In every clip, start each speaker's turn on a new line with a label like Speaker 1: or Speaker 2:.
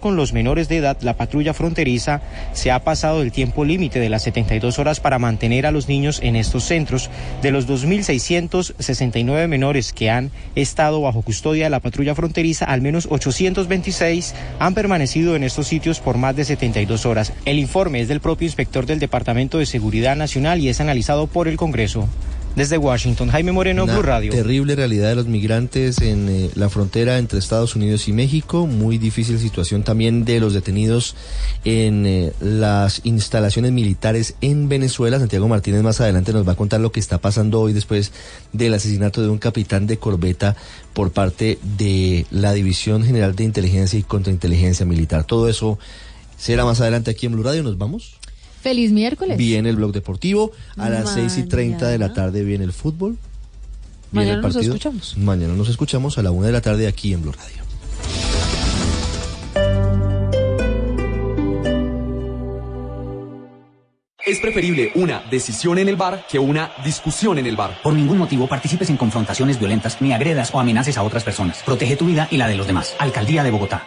Speaker 1: con los menores de edad, la patrulla fronteriza se ha pasado el tiempo límite de las 72 horas para mantener a los niños en estos centros. De los 2.669 menores que han estado bajo custodia de la patrulla fronteriza, al menos 826 han permanecido en estos sitios por más de 72 horas. El informe es del propio inspector del Departamento de Seguridad Nacional y es analizado por el Congreso. Desde Washington, Jaime Moreno,
Speaker 2: Una
Speaker 1: Blue Radio.
Speaker 2: Terrible realidad de los migrantes en eh, la frontera entre Estados Unidos y México. Muy difícil situación también de los detenidos en eh, las instalaciones militares en Venezuela. Santiago Martínez más adelante nos va a contar lo que está pasando hoy después del asesinato de un capitán de corbeta por parte de la División General de Inteligencia y Contrainteligencia Militar. Todo eso será más adelante aquí en Blue Radio. ¿Nos vamos?
Speaker 3: Feliz miércoles.
Speaker 2: Viene el blog deportivo. A las seis y treinta de la
Speaker 3: Mañana.
Speaker 2: tarde viene el fútbol. Viene
Speaker 3: Mañana
Speaker 2: el
Speaker 3: nos
Speaker 2: partido.
Speaker 3: escuchamos.
Speaker 2: Mañana nos escuchamos a la una de la tarde aquí en Blue Radio.
Speaker 4: Es preferible una decisión en el bar que una discusión en el bar.
Speaker 5: Por ningún motivo participes en confrontaciones violentas ni agredas o amenaces a otras personas. Protege tu vida y la de los demás. Alcaldía de Bogotá.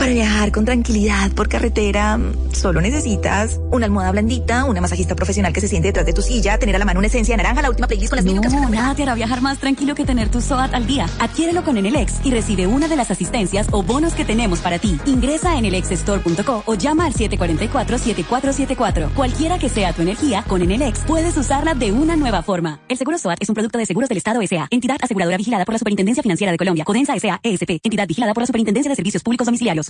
Speaker 6: Para viajar con tranquilidad por carretera, mm, solo necesitas una almohada blandita, una masajista profesional que se siente detrás de tu silla, tener a la mano una esencia de naranja, la última playlist con las mil
Speaker 7: No,
Speaker 6: canciones.
Speaker 7: nada te hará viajar más tranquilo que tener tu SOAT al día. Adquiérelo con Enelex y recibe una de las asistencias o bonos que tenemos para ti. Ingresa en enelexstore.co o llama al 744-7474. Cualquiera que sea tu energía, con Enelex puedes usarla de una nueva forma. El seguro SOAT es un producto de seguros del Estado S.A. Entidad aseguradora vigilada por la Superintendencia Financiera de Colombia. Codensa S.A. ESP. Entidad vigilada por la Superintendencia de Servicios Públicos Domiciliarios.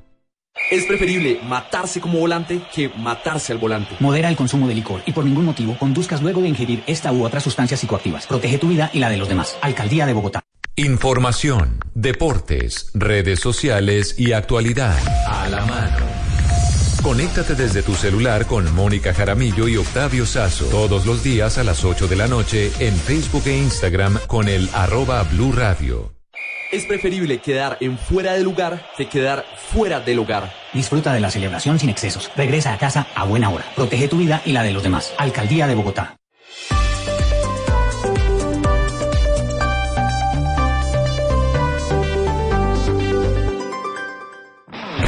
Speaker 4: Es preferible matarse como volante que matarse al volante.
Speaker 5: Modera el consumo de licor y por ningún motivo conduzcas luego de ingerir esta u otras sustancias psicoactivas. Protege tu vida y la de los demás. Alcaldía de Bogotá.
Speaker 8: Información, deportes, redes sociales y actualidad. A la mano. Conéctate desde tu celular con Mónica Jaramillo y Octavio Sazo. Todos los días a las 8 de la noche en Facebook e Instagram con el arroba Blue Radio.
Speaker 4: Es preferible quedar en fuera de lugar que quedar fuera del hogar.
Speaker 5: Disfruta de la celebración sin excesos. Regresa a casa a buena hora. Protege tu vida y la de los demás. Alcaldía de Bogotá.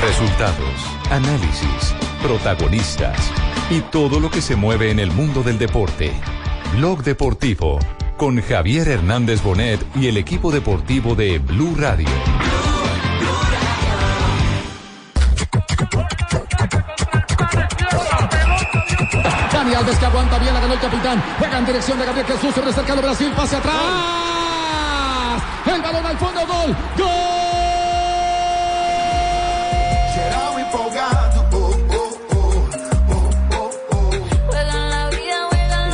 Speaker 8: Resultados, análisis, protagonistas y todo lo que se mueve en el mundo del deporte. Blog Deportivo con Javier Hernández Bonet y el equipo deportivo de Blue Radio.
Speaker 9: Dani Alves que aguanta bien, la ganó el capitán. Juega en dirección de Gabriel Jesús, sobre cercano Brasil, pase atrás. El balón al fondo, gol, gol.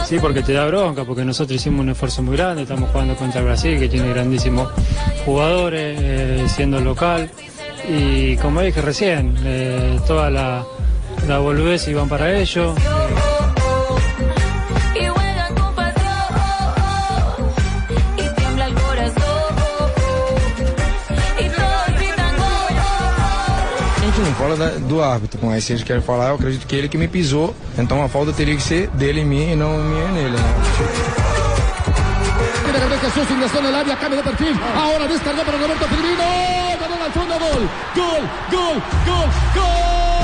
Speaker 10: Sí, porque te da bronca, porque nosotros hicimos un esfuerzo muy grande, estamos jugando contra Brasil, que tiene grandísimos jugadores, eh, siendo local. Y como dije recién, eh, toda la, la boludez iban para ellos.
Speaker 11: Da- do árbitro, mas se eles querem falar, eu acredito que ele que me pisou. Então a falta teria que ser dele em mim e não minha nele. Né?
Speaker 9: Área, de perfil. Para Roberto Firmino. Gol, gol, gol, gol.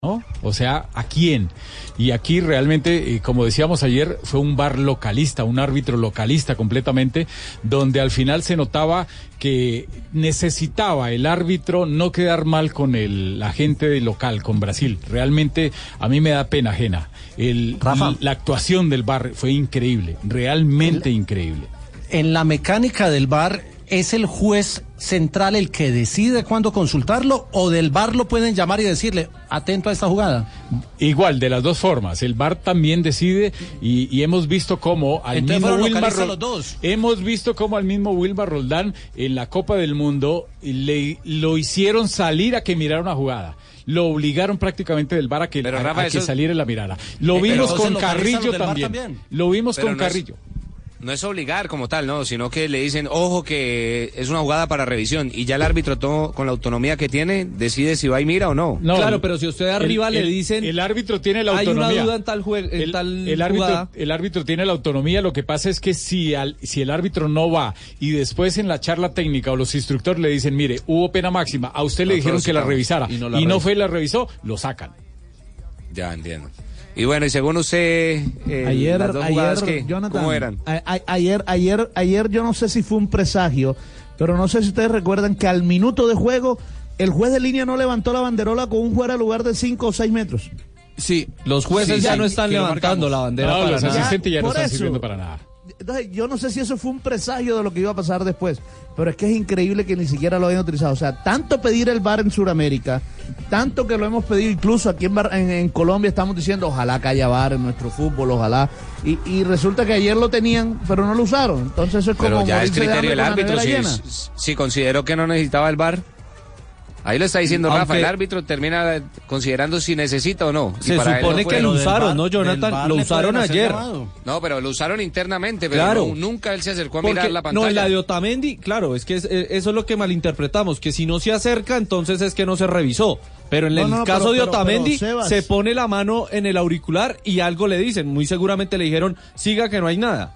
Speaker 12: ¿No? O sea, ¿a quién? Y aquí realmente, eh, como decíamos ayer, fue un bar localista, un árbitro localista completamente, donde al final se notaba que necesitaba el árbitro no quedar mal con el, la gente de local, con Brasil. Realmente a mí me da pena ajena. El, La actuación del bar fue increíble, realmente increíble.
Speaker 13: En la mecánica del bar, ¿es el juez central el que decide cuándo consultarlo o del bar lo pueden llamar y decirle, atento a esta jugada?
Speaker 12: Igual, de las dos formas. El VAR también decide y, y hemos visto cómo al
Speaker 13: Entonces
Speaker 12: mismo Wilmar
Speaker 13: localistas
Speaker 12: Ro-
Speaker 13: los dos.
Speaker 12: hemos visto cómo al mismo Wilmar Roldán en la Copa del Mundo le lo hicieron salir a que mirara una jugada. Lo obligaron prácticamente del VAR a que,
Speaker 14: Pero,
Speaker 12: a-
Speaker 14: Rafa,
Speaker 12: a que
Speaker 14: eso-
Speaker 12: saliera la mirada. Lo
Speaker 14: Eh, pero
Speaker 12: vimos con Carrillo
Speaker 14: VAR
Speaker 12: también.
Speaker 14: también.
Speaker 12: Lo vimos
Speaker 14: Pero
Speaker 12: con
Speaker 14: no es-
Speaker 12: Carrillo.
Speaker 14: No es obligar como tal, ¿no? Sino que le dicen, ojo, que es una jugada para revisión. Y ya el árbitro, todo, con la autonomía que tiene, decide si va y mira o no.
Speaker 15: claro, pero si usted arriba
Speaker 12: el-
Speaker 15: le dicen.
Speaker 12: el árbitro tiene la
Speaker 15: Hay una
Speaker 12: autonomía.
Speaker 15: duda en tal, jue- en
Speaker 12: el,
Speaker 15: tal
Speaker 12: el árbitro,
Speaker 15: jugada.
Speaker 12: el árbitro tiene la autonomía, lo que pasa es que si, al- si el árbitro no va y después en la charla técnica o los instructores le dicen, mire, hubo pena máxima, a usted le dijeron que la revisara
Speaker 14: Y
Speaker 12: y
Speaker 14: no
Speaker 12: no,
Speaker 14: la
Speaker 12: fue y la revisó, lo sacan.
Speaker 14: Ya entiendo. Y bueno, y según usted, eh,
Speaker 16: ayer,
Speaker 14: las dos jugadas
Speaker 16: ayer,
Speaker 14: que,
Speaker 16: Jonathan,
Speaker 14: ¿cómo eran?
Speaker 16: a- a- ayer, ayer, ayer, yo no sé si fue un presagio, pero no sé si ustedes recuerdan que al minuto de juego el juez de línea no levantó la banderola con un fuera de lugar de 5 o 6 metros.
Speaker 15: Sí, los jueces
Speaker 16: Sí,
Speaker 15: ya
Speaker 16: sí,
Speaker 15: no están levantando la bandera
Speaker 12: No,
Speaker 15: para
Speaker 12: los
Speaker 15: nada.
Speaker 12: asistentes ya no
Speaker 16: por
Speaker 12: están
Speaker 16: eso.
Speaker 12: sirviendo para nada.
Speaker 16: Entonces, yo no sé si eso fue un presagio de lo que iba a pasar después, pero es que es increíble que ni siquiera lo hayan utilizado. O sea, tanto pedir el VAR en Sudamérica, tanto que lo hemos pedido, incluso aquí en, Bar- en- en Colombia estamos diciendo, ojalá que haya VAR en nuestro fútbol, ojalá. Y, y resulta que ayer lo tenían, pero no lo usaron. Entonces eso es como
Speaker 14: Pero ya es criterio del árbitro. Si, si consideró que no necesitaba el VAR. Ahí lo está diciendo Rafa. El árbitro termina considerando si necesita o no.
Speaker 15: Se supone
Speaker 14: no
Speaker 15: que lo usaron, ¿no, Jonathan? Lo usaron ayer.
Speaker 14: No, pero lo usaron internamente. Pero
Speaker 15: Claro.
Speaker 14: no- nunca él se acercó a
Speaker 15: Porque-
Speaker 14: mirar la pantalla.
Speaker 15: No, en la de Otamendi, claro, es que es- eh, eso es lo que malinterpretamos, que si no se acerca, entonces es que no se revisó. Pero en
Speaker 16: No,
Speaker 15: el
Speaker 16: no,
Speaker 15: caso
Speaker 16: pero-
Speaker 15: de Otamendi,
Speaker 16: pero,
Speaker 15: se pone la mano en el auricular y algo le dicen. Muy seguramente le dijeron, siga que no hay nada.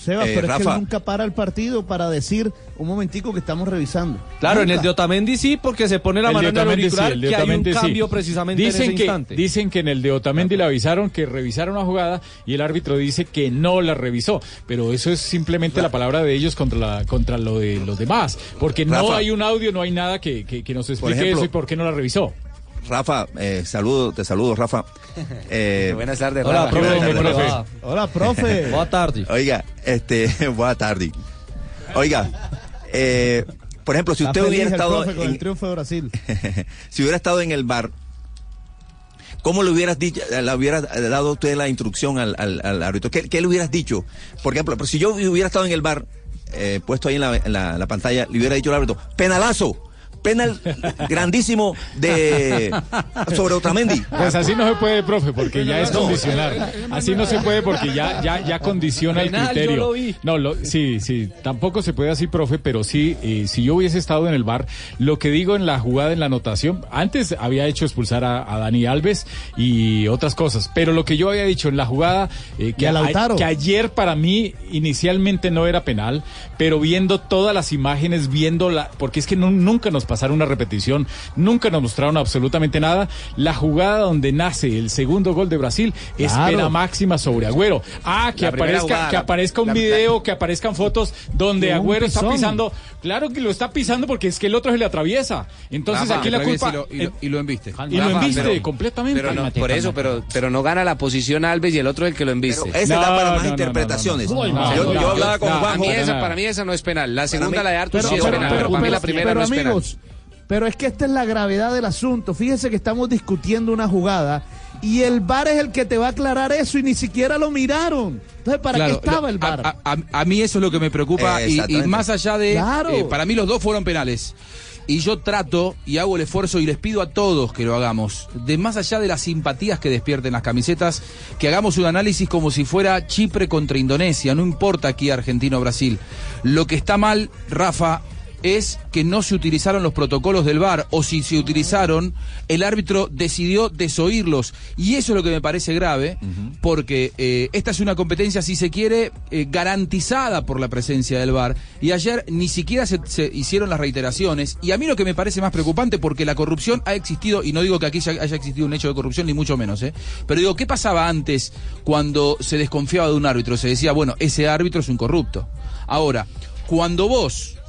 Speaker 16: Sebas,
Speaker 15: Eh,
Speaker 16: pero es que
Speaker 15: Rafa.
Speaker 16: él nunca para el partido para decir un momentico que estamos revisando.
Speaker 15: Claro, en el de Otamendi sí, porque se pone la
Speaker 12: El
Speaker 15: mano
Speaker 12: de
Speaker 15: en el
Speaker 12: sí,
Speaker 15: auricular,
Speaker 12: el de
Speaker 15: que hay un
Speaker 12: sí.
Speaker 15: cambio precisamente
Speaker 12: dicen
Speaker 15: en ese
Speaker 12: que,
Speaker 15: instante.
Speaker 12: Dicen que en el de Otamendi le avisaron que revisara una jugada y el árbitro dice que no la revisó. Pero eso es simplemente la palabra de ellos contra, la, contra lo de los demás. Porque no
Speaker 17: Rafa.
Speaker 12: hay un audio, no hay nada que, que- que nos explique
Speaker 17: ejemplo,
Speaker 12: eso y por qué no la revisó.
Speaker 17: Rafa, eh, saludo, te saludo, Rafa. Eh,
Speaker 14: Buenas tardes,
Speaker 17: Hola,
Speaker 14: Rafa.
Speaker 17: profe.
Speaker 14: Buenas tardes,
Speaker 17: profe.
Speaker 14: Rafa.
Speaker 16: Hola, profe.
Speaker 15: Buenas tardes.
Speaker 17: Oiga, este, buena tarde. Oiga, eh, por ejemplo, si usted hubiera
Speaker 16: el
Speaker 17: estado
Speaker 16: profe con
Speaker 17: en,
Speaker 16: el triunfo de Brasil.
Speaker 17: si hubiera estado en el bar, ¿cómo le hubieras dicho, le hubiera dado usted la instrucción al, al, al árbitro? ¿Qué, qué le hubieras dicho? Por ejemplo, pero si yo hubiera estado en el bar, eh, puesto ahí en la, en la- la pantalla, le hubiera dicho al árbitro, penalazo,
Speaker 18: penal grandísimo de sobre Otamendi.
Speaker 12: Pues así no se puede, profe, porque ya es condicionar. Así no se puede porque ya, ya, ya condiciona el
Speaker 19: yo
Speaker 12: criterio.
Speaker 19: lo vi.
Speaker 12: No, lo- sí, sí, tampoco se puede así, profe, pero sí, eh, si yo hubiese estado en el bar, lo que digo en la jugada, en la anotación, antes había hecho expulsar a, a Dani Alves y otras cosas, pero lo que yo había dicho en la jugada, eh, que,
Speaker 20: a
Speaker 12: que ayer para mí inicialmente no era penal, pero viendo todas las imágenes, viendo la, porque es que no- nunca nos pasaron una repetición, nunca nos mostraron absolutamente nada, la jugada donde nace el segundo gol de Brasil es
Speaker 20: Claro.
Speaker 12: pena máxima sobre Agüero. Ah, que
Speaker 14: La
Speaker 12: aparezca,
Speaker 14: jugada,
Speaker 12: que
Speaker 14: la-
Speaker 12: aparezca un
Speaker 14: la-
Speaker 12: video, que aparezcan fotos donde
Speaker 20: De
Speaker 12: Agüero está pisando. Claro que lo está pisando porque es que el otro se le atriesa. Entonces
Speaker 14: Rafa,
Speaker 12: aquí la culpa
Speaker 14: y lo-
Speaker 12: y lo,
Speaker 14: y lo
Speaker 12: embiste. Y
Speaker 14: Rafa,
Speaker 12: lo embiste
Speaker 14: pero-
Speaker 12: completamente.
Speaker 14: Pero no, por eso, pero, pero no gana la posición Alves y el otro es el que lo embiste.
Speaker 18: Pero esa da para más interpretaciones.
Speaker 14: No,
Speaker 18: yo,
Speaker 14: no,
Speaker 18: yo
Speaker 14: no,
Speaker 18: hablaba con
Speaker 14: no,
Speaker 18: Juanjo.
Speaker 14: Para mí, esa, para mí esa no es penal. La segunda,
Speaker 18: mí-
Speaker 14: la de Arthur, sí es penal,
Speaker 20: pero-
Speaker 14: para mí la primera no es penal.
Speaker 20: Pero es que esta es la gravedad del asunto. Fíjese que estamos discutiendo una jugada y el VAR es el que te va a aclarar eso y ni siquiera lo miraron. Entonces, ¿para
Speaker 21: Claro,
Speaker 20: qué estaba el VAR?
Speaker 21: A, a- a mí eso es lo que me preocupa y- más allá de...
Speaker 20: Claro.
Speaker 21: eh, para mí los dos fueron penales. Y yo trato y hago el esfuerzo y les pido a todos que lo hagamos, de más allá de las simpatías que despierten las camisetas, que hagamos un análisis como si fuera Chipre contra Indonesia, no importa aquí Argentina o Brasil. Lo que está mal, Rafa, es que no se utilizaron los protocolos del VAR o si se utilizaron, el árbitro decidió desoírlos. Y eso es lo que me parece grave, porque eh, esta es una competencia, si se quiere, eh, garantizada por la presencia del VAR. Y ayer ni siquiera se, se hicieron las reiteraciones. Y a mí lo que me parece más preocupante, porque la corrupción ha existido, y no digo que aquí ya haya existido un hecho de corrupción, ni mucho menos, ¿eh? pero digo, ¿qué pasaba antes cuando se desconfiaba de un árbitro? Se decía, bueno, ese árbitro es un corrupto. Ahora, cuando vos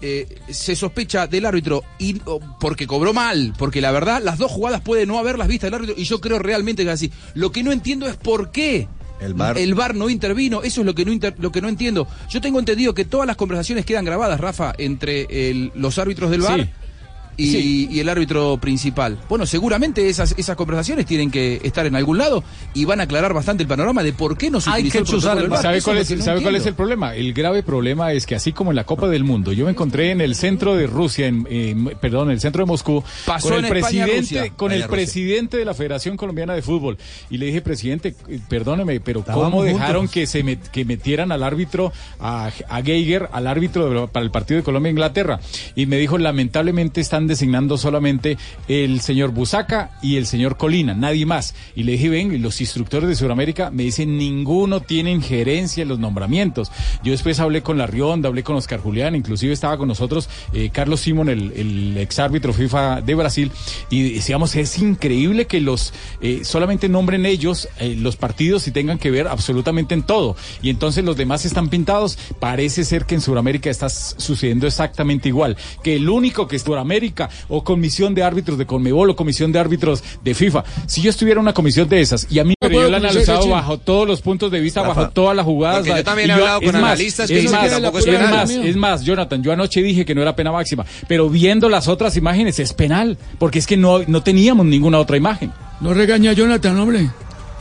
Speaker 21: eh, se sospecha del árbitro y o, porque cobró mal, porque la verdad las dos jugadas puede no haberlas visto el árbitro y yo creo realmente que es así. Lo que no entiendo es por qué
Speaker 18: El VAR.
Speaker 21: el VAR no intervino, eso es lo que no inter- lo que no entiendo. Yo tengo entendido que todas las conversaciones quedan grabadas, Rafa, entre el- los árbitros del VAR.
Speaker 12: Sí.
Speaker 21: Y,
Speaker 12: Sí.
Speaker 21: y el árbitro principal. Bueno, seguramente esas, esas conversaciones tienen que estar en algún lado y van a aclarar bastante el panorama de por qué no se
Speaker 12: Hay
Speaker 21: utilizó
Speaker 12: que
Speaker 21: el
Speaker 12: chuzar. ¿Sabe, cuál es,
Speaker 21: no
Speaker 12: sabe cuál es el problema? El grave problema es que así como en la Copa del Mundo, yo me encontré en el centro de Rusia, en, en- perdón, en el centro de Moscú,
Speaker 21: Pasó
Speaker 12: con el
Speaker 21: España,
Speaker 12: presidente,
Speaker 21: Rusia.
Speaker 12: con el presidente de la Federación Colombiana de Fútbol y le dije, presidente, perdóneme, pero
Speaker 22: Estábamos
Speaker 12: cómo dejaron
Speaker 22: juntos.
Speaker 12: que se met- que metieran al árbitro a, a Geiger, al árbitro de- para el partido de Colombia Inglaterra y me dijo, lamentablemente están designando solamente el señor Busaca y el señor Colina, nadie más. Y le dije, ven, los instructores de Sudamérica me dicen, ninguno tiene injerencia en los nombramientos. Yo después hablé con La Rionda, hablé con Oscar Julián, inclusive estaba con nosotros eh, Carlos Simón, el, el exárbitro FIFA de Brasil, y decíamos, es increíble que los eh, solamente nombren ellos eh, los partidos y tengan que ver absolutamente en todo. Y entonces los demás están pintados. Parece ser que en Sudamérica está sucediendo exactamente igual. Que el único que es Sudamérica o comisión de árbitros de Conmebol o comisión de árbitros de FIFA. Si yo estuviera en una comisión de esas y a mí pero yo la he analizado bajo todos los puntos de vista, bajo todas las jugadas.
Speaker 14: Yo también he hablado
Speaker 12: es
Speaker 14: con
Speaker 12: más,
Speaker 14: analistas que
Speaker 12: es
Speaker 14: dicen que
Speaker 12: más,
Speaker 14: tampoco es
Speaker 12: es
Speaker 14: penal.
Speaker 12: más, es más, Jonathan, yo anoche dije que no era pena máxima, pero viendo las otras imágenes es penal, porque es que no, no teníamos ninguna otra imagen.
Speaker 21: No regaña a Jonathan, hombre.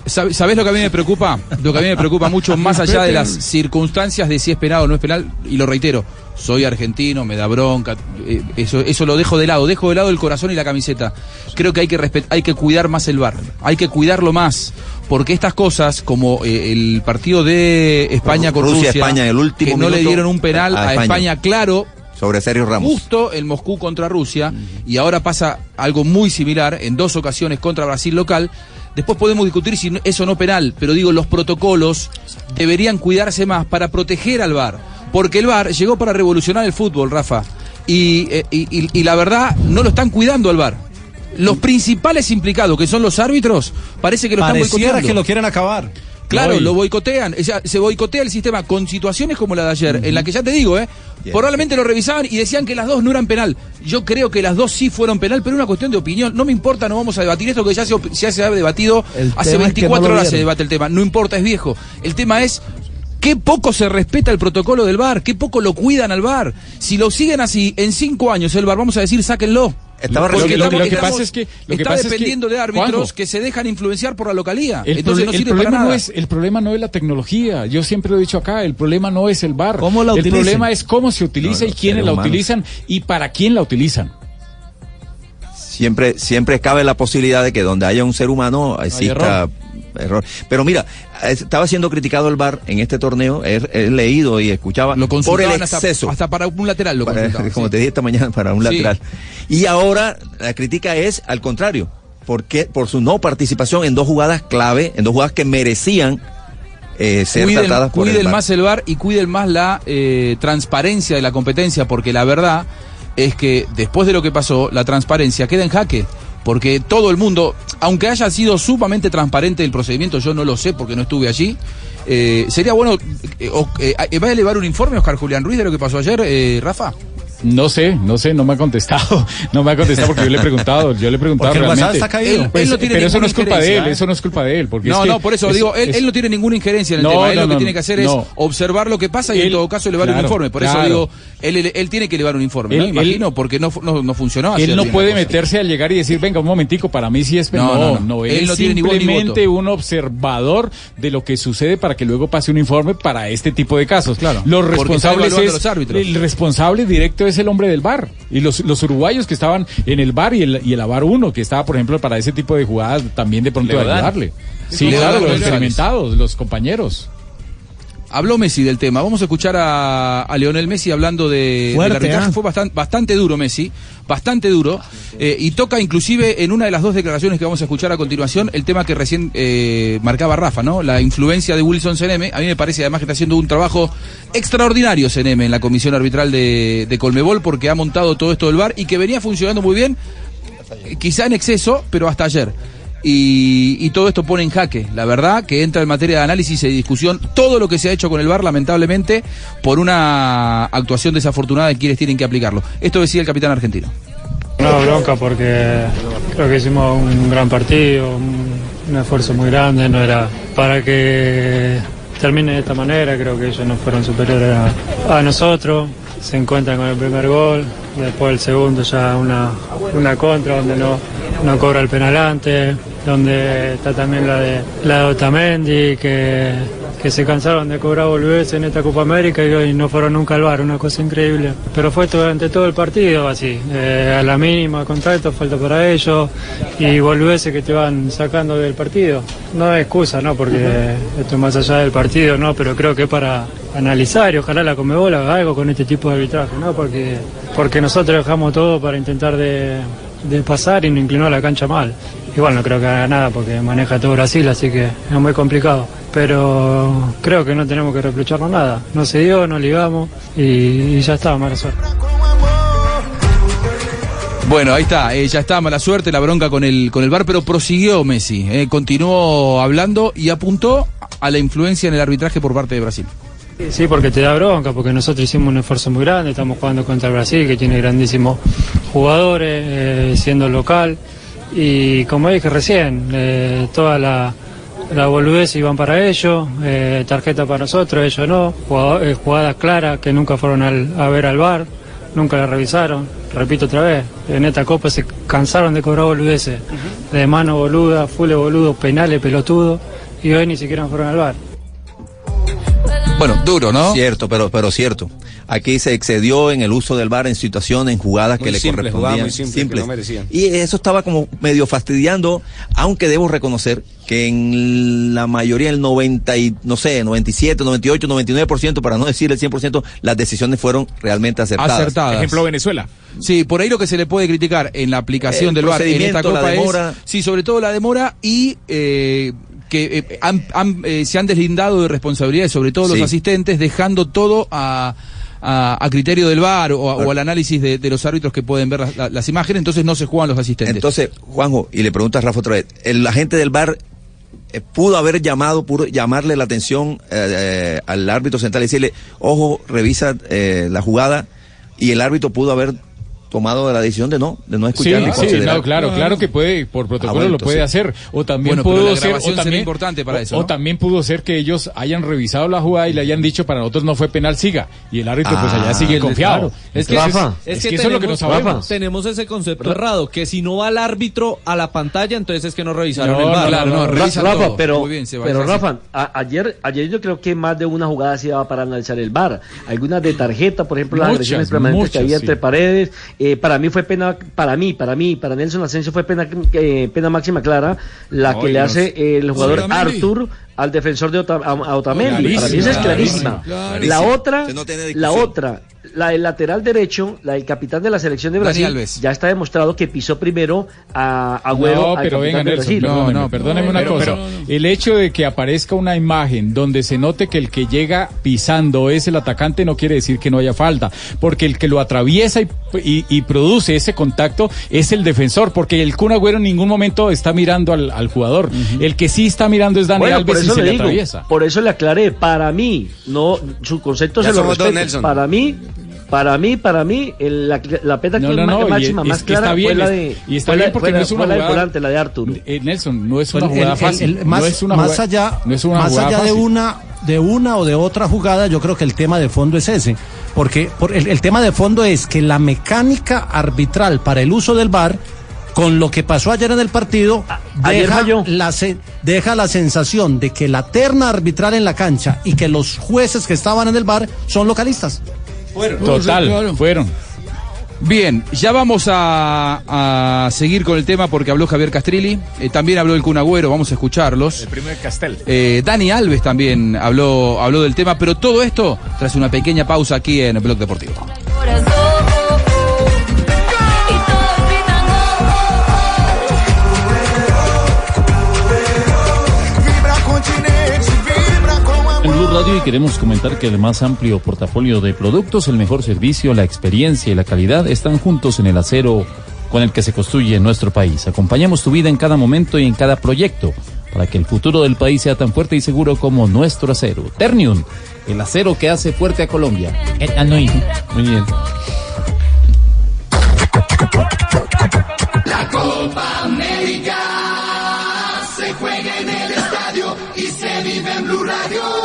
Speaker 21: ¿Sabes lo que a mí me preocupa? Lo que a mí me preocupa mucho, más allá de las circunstancias de si es penal o no es penal, y lo reitero, soy argentino, me da bronca, eh, eso, eso lo dejo de lado, dejo de lado el corazón y la camiseta. Creo que hay que respet- hay que cuidar más el bar, hay que cuidarlo más, porque estas cosas, como eh, el partido de España con
Speaker 18: Rusia,
Speaker 21: Rusia,
Speaker 18: España, el último
Speaker 21: que no le dieron un penal
Speaker 18: a
Speaker 21: a,
Speaker 18: España.
Speaker 21: España, claro,
Speaker 18: Sobre Sergio Ramos.
Speaker 21: justo el Moscú contra Rusia y ahora pasa algo muy similar en dos ocasiones contra Brasil local. Después podemos discutir si eso no penal, pero digo, los protocolos deberían cuidarse más para proteger al VAR. Porque el VAR llegó para revolucionar el fútbol, Rafa. Y, eh, y- y- y la verdad, no lo están cuidando al VAR. Los principales implicados, que son los árbitros, parece que lo están
Speaker 22: Pareciera
Speaker 21: boicoteando.
Speaker 22: que lo quieren acabar.
Speaker 21: Claro, lo boicotean. O sea, se boicotea el sistema con situaciones como la de ayer, en la que ya te digo, ¿eh? Probablemente lo revisaban y decían que las dos no eran penal. Yo creo que las dos sí fueron penal, pero es una cuestión de opinión. No me importa, no vamos a debatir esto que ya se, ya se ha debatido
Speaker 20: El
Speaker 21: hace
Speaker 20: tema es que
Speaker 21: 24
Speaker 20: no lo
Speaker 21: horas se debate el tema. No importa, es viejo. El tema es qué poco se respeta el protocolo del VAR, qué poco lo cuidan al VAR. Si lo siguen así, en cinco años el VAR, vamos a decir, sáquenlo.
Speaker 18: Estaba
Speaker 21: Porque
Speaker 18: recibiendo-
Speaker 21: estamos-
Speaker 12: lo que pasa es que- lo que
Speaker 21: está
Speaker 12: pasa es que-
Speaker 21: dependiendo de árbitros
Speaker 12: Juanjo.
Speaker 21: que se dejan influenciar por la localía.
Speaker 12: El,
Speaker 21: Entonces no
Speaker 12: el
Speaker 21: sirve para
Speaker 12: problema no
Speaker 21: nada.
Speaker 12: es el problema no es la tecnología. Yo siempre lo he dicho acá, el problema no es el bar.
Speaker 20: ¿Cómo la
Speaker 12: el
Speaker 20: utilicen?
Speaker 12: problema es cómo se utiliza
Speaker 18: No,
Speaker 12: y quiénes la
Speaker 18: humanos.
Speaker 12: utilizan y para quién la utilizan.
Speaker 17: siempre, siempre cabe la posibilidad de que donde haya un ser humano exista error. Pero mira, es- estaba siendo criticado el VAR en este torneo, he, he leído y escuchaba
Speaker 21: Lo
Speaker 17: por el
Speaker 21: consultaban hasta,
Speaker 17: exceso.
Speaker 21: hasta para un lateral lo
Speaker 17: Para- como
Speaker 21: sí.
Speaker 17: te dije esta mañana, para un
Speaker 21: Sí.
Speaker 17: lateral. Y ahora la crítica es al contrario, porque por su no participación en dos jugadas clave, en dos jugadas que merecían eh, ser
Speaker 21: cuiden,
Speaker 17: tratadas por
Speaker 21: cuiden
Speaker 17: el VAR.
Speaker 21: más el VAR y cuiden más la eh, transparencia de la competencia, porque la verdad es que después de lo que pasó, la transparencia queda en jaque. Porque todo el mundo, aunque haya sido sumamente transparente el procedimiento, yo no lo sé porque no estuve allí. eh, sería bueno. eh, eh, ¿Va a elevar un informe, Oscar Julián Ruiz, de lo que pasó ayer, eh, Rafa?
Speaker 12: No sé, no sé, no me ha contestado. No me ha contestado porque yo le he preguntado, yo le he preguntado
Speaker 21: Porque el WhatsApp
Speaker 12: realmente.
Speaker 21: está caído. Él-
Speaker 12: Pues,
Speaker 21: él no tiene
Speaker 12: pero eso no es culpa de él,
Speaker 21: ¿eh?
Speaker 12: eso no es culpa de él. Porque
Speaker 21: no,
Speaker 12: es que
Speaker 21: no, por eso
Speaker 12: es-
Speaker 21: digo, él,
Speaker 12: es-
Speaker 21: él no tiene ninguna injerencia en el
Speaker 12: No,
Speaker 21: tema. Él
Speaker 12: no,
Speaker 21: lo que
Speaker 12: no,
Speaker 21: tiene que hacer
Speaker 12: no.
Speaker 21: es observar lo que pasa y en todo caso elevar un informe. Por eso
Speaker 12: claro.
Speaker 21: digo, él, él, él tiene que elevar un informe, ¿no? Imagino, porque no, no, no funcionó.
Speaker 12: Él no puede meterse al llegar y decir, venga, un momentico, para mí sí es...
Speaker 21: No,
Speaker 12: No,
Speaker 21: no,
Speaker 12: no,
Speaker 21: no.
Speaker 12: él,
Speaker 21: Él
Speaker 12: es
Speaker 21: no tiene
Speaker 12: simplemente
Speaker 21: voto.
Speaker 12: un observador de lo que sucede para que luego pase un informe para este tipo de casos.
Speaker 21: Claro,
Speaker 12: Los responsables. El responsable directo es el hombre del bar. Y los, los uruguayos que estaban en el bar y el, y el AVAR 1, que estaba, por ejemplo, para ese tipo de jugadas, también de pronto de ayudarle. Sí, claro, los experimentados, los compañeros.
Speaker 21: Habló Messi del tema. Vamos a escuchar a, a Lionel Messi hablando de,
Speaker 12: Fuerte,
Speaker 21: del arbitraje.
Speaker 12: ¿ah?
Speaker 21: Fue bastante, bastante duro Messi, bastante duro. eh, y toca inclusive en una de las dos declaraciones que vamos a escuchar a continuación el tema que recién eh, marcaba Rafa, ¿no? La influencia de Wilson Seneme. A mí me parece además que está haciendo un trabajo extraordinario Seneme en la comisión arbitral de, de Colmebol porque ha montado todo esto del VAR y que venía funcionando muy bien, eh, quizá en exceso, pero hasta ayer. Y, todo esto pone en jaque, la verdad, que entra en materia de análisis y discusión todo lo que se ha hecho con el VAR, lamentablemente, por una actuación desafortunada de quienes tienen que aplicarlo. Esto decía el capitán argentino.
Speaker 10: No, bronca porque creo que hicimos un gran partido, un, un esfuerzo muy grande, no era para que termine de esta manera, creo que ellos no fueron superiores a, nosotros, se encuentran con el primer gol, después el segundo ya una, una contra donde no, no cobra el penal antes, donde está también la de, la de Otamendi, que, que se cansaron de cobrar volvés en esta Copa América y, no fueron nunca al bar, una cosa increíble. Pero fue durante todo el partido así, eh, a la mínima contacto, falta para ellos y volvés que te van sacando del partido. No es excusa, ¿no? Porque esto es más allá del partido, ¿no? Pero creo que es para analizar y ojalá la Comebol haga algo con este tipo de arbitraje, ¿no? Porque, porque nosotros dejamos todo para intentar de, de pasar y no inclinó la cancha mal. Igual no creo que haga nada porque maneja todo Brasil, así que es muy complicado. Pero creo que no tenemos que reprocharnos nada. No se dio, no ligamos y, y ya está, mala suerte.
Speaker 21: Bueno, ahí está, eh, ya está, mala suerte, la bronca con el, con el VAR, pero prosiguió Messi, eh, continuó hablando y apuntó a la influencia en el arbitraje por parte de Brasil.
Speaker 10: Sí, porque te da bronca, porque nosotros hicimos un esfuerzo muy grande, estamos jugando contra el Brasil, que tiene grandísimos jugadores, eh, siendo local, y como dije recién, eh, toda la, la boludez iban para ellos, eh, tarjeta para nosotros, ellos no, jugado- eh, jugadas claras que nunca fueron al- a ver al bar, nunca la revisaron, repito otra vez, en esta copa se cansaron de cobrar boludeces, de mano boluda, full boludo, penales, pelotudo, y hoy ni siquiera fueron al bar.
Speaker 21: Bueno, duro, ¿no?
Speaker 17: Cierto, pero, pero cierto. Aquí se excedió en el uso del VAR en situaciones, en jugadas
Speaker 14: Muy
Speaker 17: que le
Speaker 14: simple,
Speaker 17: correspondían.
Speaker 14: muy simples que no merecían.
Speaker 17: Y eso estaba como medio fastidiando, aunque debo reconocer que en la mayoría, el 90 y, no sé, 97, 98, 99%, para no decir el 100%, las decisiones fueron realmente acertadas.
Speaker 21: Acertadas.
Speaker 12: Ejemplo, Venezuela.
Speaker 21: Sí, por ahí lo que se le puede criticar en la aplicación
Speaker 17: El
Speaker 21: del VAR en esta
Speaker 17: procedimiento, la
Speaker 21: copa
Speaker 17: demora.
Speaker 21: es, sí, sobre todo la demora y eh, que eh, han- han, eh, se han deslindado de responsabilidades, sobre todo los asistentes, dejando todo a, a, a criterio del VAR o, a- o al análisis de, de los árbitros que pueden ver las, la- las imágenes, entonces no se juegan los asistentes.
Speaker 17: Entonces, Juanjo, y le pregunta a Rafa otra vez, el agente del VAR eh, pudo haber llamado, pudo llamarle la atención eh, eh, al árbitro central y decirle, ojo, revisa la jugada, y el árbitro pudo haber tomado la decisión de no, de no
Speaker 12: Sí,
Speaker 17: escuchar
Speaker 12: sí, no, claro, claro que puede, por protocolo
Speaker 17: bueno,
Speaker 12: lo puede
Speaker 17: entonces-
Speaker 12: hacer. O también
Speaker 21: Bueno, pero
Speaker 12: pudo ser, o también,
Speaker 21: importante para
Speaker 12: o-
Speaker 21: eso,
Speaker 12: o
Speaker 21: ¿no?
Speaker 12: también pudo ser que ellos hayan revisado la jugada y le hayan dicho para nosotros no fue penal, siga. Y el árbitro pues allá
Speaker 15: Ah,
Speaker 12: sigue confiado.
Speaker 15: claro.
Speaker 12: Es que,
Speaker 15: Rafa,
Speaker 12: es, es que eso es lo que no
Speaker 15: tenemos-
Speaker 12: sabemos.
Speaker 15: Tenemos ese concepto errado, que si no va el árbitro a la pantalla, entonces es que no revisaron
Speaker 12: No,
Speaker 15: el
Speaker 21: claro, no,
Speaker 23: Rafa,
Speaker 21: todo.
Speaker 23: pero,
Speaker 21: Muy bien, Seba,
Speaker 23: pero
Speaker 21: es así.
Speaker 23: Rafa, a- ayer, ayer yo creo que más de una jugada se daba para analizar el VAR. Algunas de tarjeta, por ejemplo, las
Speaker 12: Muchas,
Speaker 23: agresiones permanentes que había entre paredes, eh, para mí fue pena, para mí, para mí, para Nelson Asensio fue pena, eh, pena máxima clara la
Speaker 12: No,
Speaker 23: que le hace eh, el jugador
Speaker 12: Otamendi.
Speaker 23: Artur al defensor de Ota- a- a Otamendi. Para mí esa es
Speaker 12: Clarísima.
Speaker 23: La otra,
Speaker 17: no
Speaker 23: la otra, la del lateral derecho, la del capitán de la selección de Brasil,
Speaker 21: Alves.
Speaker 23: ya está demostrado que pisó primero a Agüero
Speaker 12: No, pero venga, Nelson,
Speaker 23: Brasil.
Speaker 12: perdóneme, perdóneme una
Speaker 23: pero-
Speaker 12: cosa.
Speaker 23: pero-
Speaker 12: el hecho de que aparezca una imagen donde se note que el que llega pisando es el atacante no quiere decir que no haya falta, porque el que lo atraviesa y, y- y produce ese contacto es el defensor, porque el Kun Agüero en ningún momento está mirando al, al jugador. El que sí está mirando es Dani
Speaker 23: Bueno, por
Speaker 12: Alves y se
Speaker 23: le
Speaker 12: atraviesa.
Speaker 23: por eso le aclaré, para mí, no, su concepto
Speaker 14: Ya
Speaker 23: se lo respeto.
Speaker 14: Nelson.
Speaker 23: Para mí, para mí, para mí, el- la, la pena
Speaker 12: No,
Speaker 23: que
Speaker 12: no, no,
Speaker 23: máxima
Speaker 12: y-
Speaker 23: más clara
Speaker 12: está bien,
Speaker 23: fue la de
Speaker 12: y está
Speaker 23: fue la-
Speaker 12: bien porque
Speaker 23: fue
Speaker 12: no
Speaker 23: la-
Speaker 12: es una
Speaker 23: la
Speaker 12: jugada-
Speaker 23: volante, la de Arturo.
Speaker 12: Eh, Nelson, no es una jugada
Speaker 13: el-
Speaker 12: fácil.
Speaker 13: el- más,
Speaker 12: no es una
Speaker 13: más
Speaker 12: jugada-
Speaker 13: allá,
Speaker 12: no es una
Speaker 13: más
Speaker 12: jugada
Speaker 13: allá de una de una o de otra jugada, yo creo que el tema de fondo es ese, porque por el, el tema de fondo es que la mecánica arbitral para el uso del VAR con lo que pasó ayer en el partido
Speaker 23: ayer
Speaker 13: deja la, se- deja la sensación de que la terna arbitral en la cancha y que los jueces que estaban en el VAR son localistas.
Speaker 12: Total, fueron.
Speaker 21: Bien, ya vamos a, a seguir con el tema porque habló Javier Castrilli, eh, también habló el Kun Agüero, vamos a escucharlos.
Speaker 12: El primer Castel.
Speaker 21: Eh, Dani Alves también habló, habló del tema, pero todo esto tras una pequeña pausa aquí en el Blog Deportivo.
Speaker 24: Radio y queremos comentar que el más amplio portafolio de productos, el mejor servicio, la experiencia y la calidad están juntos en el acero con el que se construye nuestro país. Acompañamos tu vida en cada momento y en cada proyecto para que el futuro del país sea tan fuerte y seguro como nuestro acero. Ternium, el acero que hace fuerte a Colombia. Muy bien.
Speaker 25: La Copa América se juega en el estadio y se vive en Blue Radio.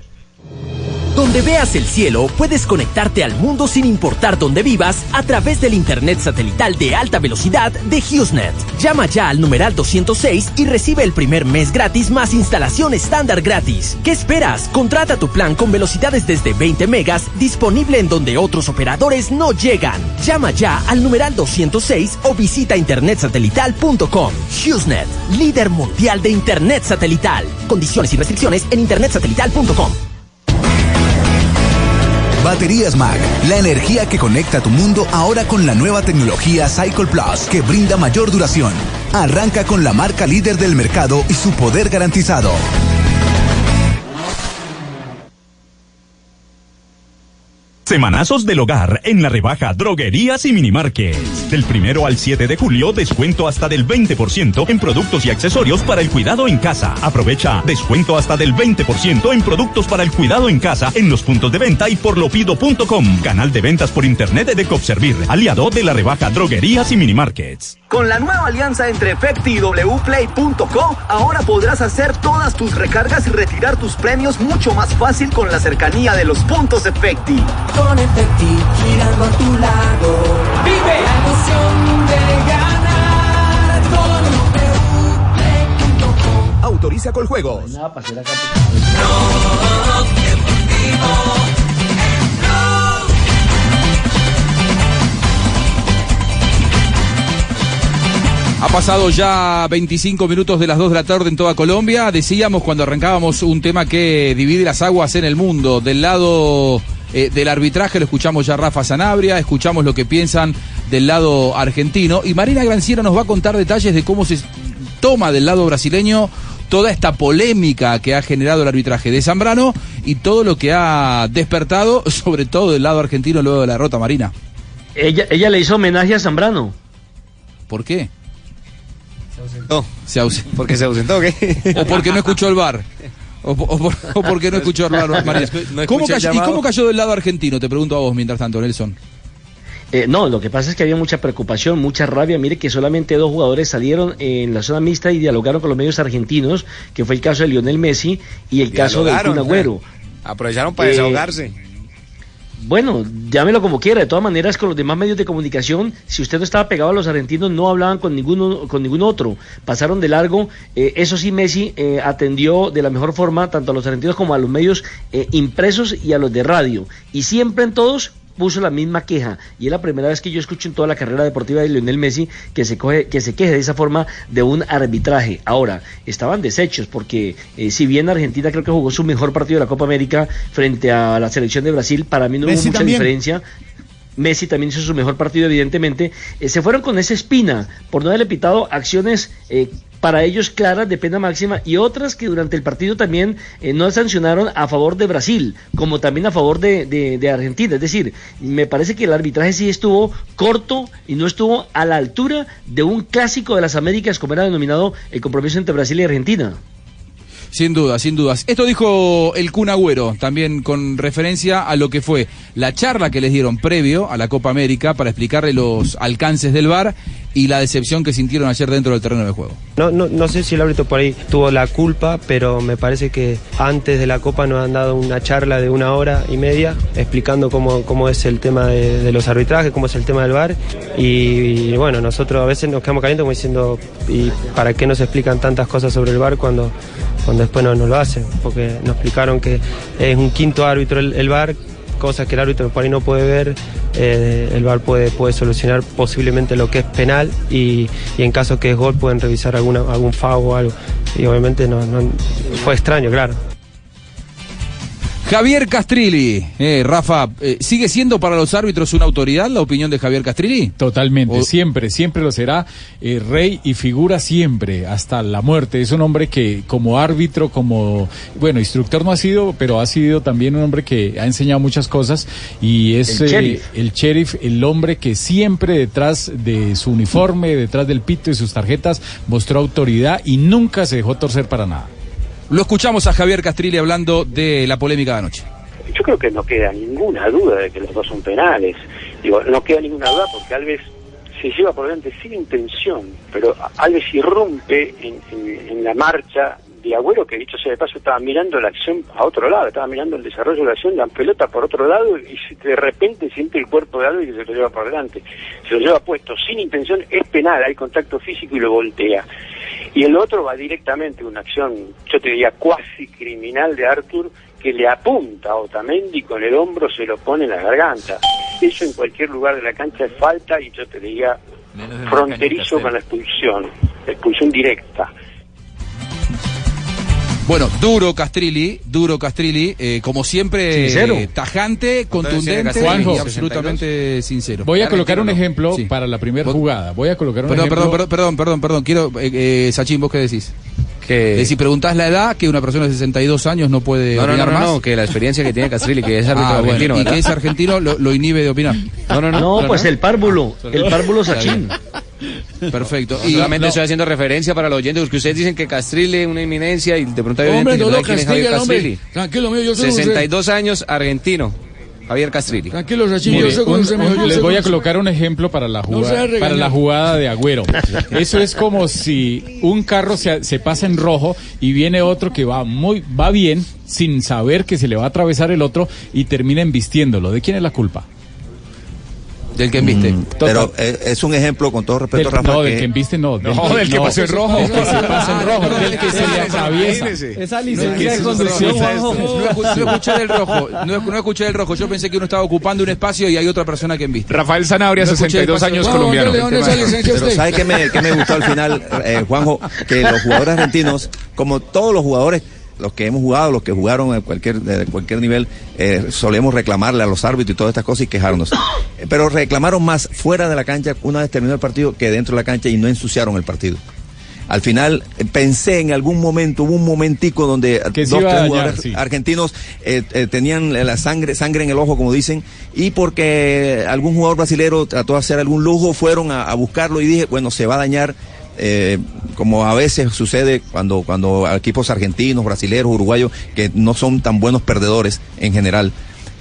Speaker 26: Donde veas el cielo, puedes conectarte al mundo sin importar dónde vivas a través del Internet satelital de alta velocidad de HughesNet. Llama ya al numeral 206 y recibe el primer mes gratis más instalación estándar gratis. ¿Qué esperas? Contrata tu plan con velocidades desde 20 megas disponible en donde otros operadores no llegan. Llama ya al numeral 206 o visita internetsatelital.com. HughesNet, líder mundial de Internet satelital. Condiciones y restricciones en internetsatelital.com.
Speaker 27: Baterías Mag, la energía que conecta tu mundo ahora con la nueva tecnología Cycle Plus que brinda mayor duración. Arranca con la marca líder del mercado y su poder garantizado.
Speaker 28: Semanazos del hogar en la rebaja Droguerías y Minimarkets. Del primero al 7 de julio, descuento hasta del 20% en productos y accesorios para el cuidado en casa. Aprovecha descuento hasta del 20% en productos para el cuidado en casa en los puntos de venta y por lopido.com. Canal de ventas por internet de Copservir, aliado de la rebaja Droguerías y Minimarkets.
Speaker 26: Con la nueva alianza entre Efecti y wplay.co, ahora podrás hacer todas tus recargas y retirar tus premios mucho más fácil con la cercanía de los puntos Efecti.
Speaker 25: Con Efecti girando a tu lado. Vive la emoción de ganar con
Speaker 27: Autoriza con juegos.
Speaker 21: Ha pasado ya 25 minutos de las 2 de la tarde en toda Colombia. Decíamos cuando arrancábamos un tema que divide las aguas en el mundo. Del lado eh, del arbitraje lo escuchamos ya Rafa Sanabria, escuchamos lo que piensan del lado argentino. Y Marina Granciera nos va a contar detalles de cómo se toma del lado brasileño toda esta polémica que ha generado el arbitraje de Zambrano y todo lo que ha despertado, sobre todo del lado argentino luego de la derrota Marina.
Speaker 23: Ella, ella le hizo homenaje a Zambrano.
Speaker 21: ¿Por qué?
Speaker 14: No,
Speaker 21: Se aus-
Speaker 14: porque se ausentó, ¿o ¿qué?
Speaker 21: O porque no escuchó el bar. O, po- o por- o porque no escuchó.
Speaker 14: No escuché
Speaker 21: ¿Cómo cayó- ¿Y cómo cayó del lado argentino? Te pregunto a vos mientras tanto, Nelson.
Speaker 23: Eh, no, lo que pasa es que había mucha preocupación, mucha rabia. Mire que solamente dos jugadores salieron en la zona mixta y dialogaron con los medios argentinos, que fue el caso de Lionel Messi y el caso de Kun Agüero.
Speaker 14: sea, Aprovecharon para
Speaker 23: Eh,
Speaker 14: desahogarse.
Speaker 23: Bueno, llámelo como quiera. De todas maneras, con los demás medios de comunicación, si usted no estaba pegado a los argentinos, no hablaban con ninguno, con ningún otro. Pasaron de largo. Eh, eso sí, Messi eh, atendió de la mejor forma tanto a los argentinos como a los medios eh, impresos y a los de radio. Y siempre en todos puso la misma queja y es la primera vez que yo escucho en toda la carrera deportiva de Lionel Messi que se coge, que se queje de esa forma de un arbitraje. Ahora, estaban deshechos porque eh, si bien Argentina creo que jugó su mejor partido de la Copa América frente a la selección de Brasil, para mí no
Speaker 20: Messi
Speaker 23: hubo mucha
Speaker 20: también.
Speaker 23: diferencia. Messi también hizo su mejor partido, evidentemente. Eh, se fueron con esa espina por no haberle pitado acciones eh, para ellos claras de pena máxima y otras que durante el partido también eh, no sancionaron a favor de Brasil, como también a favor de, de- de Argentina. Es decir, me parece que el arbitraje sí estuvo corto y no estuvo a la altura de un clásico de las Américas, como era denominado el compromiso entre Brasil y Argentina.
Speaker 21: Sin duda, sin dudas. Esto dijo el Kun Agüero, también con referencia a lo que fue la charla que les dieron previo a la Copa América para explicarle los alcances del VAR y la decepción que sintieron ayer dentro del terreno de juego.
Speaker 29: No, no, no sé si el árbitro por ahí tuvo la culpa, pero me parece que antes de la Copa nos han dado una charla de una hora y media explicando cómo, cómo es el tema de, los arbitrajes, cómo es el tema del VAR. Y, y bueno, nosotros a veces nos quedamos calientes como diciendo, ¿y para qué nos explican tantas cosas sobre el VAR cuando, cuando después no, no lo hacen? Porque nos explicaron que es un quinto árbitro el, el VAR, cosas que el árbitro por ahí no puede ver, eh, el VAR puede, puede solucionar posiblemente lo que es penal y, y en caso que es gol pueden revisar alguna, algún FAO o algo. Y obviamente no, no- fue extraño, claro.
Speaker 21: Javier Castrilli, eh, Rafa, eh, ¿sigue siendo para los árbitros una autoridad la opinión de Javier Castrilli?
Speaker 12: Totalmente, siempre, siempre lo será eh, rey y figura siempre, hasta la muerte. Es un hombre que como árbitro, como, bueno, instructor no ha sido, pero ha sido también un hombre que ha enseñado muchas cosas y es
Speaker 23: El
Speaker 12: eh,
Speaker 23: sheriff.
Speaker 12: el sheriff, el hombre que siempre detrás de su uniforme, detrás del pito y sus tarjetas, mostró autoridad y nunca se dejó torcer para nada.
Speaker 21: Lo escuchamos a Javier Castrilli hablando de la polémica de anoche.
Speaker 30: Yo creo que no queda ninguna duda de que los dos son penales. Digo, no queda ninguna duda porque Alves se lleva por delante sin intención, pero Alves irrumpe en, en- en la marcha de Agüero, que dicho sea de paso estaba mirando la acción a otro lado, estaba mirando el desarrollo de la acción, la pelota por otro lado y de repente siente el cuerpo de Alves que se lo lleva por delante. Se lo lleva puesto sin intención, es penal, hay contacto físico y lo voltea. Y el otro va directamente a una acción, yo te diría, cuasi criminal de Arthur, que le apunta a Otamendi y con el hombro se lo pone en la garganta. Eso en cualquier lugar de la cancha es falta y yo te diría fronterizo con la expulsión, expulsión directa.
Speaker 21: Bueno, duro Castrilli, duro Castrilli, eh, como siempre,
Speaker 12: Sincero.
Speaker 21: eh, tajante, contundente y absolutamente sincero.
Speaker 12: Voy a colocar un ejemplo para la primera jugada. Voy a colocar un
Speaker 21: Perdón,
Speaker 12: ejemplo.
Speaker 21: perdón, perdón, perdón, perdón, perdón, quiero, eh, eh, Sachin, ¿vos qué decís? Que si preguntás la edad, que una persona de 62 años no puede
Speaker 14: No, no, no,
Speaker 21: opinar
Speaker 14: no,
Speaker 21: más.
Speaker 14: no, que la experiencia que tiene Castrilli, que es árbitro
Speaker 21: Ah, bueno,
Speaker 14: argentino,
Speaker 21: y
Speaker 14: ¿verdad?
Speaker 21: que es argentino lo, lo inhibe de opinar.
Speaker 14: No, no, no.
Speaker 23: No, pues el párvulo, el párvulo Sachin.
Speaker 21: Perfecto.
Speaker 14: Y solamente estoy haciendo referencia para los oyentes, porque ustedes dicen que Castrilli es una eminencia y de pronto hay
Speaker 31: Hombre,
Speaker 14: oyentes que
Speaker 31: no
Speaker 14: no
Speaker 31: lo
Speaker 14: saben quién es Javier
Speaker 31: castiguen, hombre.
Speaker 14: Castrilli.
Speaker 31: Tranquilo, mío, yo sé.
Speaker 14: 62 años, argentino. Javier Castrilli.
Speaker 31: Tranquilo,
Speaker 12: Mire,
Speaker 31: yo
Speaker 12: un- un- les voy a colocar un ejemplo para la
Speaker 31: No
Speaker 12: jugada, para la jugada de Agüero. Eso es como si un carro se, se pasa en rojo y viene otro que va muy va bien sin saber que se le va a atravesar el otro y termina embistiéndolo. ¿De quién es la culpa?
Speaker 21: Del que embiste.
Speaker 18: Pero eh, es un ejemplo, con todo respeto,
Speaker 12: Del-
Speaker 18: Rafa.
Speaker 12: no,
Speaker 18: que-
Speaker 12: del que embiste no.
Speaker 18: No, del que pasó en rojo.
Speaker 12: Del que se pasa en rojo, del que se le atraviesa.
Speaker 21: Esa
Speaker 12: licencia de conducción, Juanjo.
Speaker 21: No, escu- no escuché del rojo, no, no escuché del rojo. Yo pensé que uno estaba ocupando un espacio y hay otra persona que embiste.
Speaker 32: Rafael
Speaker 21: el
Speaker 32: 62
Speaker 21: paso-
Speaker 32: años,
Speaker 21: No,
Speaker 32: colombiano.
Speaker 21: ¿dónde- dónde esa licencia
Speaker 18: Pero? ¿sabe qué me, qué me gustó al final, eh, Juanjo? Que los jugadores argentinos, como todos los jugadores, los que hemos jugado, los que jugaron a cualquier, de cualquier nivel, eh, solemos reclamarle a los árbitros y todas estas cosas y quejarnos. Pero reclamaron más fuera de la cancha una vez terminó el partido que dentro de la cancha y no ensuciaron el partido. Al final eh, pensé en algún momento, hubo un momentico donde
Speaker 12: Que
Speaker 18: dos, tres
Speaker 12: dañar,
Speaker 18: jugadores
Speaker 12: sí.
Speaker 18: argentinos eh, eh, tenían la sangre, sangre en el ojo, como dicen, y porque algún jugador brasilero trató de hacer algún lujo, fueron a, a buscarlo y dije, bueno, se va a dañar, eh, como a veces sucede cuando, cuando equipos argentinos, brasileros, uruguayos, que no son tan buenos perdedores en general.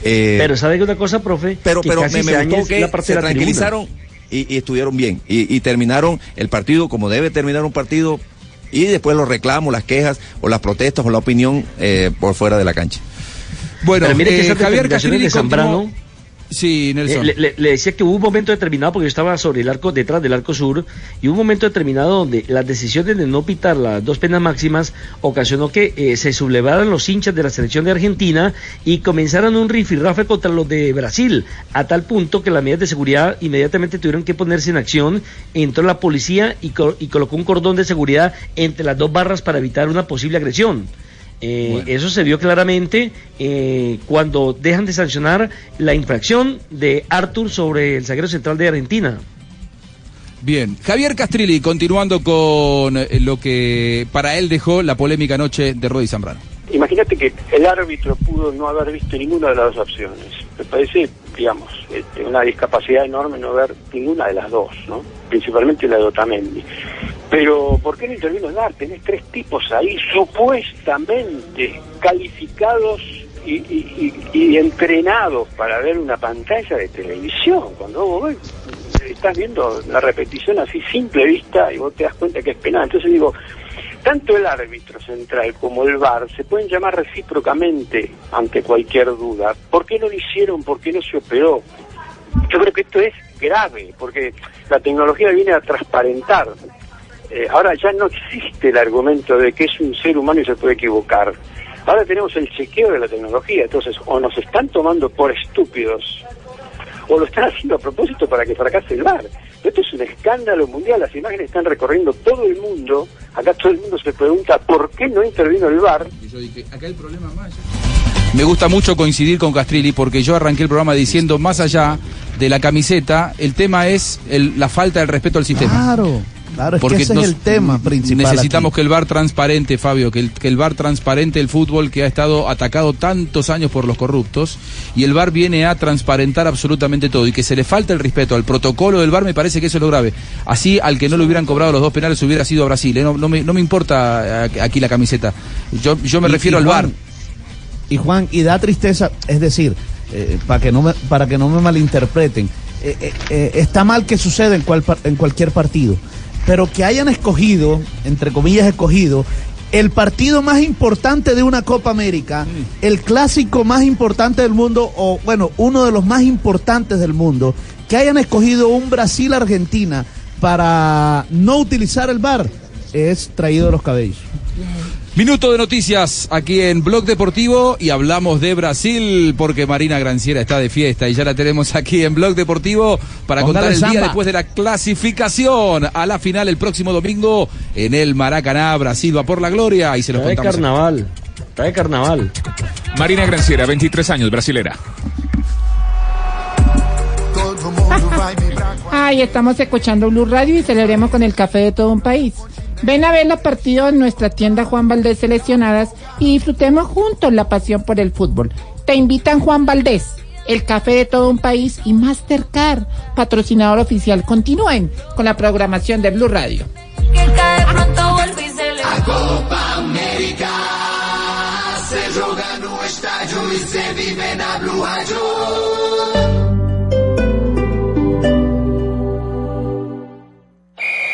Speaker 17: Eh,
Speaker 23: Pero ¿sabe qué una cosa, profe?
Speaker 17: pero
Speaker 23: Que
Speaker 17: pero
Speaker 23: casi
Speaker 17: me, me gustó que
Speaker 23: la parte
Speaker 17: se
Speaker 23: de la tribuna.
Speaker 17: tranquilizaron y, y estuvieron bien. Y, y terminaron el partido como debe terminar un partido y después los reclamos, las quejas o las protestas o la opinión eh, por fuera de la cancha.
Speaker 21: Bueno,
Speaker 23: Pero mire que
Speaker 21: eh, Javier Castrilli
Speaker 23: de Zambrano,
Speaker 21: continuó- Sí, Nelson.
Speaker 23: Eh, le, decía que hubo un momento determinado, porque yo estaba sobre el arco, detrás del arco sur, y hubo un momento determinado donde las decisiones de no pitar las dos penas máximas ocasionó que eh, se sublevaran los hinchas de la selección de Argentina y comenzaran un rifirrafe contra los de Brasil, a tal punto que las medidas de seguridad inmediatamente tuvieron que ponerse en acción, entró la policía y, co- y colocó un cordón de seguridad entre las dos barras para evitar una posible agresión. Eh, Eso se vio claramente eh, cuando dejan de sancionar la infracción de Arthur sobre el zaguero central de Argentina.
Speaker 21: Bien, Javier Castrilli, continuando con eh, lo que para él dejó la polémica noche de Rodi Zambrano.
Speaker 30: Imagínate que el árbitro pudo no haber visto ninguna de las dos opciones. Me parece, digamos, este, una discapacidad enorme no ver ninguna de las dos, ¿no? Principalmente la de Otamendi. Pero, ¿por qué no intervino el VAR? Tenés tres tipos ahí supuestamente calificados y- y entrenados para ver una pantalla de televisión. Cuando vos ves, estás viendo la repetición así simple vista y vos te das cuenta que es penal. Entonces digo, tanto el árbitro central como el VAR se pueden llamar recíprocamente ante cualquier duda. ¿Por qué no lo hicieron? ¿Por qué no se operó? Yo creo que esto es grave, porque la tecnología viene a transparentar. Eh, ahora ya no existe el argumento de que es un ser humano y se puede equivocar. Ahora tenemos el chequeo de la tecnología, entonces o nos están tomando por estúpidos o lo están haciendo a propósito para que fracase el VAR. Esto es un escándalo mundial, las imágenes están recorriendo todo el mundo, acá todo el mundo se pregunta por qué no intervino el VAR.
Speaker 21: acá el problema más. Me gusta mucho coincidir con Castrilli porque yo arranqué el programa diciendo más allá de la camiseta, el tema es el- la falta del respeto al sistema.
Speaker 16: Claro, claro, es
Speaker 21: Porque
Speaker 16: que ese
Speaker 21: nos-
Speaker 16: es el tema principal.
Speaker 21: Necesitamos
Speaker 16: aquí.
Speaker 21: que el VAR transparente, Fabio, que el, que el VAR transparente el fútbol que ha estado atacado tantos años por los corruptos y el VAR viene a transparentar absolutamente todo y que se le falta el respeto al protocolo del VAR me parece que eso es lo grave. Así al que no le hubieran cobrado los dos penales hubiera sido a Brasil, ¿eh? no, no me, no me importa eh, aquí la camiseta. Yo, yo me
Speaker 16: Y-
Speaker 21: refiero
Speaker 16: y
Speaker 21: al
Speaker 16: Juan,
Speaker 21: VAR.
Speaker 16: Y Juan, y da tristeza, es decir, eh, para que no me, para que no me malinterpreten, eh, está mal que suceda en, cual en cualquier partido, pero que hayan escogido, entre comillas escogido, el partido más importante de una Copa América, el clásico más importante del mundo, o bueno, uno de los más importantes del mundo, que hayan escogido un Brasil-Argentina para no utilizar el VAR, es traído de los cabellos.
Speaker 21: Minuto de noticias aquí en Blog Deportivo y hablamos de Brasil porque Marina Granciera está de fiesta y ya la tenemos aquí en Blog Deportivo para
Speaker 16: Póngale
Speaker 21: contar el día después de la clasificación a la final el próximo domingo en el Maracaná. Brasil va por la gloria y se los
Speaker 23: Trae
Speaker 21: contamos.
Speaker 23: carnaval, trae carnaval.
Speaker 33: Marina Granciera, 23 años, brasilera.
Speaker 34: Ay, estamos escuchando Blue Radio y celebremos con el café de todo un país. Ven a ver los partidos en nuestra tienda Juan Valdés Seleccionadas y disfrutemos juntos la pasión por el fútbol. Te invitan Juan Valdés, el café de todo un país y Mastercard, patrocinador oficial. Continúen con la programación de Blue Radio.
Speaker 35: A Copa América se no e se vive na Blue Radio.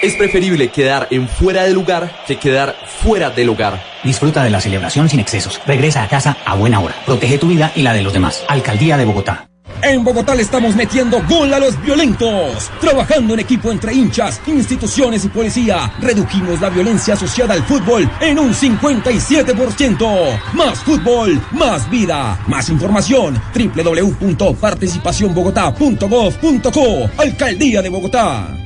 Speaker 27: Es preferible quedar en fuera de lugar que quedar fuera del hogar.
Speaker 5: Disfruta de la celebración sin excesos. Regresa a casa a buena hora. Protege tu vida y la de los demás. Alcaldía de Bogotá.
Speaker 36: En Bogotá le estamos metiendo gol a los violentos. Trabajando en equipo entre hinchas, instituciones y policía, redujimos la violencia asociada al fútbol en un 57%. Más fútbol, más vida. Más información, www.participacionbogotá.gov.co. Alcaldía de Bogotá.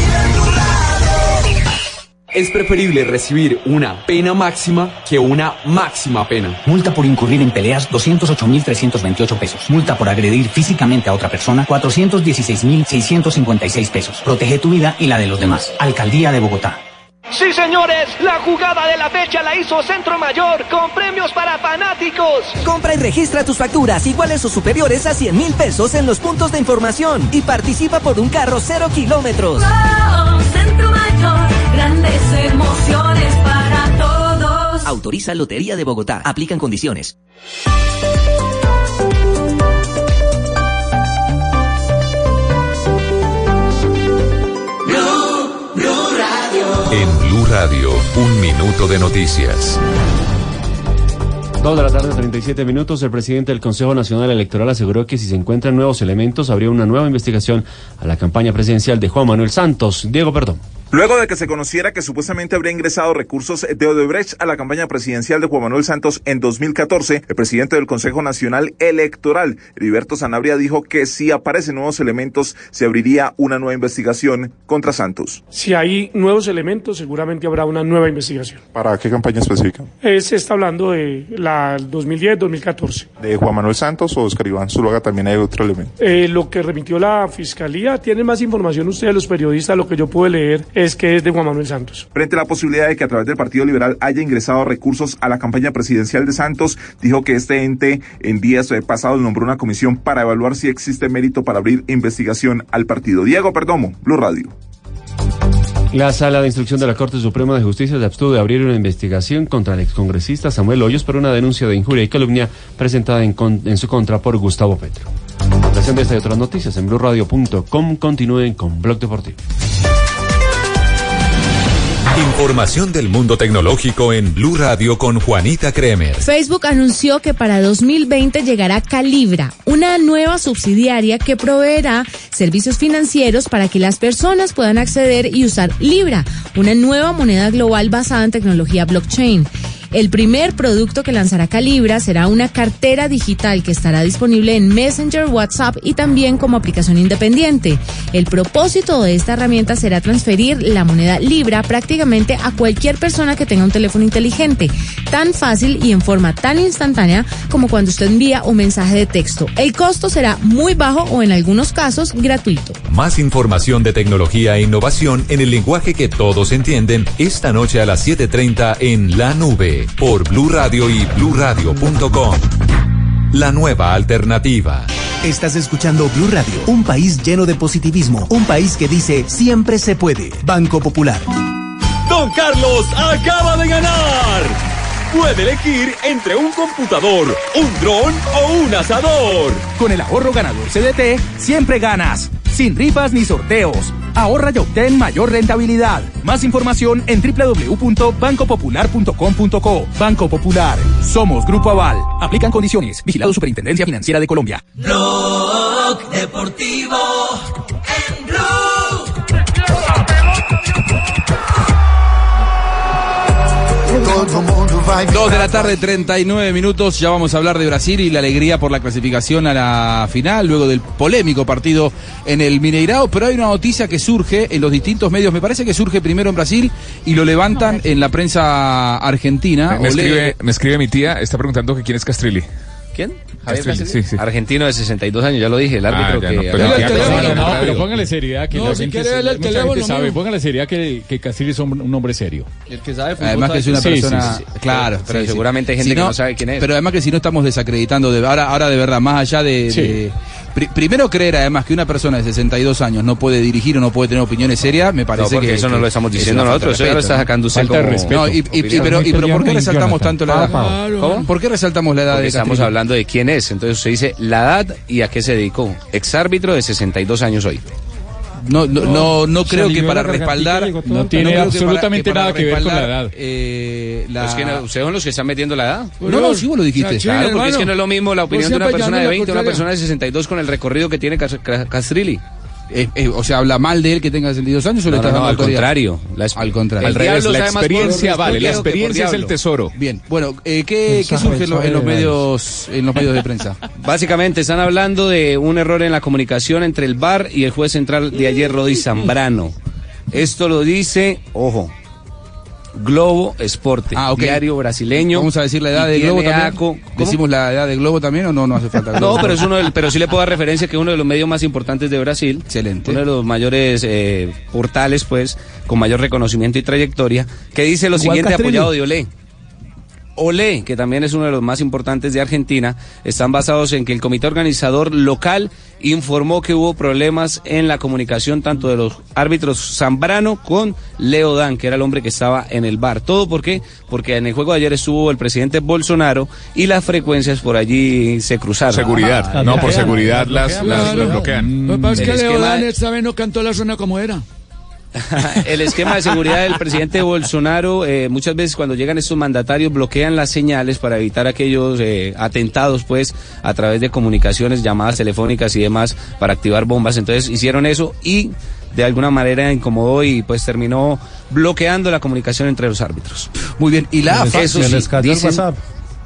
Speaker 37: Es preferible recibir una pena máxima que una máxima pena.
Speaker 5: Multa por incurrir en peleas, 208.328 pesos. Multa por agredir físicamente a otra persona, 416.656 pesos. Protege tu vida y la de los demás. Alcaldía de Bogotá.
Speaker 38: Sí, señores, la jugada de la fecha la hizo Centro Mayor con premios para fanáticos.
Speaker 26: Compra y registra tus facturas iguales o superiores a 100 mil pesos en los puntos de información y participa por un carro cero kilómetros.
Speaker 39: Grandes emociones para todos.
Speaker 26: Autoriza Lotería de Bogotá. Aplican condiciones.
Speaker 8: En Blue Radio, un minuto de noticias.
Speaker 40: Dos de la tarde, 37 minutos. El presidente del Consejo Nacional Electoral aseguró que si se encuentran nuevos elementos, habría una nueva investigación a la campaña presidencial de Juan Manuel Santos. Diego Perdón.
Speaker 41: Luego de que se conociera que supuestamente habría ingresado recursos de Odebrecht a la campaña presidencial de Juan Manuel Santos en 2014, el presidente del Consejo Nacional Electoral, Heriberto Sanabria, dijo que si aparecen nuevos elementos, se abriría una nueva investigación contra Santos.
Speaker 42: Si hay nuevos elementos, seguramente habrá una nueva investigación.
Speaker 41: ¿Para qué campaña específica?
Speaker 42: Eh, se está hablando de la 2010-2014.
Speaker 41: ¿De Juan Manuel Santos o Oscar Iván Zuluaga también hay otro elemento?
Speaker 42: Eh, lo que remitió la Fiscalía, tienen más información ustedes los periodistas, lo que yo puedo leer es que es de Juan Manuel Santos.
Speaker 41: Frente a la posibilidad de que a través del Partido Liberal haya ingresado recursos a la campaña presidencial de Santos, dijo que este ente en días pasados nombró una comisión para evaluar si existe mérito para abrir investigación al partido. Diego Perdomo, Blue Radio.
Speaker 40: La Sala de Instrucción de la Corte Suprema de Justicia se abstuvo de abrir una investigación contra el excongresista Samuel Hoyos por una denuncia de injuria y calumnia presentada en, su contra por Gustavo Petro. Presentación de esta y otras noticias en blueradio.com. Continúen con Blog Deportivo.
Speaker 8: Información del mundo tecnológico en Blue Radio con Juanita Kremer.
Speaker 43: Facebook anunció que para 2020 llegará Calibra, una nueva subsidiaria que proveerá servicios financieros para que las personas puedan acceder y usar Libra, una nueva moneda global basada en tecnología blockchain. El primer producto que lanzará Calibra será una cartera digital que estará disponible en Messenger, WhatsApp y también como aplicación independiente. El propósito de esta herramienta será transferir la moneda Libra prácticamente a cualquier persona que tenga un teléfono inteligente, tan fácil y en forma tan instantánea como cuando usted envía un mensaje de texto. El costo será muy bajo o en algunos casos gratuito.
Speaker 8: Más información de tecnología e innovación en el lenguaje que todos entienden esta noche a las 7:30 en La Nube por Blue Radio y bluradio.com. La nueva alternativa.
Speaker 27: Estás escuchando Blue Radio, un país lleno de positivismo, un país que dice siempre se puede. Banco Popular.
Speaker 33: Don Carlos acaba de ganar. Puede elegir entre un computador, un dron o un asador.
Speaker 44: Con el ahorro ganador CDT, siempre ganas. Sin rifas ni sorteos. Ahorra y obtén mayor rentabilidad. Más información en www.bancopopular.com.co. Banco Popular. Somos Grupo Aval. Aplican condiciones. Vigilado Superintendencia Financiera de Colombia.
Speaker 39: Blog Deportivo en Blue.
Speaker 21: Dos de la tarde, 39 minutos. Ya vamos a hablar de Brasil y la alegría por la clasificación a la final, luego del polémico partido en el Mineirao. Pero hay una noticia que surge en los distintos medios. Me parece que surge primero en Brasil y lo levantan en la prensa argentina.
Speaker 45: Me, escribe, me escribe mi tía, está preguntando que quién es Castrilli.
Speaker 14: ¿Quién? Javier
Speaker 45: Castrilli. sí, sí.
Speaker 14: Argentino de 62 años, ya lo dije, el árbitro
Speaker 45: ya
Speaker 14: que...
Speaker 45: no, pero ya-
Speaker 12: No, no, pero póngale seriedad que
Speaker 14: No,
Speaker 12: la
Speaker 14: si
Speaker 12: gente,
Speaker 14: quiere, el teléfono,
Speaker 12: sabe. Póngale seriedad que, que Castillo es un, un hombre serio.
Speaker 21: El que sabe Además que es una persona,
Speaker 12: sí, sí.
Speaker 21: claro,
Speaker 14: Pero seguramente hay gente
Speaker 21: Si
Speaker 14: que no sabe quién es.
Speaker 21: Pero además que si no estamos desacreditando, de, ahora, ahora de verdad, más allá de,
Speaker 12: Sí.
Speaker 21: de- Pri- primero creer además que una persona de 62 años no puede dirigir o no puede tener opiniones serias, me parece
Speaker 14: porque
Speaker 21: que
Speaker 14: eso no lo estamos
Speaker 21: es
Speaker 14: diciendo nosotros, eso ya lo está
Speaker 21: ¿no?
Speaker 14: sacando usted como
Speaker 21: respeto. No, y, y- y-
Speaker 14: opinión.
Speaker 21: pero, y- pero ¿por qué resaltamos tanto la edad? ¿Por qué resaltamos la edad
Speaker 14: Porque
Speaker 21: de
Speaker 14: estamos
Speaker 21: Castrilli?
Speaker 14: Hablando de quién es. Entonces usted dice la edad y a qué se dedicó. Exárbitro de 62 años hoy.
Speaker 21: No, no, no, no
Speaker 12: Se
Speaker 21: creo que para respaldar.
Speaker 12: No tiene
Speaker 21: para-
Speaker 12: absolutamente
Speaker 21: que para
Speaker 12: nada que ver con la edad.
Speaker 21: eh, la-
Speaker 14: Es que no- ustedes son los que están metiendo la edad.
Speaker 21: No, no, sí vos lo dijiste.
Speaker 14: Claro, porque es que no es lo mismo la opinión de una persona de 20 a una persona de 62 con el recorrido que tiene Cas- Ca- Castrilli.
Speaker 21: Eh, eh, o sea, habla mal de él que tenga 62 años o le
Speaker 14: No,
Speaker 21: estás
Speaker 14: no,
Speaker 21: dando
Speaker 14: al
Speaker 21: autoridad?
Speaker 14: contrario. La es-
Speaker 21: al contrario.
Speaker 14: Al revés, la experiencia vale, la experiencia es el
Speaker 31: tesoro.
Speaker 21: Bien, bueno, eh, ¿qué, qué surge en los medios en los medios de prensa?
Speaker 14: Básicamente están hablando de un error en la comunicación entre el VAR y el juez central de ayer, Rodi Zambrano. Esto lo dice, ojo, Globo Esporte,
Speaker 21: Ah,
Speaker 14: diario brasileño.
Speaker 21: Vamos a decir la edad de Globo también.
Speaker 14: ACO.
Speaker 21: ¿Decimos la edad de Globo también o no, no hace falta?
Speaker 14: No,
Speaker 21: Globo?
Speaker 14: pero es uno del- pero sí le puedo dar referencia que es uno de los medios más importantes de Brasil.
Speaker 21: Excelente.
Speaker 14: Uno de los mayores eh, portales, pues, con mayor reconocimiento y trayectoria, que dice lo
Speaker 21: Igual
Speaker 14: siguiente
Speaker 21: Castrilli.
Speaker 14: apoyado de Olé. Olé, que también es uno de los más importantes de Argentina, están basados en que el comité organizador local informó que hubo problemas en la comunicación tanto de los árbitros Zambrano con Leo Dan, que era el hombre que estaba en el bar. ¿Todo por qué? Porque en el juego de ayer estuvo el presidente Bolsonaro y las frecuencias por allí se cruzaron.
Speaker 31: Seguridad,
Speaker 14: Ah,
Speaker 31: no, por seguridad las, las, las bloquean.
Speaker 46: Lo que pasa es que
Speaker 14: El
Speaker 46: Leo Dan esta vez no cantó la zona como era.
Speaker 14: el esquema de seguridad del presidente Bolsonaro, eh, muchas veces cuando llegan estos mandatarios bloquean las señales para evitar aquellos eh, atentados, pues, a través de comunicaciones, llamadas telefónicas y demás, para activar bombas. Entonces hicieron eso y de alguna manera incomodó y pues terminó bloqueando la comunicación entre los árbitros.
Speaker 21: Muy bien, y la AFA
Speaker 14: eso sí, dicen.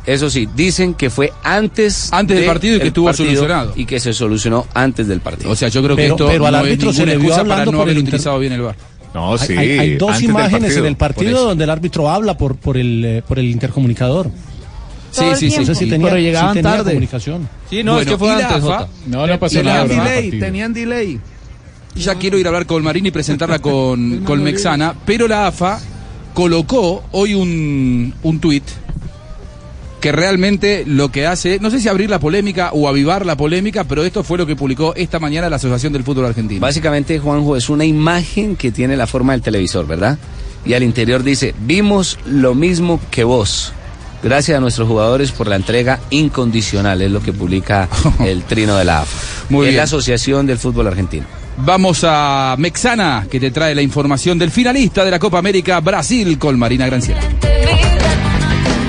Speaker 14: Eso sí, dicen que fue antes,
Speaker 21: Antes del
Speaker 14: de
Speaker 21: partido y que estuvo
Speaker 14: partido
Speaker 21: solucionado.
Speaker 14: y que se solucionó antes del partido.
Speaker 21: O sea, yo creo que esto no es ninguna excusa para no haber utilizado bien el VAR.
Speaker 14: No,
Speaker 47: Hay- hay, hay dos imágenes en el partido donde el árbitro habla por, por, el, eh, por el intercomunicador.
Speaker 21: Sí, sí, sí.
Speaker 47: No sé si tenía,
Speaker 48: Pero llegaban
Speaker 47: si tenía
Speaker 48: tarde.
Speaker 47: comunicación.
Speaker 48: Sí, no, es que fue antes,
Speaker 21: AFA.
Speaker 12: No, no pasó
Speaker 21: tenían
Speaker 12: nada
Speaker 21: delay,
Speaker 12: partido.
Speaker 21: tenían delay. Ya quiero ir a hablar con Marín y presentarla con, con Mexana, pero la AFA colocó hoy un, un tuit que realmente lo que hace, no sé si abrir la polémica o avivar la polémica, pero esto fue lo que publicó esta mañana la Asociación del Fútbol Argentino.
Speaker 14: Básicamente, Juanjo, es una imagen que tiene la forma del televisor, ¿verdad? Y al interior dice, vimos lo mismo que vos. Gracias a nuestros jugadores por la entrega incondicional, es lo que publica el trino de la AFA.
Speaker 21: Muy
Speaker 14: es
Speaker 21: bien.
Speaker 14: la Asociación del Fútbol Argentino.
Speaker 21: Vamos a Mexana, que te trae la información del finalista de la Copa América Brasil con Marina Granciera.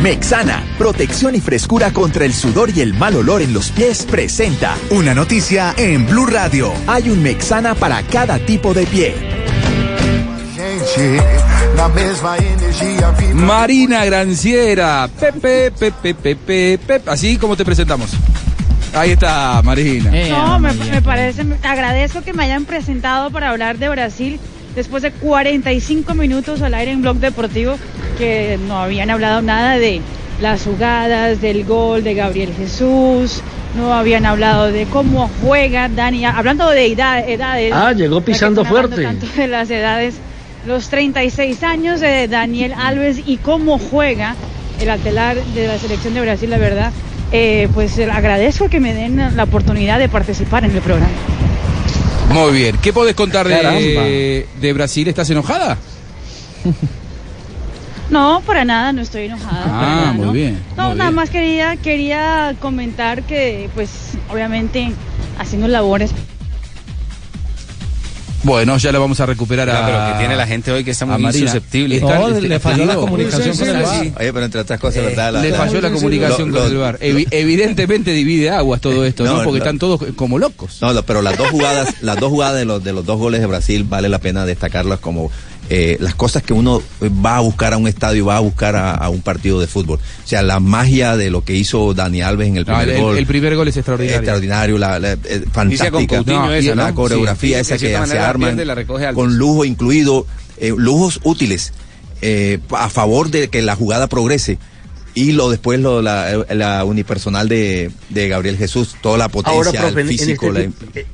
Speaker 49: Mexana, protección y frescura contra el sudor y el mal olor en los pies, presenta una noticia en Blue Radio. Hay un Mexana para cada tipo de pie.
Speaker 21: Marina Granciera, Pepe, Pepe, Pepe, Pepe. Así como te presentamos. Ahí está, Marina.
Speaker 50: No, me, me parece, me- agradezco que me hayan presentado para hablar de Brasil después de 45 minutos al aire en Blog Deportivo, que no habían hablado nada de las jugadas, del gol de Gabriel Jesús, no habían hablado de cómo juega Dani, hablando de edad- edades.
Speaker 48: Ah, llegó pisando fuerte.
Speaker 50: Tanto de las edades, los 36 años de Daniel Alves y cómo juega el atelar de la selección de Brasil, la verdad. eh, pues agradezco que me den la oportunidad de participar en el programa.
Speaker 21: Muy bien. ¿Qué podés contar de, de Brasil? ¿Estás enojada?
Speaker 50: No, para nada, no estoy enojada.
Speaker 21: Ah,
Speaker 50: nada,
Speaker 21: muy
Speaker 50: ¿no?
Speaker 21: bien.
Speaker 50: No,
Speaker 21: muy
Speaker 50: nada
Speaker 21: bien.
Speaker 50: más quería, quería comentar que, pues, obviamente, haciendo labores.
Speaker 21: Bueno, ya lo vamos a recuperar a.
Speaker 14: pero que tiene la gente hoy que está muy susceptible. No,
Speaker 21: está-
Speaker 14: le falló la comunicación con el VAR.
Speaker 17: Oye, pero entre otras cosas,
Speaker 21: Eh,
Speaker 17: ¿verdad? La-
Speaker 21: le
Speaker 17: la-
Speaker 21: falló la comunicación
Speaker 17: lo-
Speaker 21: con
Speaker 17: lo-
Speaker 21: el bar. Evi- evidentemente divide aguas todo esto, ¿no?
Speaker 17: No,
Speaker 21: Porque están todos como locos.
Speaker 17: No, no, pero las dos jugadas, las dos jugadas de los, de los dos goles de Brasil vale la pena destacarlas como eh, las cosas que uno va a buscar a un estadio, va a buscar a, a un partido de fútbol. O sea, la magia de lo que hizo Dani Alves en el
Speaker 21: No,
Speaker 17: primer
Speaker 21: el,
Speaker 17: gol.
Speaker 21: el primer gol es extraordinario.
Speaker 17: extraordinario, la, la- eh,
Speaker 14: con
Speaker 17: fantástica.
Speaker 14: Esa,
Speaker 17: y la
Speaker 14: ¿no?
Speaker 17: coreografía
Speaker 14: Sí,
Speaker 17: esa que se
Speaker 14: Alves.
Speaker 17: con lujo incluido, eh, lujos útiles eh, a favor de que la jugada progrese. Y lo después lo, la, la unipersonal de, de Gabriel Jesús, toda la potencia,
Speaker 48: Ahora, profe,
Speaker 17: el
Speaker 48: en- en
Speaker 17: físico,
Speaker 48: este
Speaker 17: la-
Speaker 48: eh,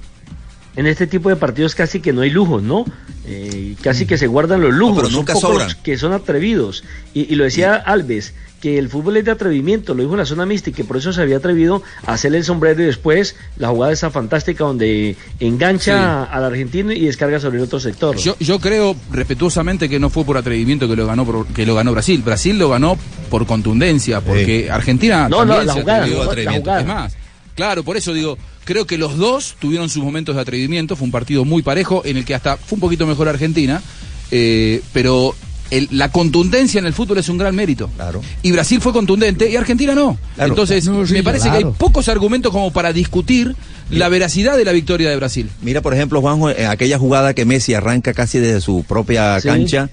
Speaker 23: en este tipo de partidos casi que no hay lujos, ¿no? Eh, casi que se guardan los lujos,
Speaker 17: pero nunca sobran.
Speaker 23: los que son atrevidos. Y, y lo decía Alves, que el fútbol es de atrevimiento, lo dijo en la zona y que por eso se había atrevido a hacerle el sombrero y después la jugada esa fantástica donde engancha al argentino y descarga sobre el otro sector.
Speaker 21: Yo, yo creo respetuosamente que no fue por atrevimiento que lo ganó por- que lo ganó Brasil. Brasil lo ganó por contundencia, porque Argentina
Speaker 23: No, no, la
Speaker 21: se
Speaker 23: jugada,
Speaker 21: atrevió.
Speaker 23: la jugada.
Speaker 21: Es más, claro, por eso digo, creo que los dos tuvieron sus momentos de atrevimiento. Fue un partido muy parejo en el que hasta fue un poquito mejor Argentina, eh, pero el- la contundencia en el fútbol es un gran mérito. Y Brasil fue contundente y Argentina no.
Speaker 17: Claro.
Speaker 21: Entonces,
Speaker 17: No, sí,
Speaker 21: me parece que
Speaker 17: claro.
Speaker 21: hay pocos argumentos como para discutir la veracidad de la victoria de Brasil.
Speaker 17: Mira, por ejemplo, Juanjo, en aquella jugada que Messi arranca casi desde su propia
Speaker 21: Sí.
Speaker 17: cancha.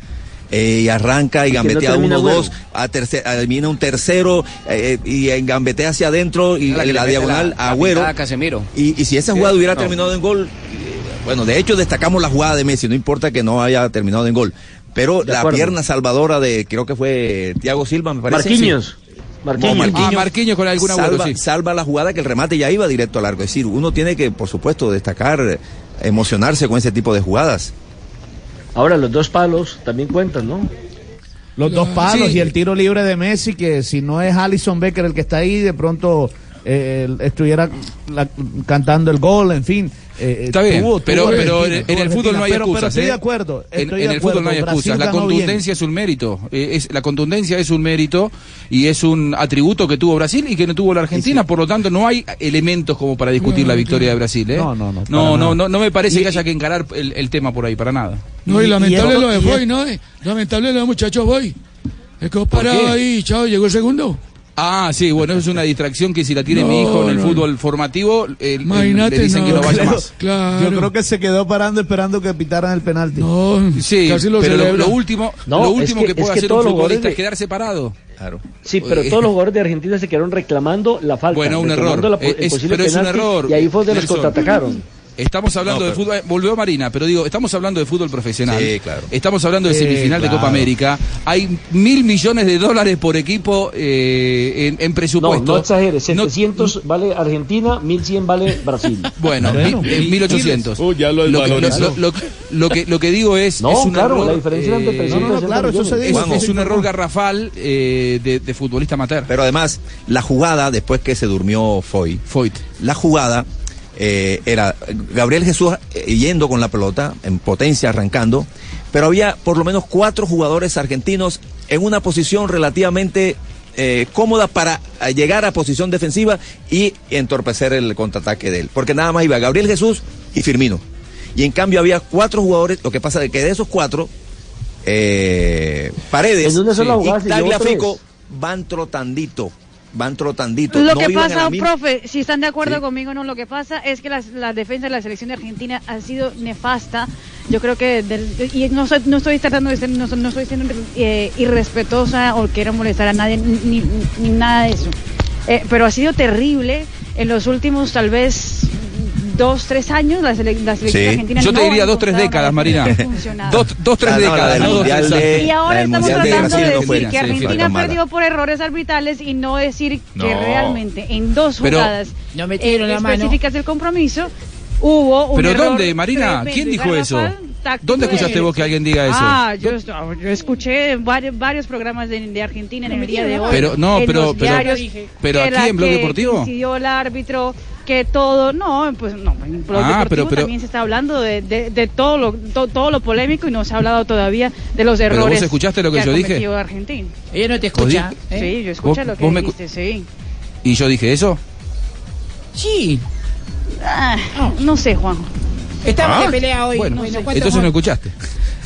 Speaker 17: Eh, y arranca y
Speaker 23: no
Speaker 17: gambetea
Speaker 23: termina
Speaker 17: uno,
Speaker 23: Agüero.
Speaker 17: dos, a termina un tercero eh, y en gambetea hacia adentro y
Speaker 14: La
Speaker 17: diagonal
Speaker 14: la-
Speaker 17: a
Speaker 14: la
Speaker 17: Agüero.
Speaker 14: a Casemiro.
Speaker 17: Y, y si esa jugada hubiera
Speaker 14: No.
Speaker 17: terminado en gol, eh, bueno, de hecho destacamos la jugada de Messi, no importa que no haya terminado en gol. Pero
Speaker 23: De
Speaker 17: la
Speaker 23: acuerdo.
Speaker 17: pierna salvadora de, creo que fue Thiago Silva, me parece.
Speaker 23: Marquinhos.
Speaker 17: Sí.
Speaker 23: Marquinhos.
Speaker 17: No, Marquinhos.
Speaker 21: Ah, Marquinhos con algún
Speaker 17: salva,
Speaker 21: sí.
Speaker 17: salva la jugada que el remate ya iba directo al arco. Es decir, uno tiene que, por supuesto, destacar, eh, emocionarse con ese tipo de jugadas.
Speaker 23: Ahora los dos palos también cuentan, ¿no?
Speaker 16: Los dos palos
Speaker 23: Sí.
Speaker 16: y el tiro libre de Messi, que si no es Alison Becker el que está ahí, de pronto eh, estuviera la- cantando el gol, en fin. eh,
Speaker 21: Está bien,
Speaker 16: tuvo-
Speaker 21: pero,
Speaker 16: tuvo
Speaker 21: pero
Speaker 16: Argentina,
Speaker 21: en, el fútbol no hay
Speaker 16: pero-
Speaker 21: excusas.
Speaker 16: Pero estoy
Speaker 21: ¿eh?
Speaker 16: de acuerdo.
Speaker 21: En,
Speaker 16: estoy
Speaker 21: en
Speaker 16: de
Speaker 21: el fútbol no hay excusas.
Speaker 16: Brasil
Speaker 21: La contundencia es un mérito. Eh, es, la contundencia es un mérito y es un atributo que tuvo Brasil y que no tuvo la Argentina. Por lo tanto, no hay elementos como para discutir la victoria de Brasil. ¿eh?
Speaker 16: No, no, no,
Speaker 21: No, no, no, no me parece que haya que encarar el, el tema por ahí, para nada.
Speaker 9: No, y lamentable
Speaker 16: esto-
Speaker 9: lo de
Speaker 16: y
Speaker 9: Boy, ¿no? Eh, Lamentable lo de muchachos Boy. Es que parado ahí, chao, llegó el segundo.
Speaker 21: Ah, sí, bueno, eso es una distracción que si la tiene
Speaker 9: No,
Speaker 21: mi hijo en el
Speaker 9: no.
Speaker 21: fútbol formativo, eh, eh,
Speaker 9: Imagínate,
Speaker 21: le dicen que no vaya más.
Speaker 9: Claro.
Speaker 16: Yo creo que se quedó parando esperando que pitaran el penalti.
Speaker 9: No,
Speaker 21: Sí,
Speaker 9: casi lo
Speaker 21: pero lo, lo último,
Speaker 23: No,
Speaker 21: lo
Speaker 23: es
Speaker 21: último
Speaker 23: que-
Speaker 21: que,
Speaker 23: es
Speaker 21: puede
Speaker 23: que
Speaker 21: hacer un
Speaker 23: los
Speaker 21: futbolista
Speaker 23: goles
Speaker 21: es quedarse parado.
Speaker 17: Claro.
Speaker 23: Sí, pero
Speaker 21: Eh,
Speaker 23: todos los jugadores de Argentina se quedaron reclamando la falta.
Speaker 21: Bueno, un error.
Speaker 23: la
Speaker 21: Eh,
Speaker 23: el
Speaker 21: es-
Speaker 23: posible
Speaker 21: pero es un error,
Speaker 23: Y ahí fue donde los contraatacaron.
Speaker 21: Estamos hablando
Speaker 17: No,
Speaker 21: de fútbol, volvió Marina, pero digo, estamos hablando de fútbol profesional.
Speaker 17: Sí, claro.
Speaker 21: Estamos hablando de
Speaker 16: Sí,
Speaker 21: semifinal de
Speaker 16: claro.
Speaker 21: Copa América. Hay mil millones de dólares por equipo eh, en, en
Speaker 23: No,
Speaker 21: presupuesto.
Speaker 23: no exageres.
Speaker 21: No-
Speaker 23: 700 vale Argentina, 1100 vale Brasil.
Speaker 21: bueno,
Speaker 16: Bueno.
Speaker 21: mi- en 1800.
Speaker 51: Uh, ya lo
Speaker 21: lo, que, lo,
Speaker 51: desvalorizó.
Speaker 21: lo- lo que, lo que digo es,
Speaker 23: No,
Speaker 21: es un
Speaker 23: claro,
Speaker 21: error.
Speaker 23: la diferencia entre
Speaker 21: eh,
Speaker 23: 300
Speaker 16: no, no, claro, eso se
Speaker 21: es,
Speaker 16: dijo.
Speaker 21: es un error garrafal eh, de, de futbolista amateur.
Speaker 17: Pero además, la jugada, después que se durmió Foy,
Speaker 21: Foyt.
Speaker 17: la jugada eh, era Gabriel Jesús eh, yendo con la pelota, en potencia, arrancando, pero había por lo menos cuatro jugadores argentinos en una posición relativamente eh, cómoda para llegar a posición defensiva y entorpecer el contraataque de él. Porque nada más iba Gabriel Jesús y Firmino. Y en cambio había cuatro jugadores, lo que pasa es que de esos cuatro, eh, Paredes y Tagliafico
Speaker 23: tres.
Speaker 17: van trotandito, van trotandito.
Speaker 50: Lo
Speaker 17: no
Speaker 50: que pasa, profe, si están de acuerdo
Speaker 17: Sí.
Speaker 50: conmigo o no, lo que pasa es que la, la defensa de la selección de Argentina ha sido nefasta. Yo creo que, del- y no, soy- no estoy tratando de ser, no, no estoy siendo eh, irrespetuosa o quiero molestar a nadie, ni, ni- ni nada de eso. Eh, pero ha sido terrible en los últimos, tal vez, dos, tres años, la, sele- la selección
Speaker 17: Sí.
Speaker 50: argentina
Speaker 21: Yo te
Speaker 50: no
Speaker 21: diría dos, tres décadas, Marina. Dos, dos, tres
Speaker 17: Ah,
Speaker 21: décadas, no dos, tres años.
Speaker 50: Y ahora estamos
Speaker 17: de
Speaker 50: tratando de decir que
Speaker 17: sí,
Speaker 50: Argentina
Speaker 17: mala.
Speaker 50: perdió por errores arbitrales y no decir que realmente en dos jugadas
Speaker 34: No metieron
Speaker 50: eh, específicas del compromiso hubo un
Speaker 21: ¿Pero
Speaker 50: error
Speaker 21: dónde, Marina?
Speaker 50: tremendo
Speaker 21: ¿Quién dijo eso? ¿Dónde
Speaker 50: de-
Speaker 21: escuchaste vos que alguien diga eso?
Speaker 50: Ah, yo, yo escuché varios, varios programas de, de Argentina en el día de hoy.
Speaker 21: Pero, no,
Speaker 50: en
Speaker 21: pero-
Speaker 50: los
Speaker 21: pero-
Speaker 50: diarios,
Speaker 21: pero aquí en Blog Deportivo.
Speaker 50: decidió el árbitro, que todo, no, pues no, en Blog
Speaker 21: Ah,
Speaker 50: Deportivo
Speaker 21: pero- pero-
Speaker 50: también se está hablando de, de, de todo, lo, to- todo lo polémico y no se ha hablado todavía de los
Speaker 21: Pero vos
Speaker 50: errores
Speaker 21: escuchaste lo que yo dije.
Speaker 50: Argentina.
Speaker 34: Ella no te
Speaker 21: ¿Vos
Speaker 34: escucha.
Speaker 21: di-
Speaker 34: ¿eh?
Speaker 50: Sí, yo escuché
Speaker 21: ¿Vos-
Speaker 50: lo que
Speaker 21: me
Speaker 50: dijiste, sí.
Speaker 21: ¿Y yo dije eso?
Speaker 34: Sí.
Speaker 50: Ah, no sé, Juan.
Speaker 34: Estamos
Speaker 21: Ah,
Speaker 34: de pelea hoy.
Speaker 21: Bueno,
Speaker 34: Bueno, ¿cuántos
Speaker 21: entonces no escuchaste.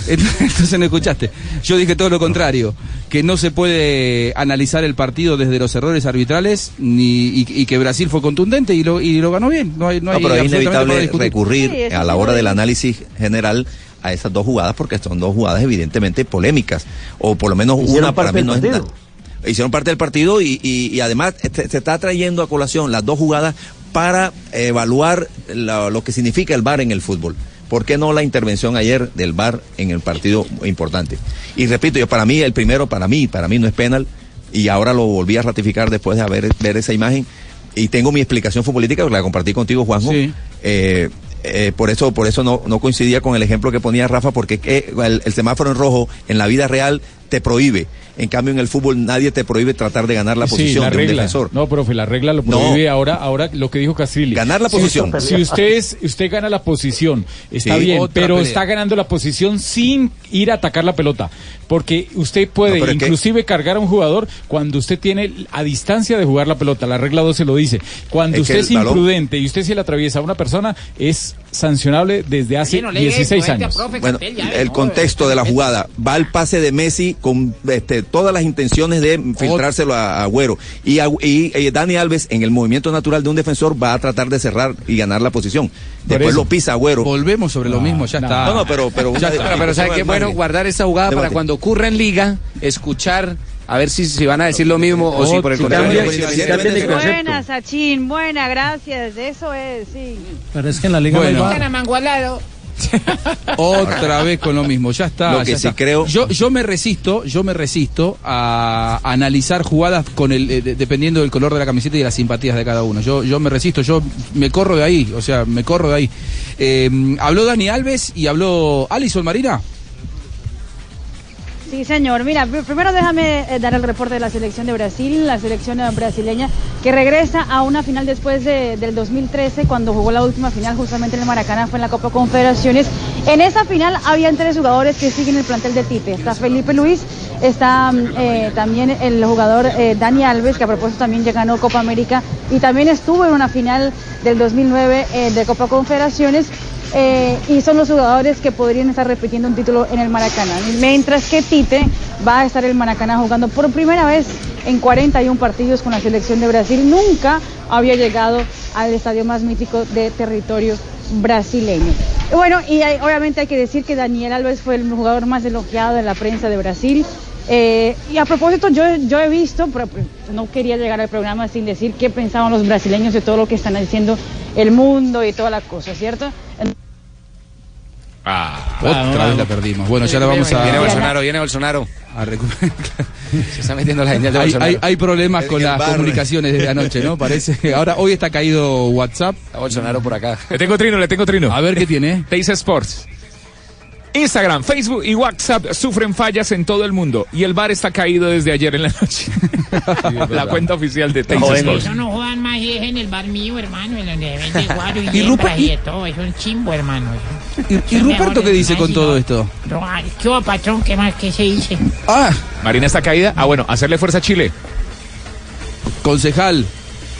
Speaker 21: Entonces no escuchaste. Yo dije todo lo contrario, que no se puede analizar el partido desde los errores arbitrales ni, y, y que Brasil fue contundente y lo, y lo ganó bien. No hay, no
Speaker 17: No,
Speaker 21: hay
Speaker 17: pero es inevitable recurrir
Speaker 50: Sí,
Speaker 17: a la hora del análisis general a esas dos jugadas porque son dos jugadas evidentemente polémicas o por lo menos
Speaker 23: Hicieron
Speaker 17: una para mí no es nada. Hicieron parte del partido y, y- y además este- se está trayendo a colación las dos jugadas para evaluar la- lo que significa el VAR en el fútbol. ¿Por qué no la intervención ayer del VAR en el partido importante? Y repito, yo para mí el primero para mí, para mí no es penal y ahora lo volví a ratificar después de haber ver esa imagen y tengo mi explicación futbolística porque la compartí contigo Juanjo.
Speaker 21: Sí.
Speaker 17: Eh, eh, por eso, por eso no, no coincidía con el ejemplo que ponía Rafa, porque eh, el, el semáforo en rojo en la vida real te prohíbe. En cambio, en el fútbol nadie te prohíbe tratar de ganar la
Speaker 12: Sí,
Speaker 17: posición
Speaker 12: la
Speaker 17: de un defensor.
Speaker 12: No, profe, la regla lo
Speaker 17: No.
Speaker 12: prohíbe ahora, ahora lo que dijo Castrilli.
Speaker 17: Ganar la
Speaker 12: Si-
Speaker 17: posición.
Speaker 12: Si, usted es, usted gana la posición, está
Speaker 17: Sí.
Speaker 12: bien, pero
Speaker 17: pelea.
Speaker 12: está ganando la posición sin ir a atacar la pelota. Porque usted puede
Speaker 17: No, pero es que-
Speaker 12: inclusive cargar a un jugador cuando usted tiene a distancia de jugar la pelota. La regla 2 se lo dice. Cuando
Speaker 17: Es
Speaker 12: usted es
Speaker 17: balón-
Speaker 12: imprudente y usted se le atriviesa a una persona, es sancionable desde hace 16 años.
Speaker 17: Bueno, el contexto de la jugada. Va el pase de Messi con este, todas las intenciones de filtrárselo a Agüero. Y, y, eh, Dani Alves, en el movimiento natural de un defensor, va a tratar de cerrar y ganar la posición. Después
Speaker 21: eso.
Speaker 17: lo pisa Agüero.
Speaker 21: Volvemos sobre lo mismo, ya está.
Speaker 17: No, no, pero, pero,
Speaker 21: Ya
Speaker 17: una-
Speaker 21: está.
Speaker 14: Pero, pero ¿sabe qué bueno? Guardar esta jugada para cuando ocurra en liga, escuchar, a ver si, si van a decir lo mismo o si por el contrario.
Speaker 23: cambia- si cambian de concepto.
Speaker 50: Buena, Sachin, buena, gracias. Eso es, sí.
Speaker 13: Pero es que en la liga
Speaker 21: Bueno.
Speaker 50: Mangualado.
Speaker 21: Otra vez con lo mismo, ya está.
Speaker 17: Lo que
Speaker 21: ya
Speaker 17: sí
Speaker 21: está.
Speaker 17: creo-
Speaker 21: Yo, yo me resisto, yo me resisto a analizar jugadas con el, eh, de- dependiendo del color de la camiseta y de las simpatías de cada uno. Yo, yo me resisto, yo me corro de ahí, o sea, me corro de ahí. Eh, habló Dani Alves y habló Alison Marina.
Speaker 50: Sí, señor. Mira, pr- primero déjame eh, dar el reporte de la selección de Brasil, la selección eh, brasileña que regresa a una final después de- del 2013 cuando jugó la última final justamente en el Maracaná, fue en la Copa Confederaciones. En esa final habían tres jugadores que siguen el plantel de Tite. Está Felipe Luis, está mm, eh, también el jugador Dani Alves, que a propósito también ya ganó Copa América y también estuvo en una final del 2009 eh, de Copa Confederaciones. Eh, y son los jugadores que podrían estar repitiendo un título en el Maracaná. Mientras que Tite va a estar el Maracaná jugando por primera vez en 41 partidos con la selección de Brasil. Nunca había llegado al estadio más mítico de territorio brasileño. Bueno, y obviamente hay que decir que Daniel Alves fue el jugador más elogiado de la prensa de Brasil. Eh, y a propósito, yo, yo he visto, pero no quería llegar al programa sin decir qué pensaban los brasileños de todo lo que están diciendo el mundo y toda la cosa, ¿cierto?
Speaker 21: Otra vez la perdimos. Bueno, ya la vamos a.
Speaker 14: Viene Bolsonaro, viene Bolsonaro.
Speaker 21: a recuperar.
Speaker 14: Se está metiendo la señal de
Speaker 21: Hay,
Speaker 14: Bolsonaro.
Speaker 21: hay- hay problemas con las comunicaciones desde anoche, ¿no? Parece. Ahora, hoy está caído WhatsApp.
Speaker 14: Está Bolsonaro por acá.
Speaker 33: Le tengo trino, le tengo trino.
Speaker 21: A ver qué tiene.
Speaker 33: Teis Sports. Instagram, Facebook y WhatsApp sufren fallas en todo el mundo y el bar está caído desde ayer en la noche. la cuenta oficial de Teis Sports.
Speaker 34: Eso no jodan más y es en el bar mío, hermano, en donde vende guaro y,
Speaker 21: Y Rupert-
Speaker 34: y de todo. Es un chimbo, hermano.
Speaker 21: ¿Y, y Ruperto qué dice con todo esto?
Speaker 34: ¿Qué hubo, patrón? ¿Qué más? ¿Qué se dice?
Speaker 21: Ah,
Speaker 33: Marina está caída. Ah, bueno, hacerle fuerza a Chile.
Speaker 21: concejal,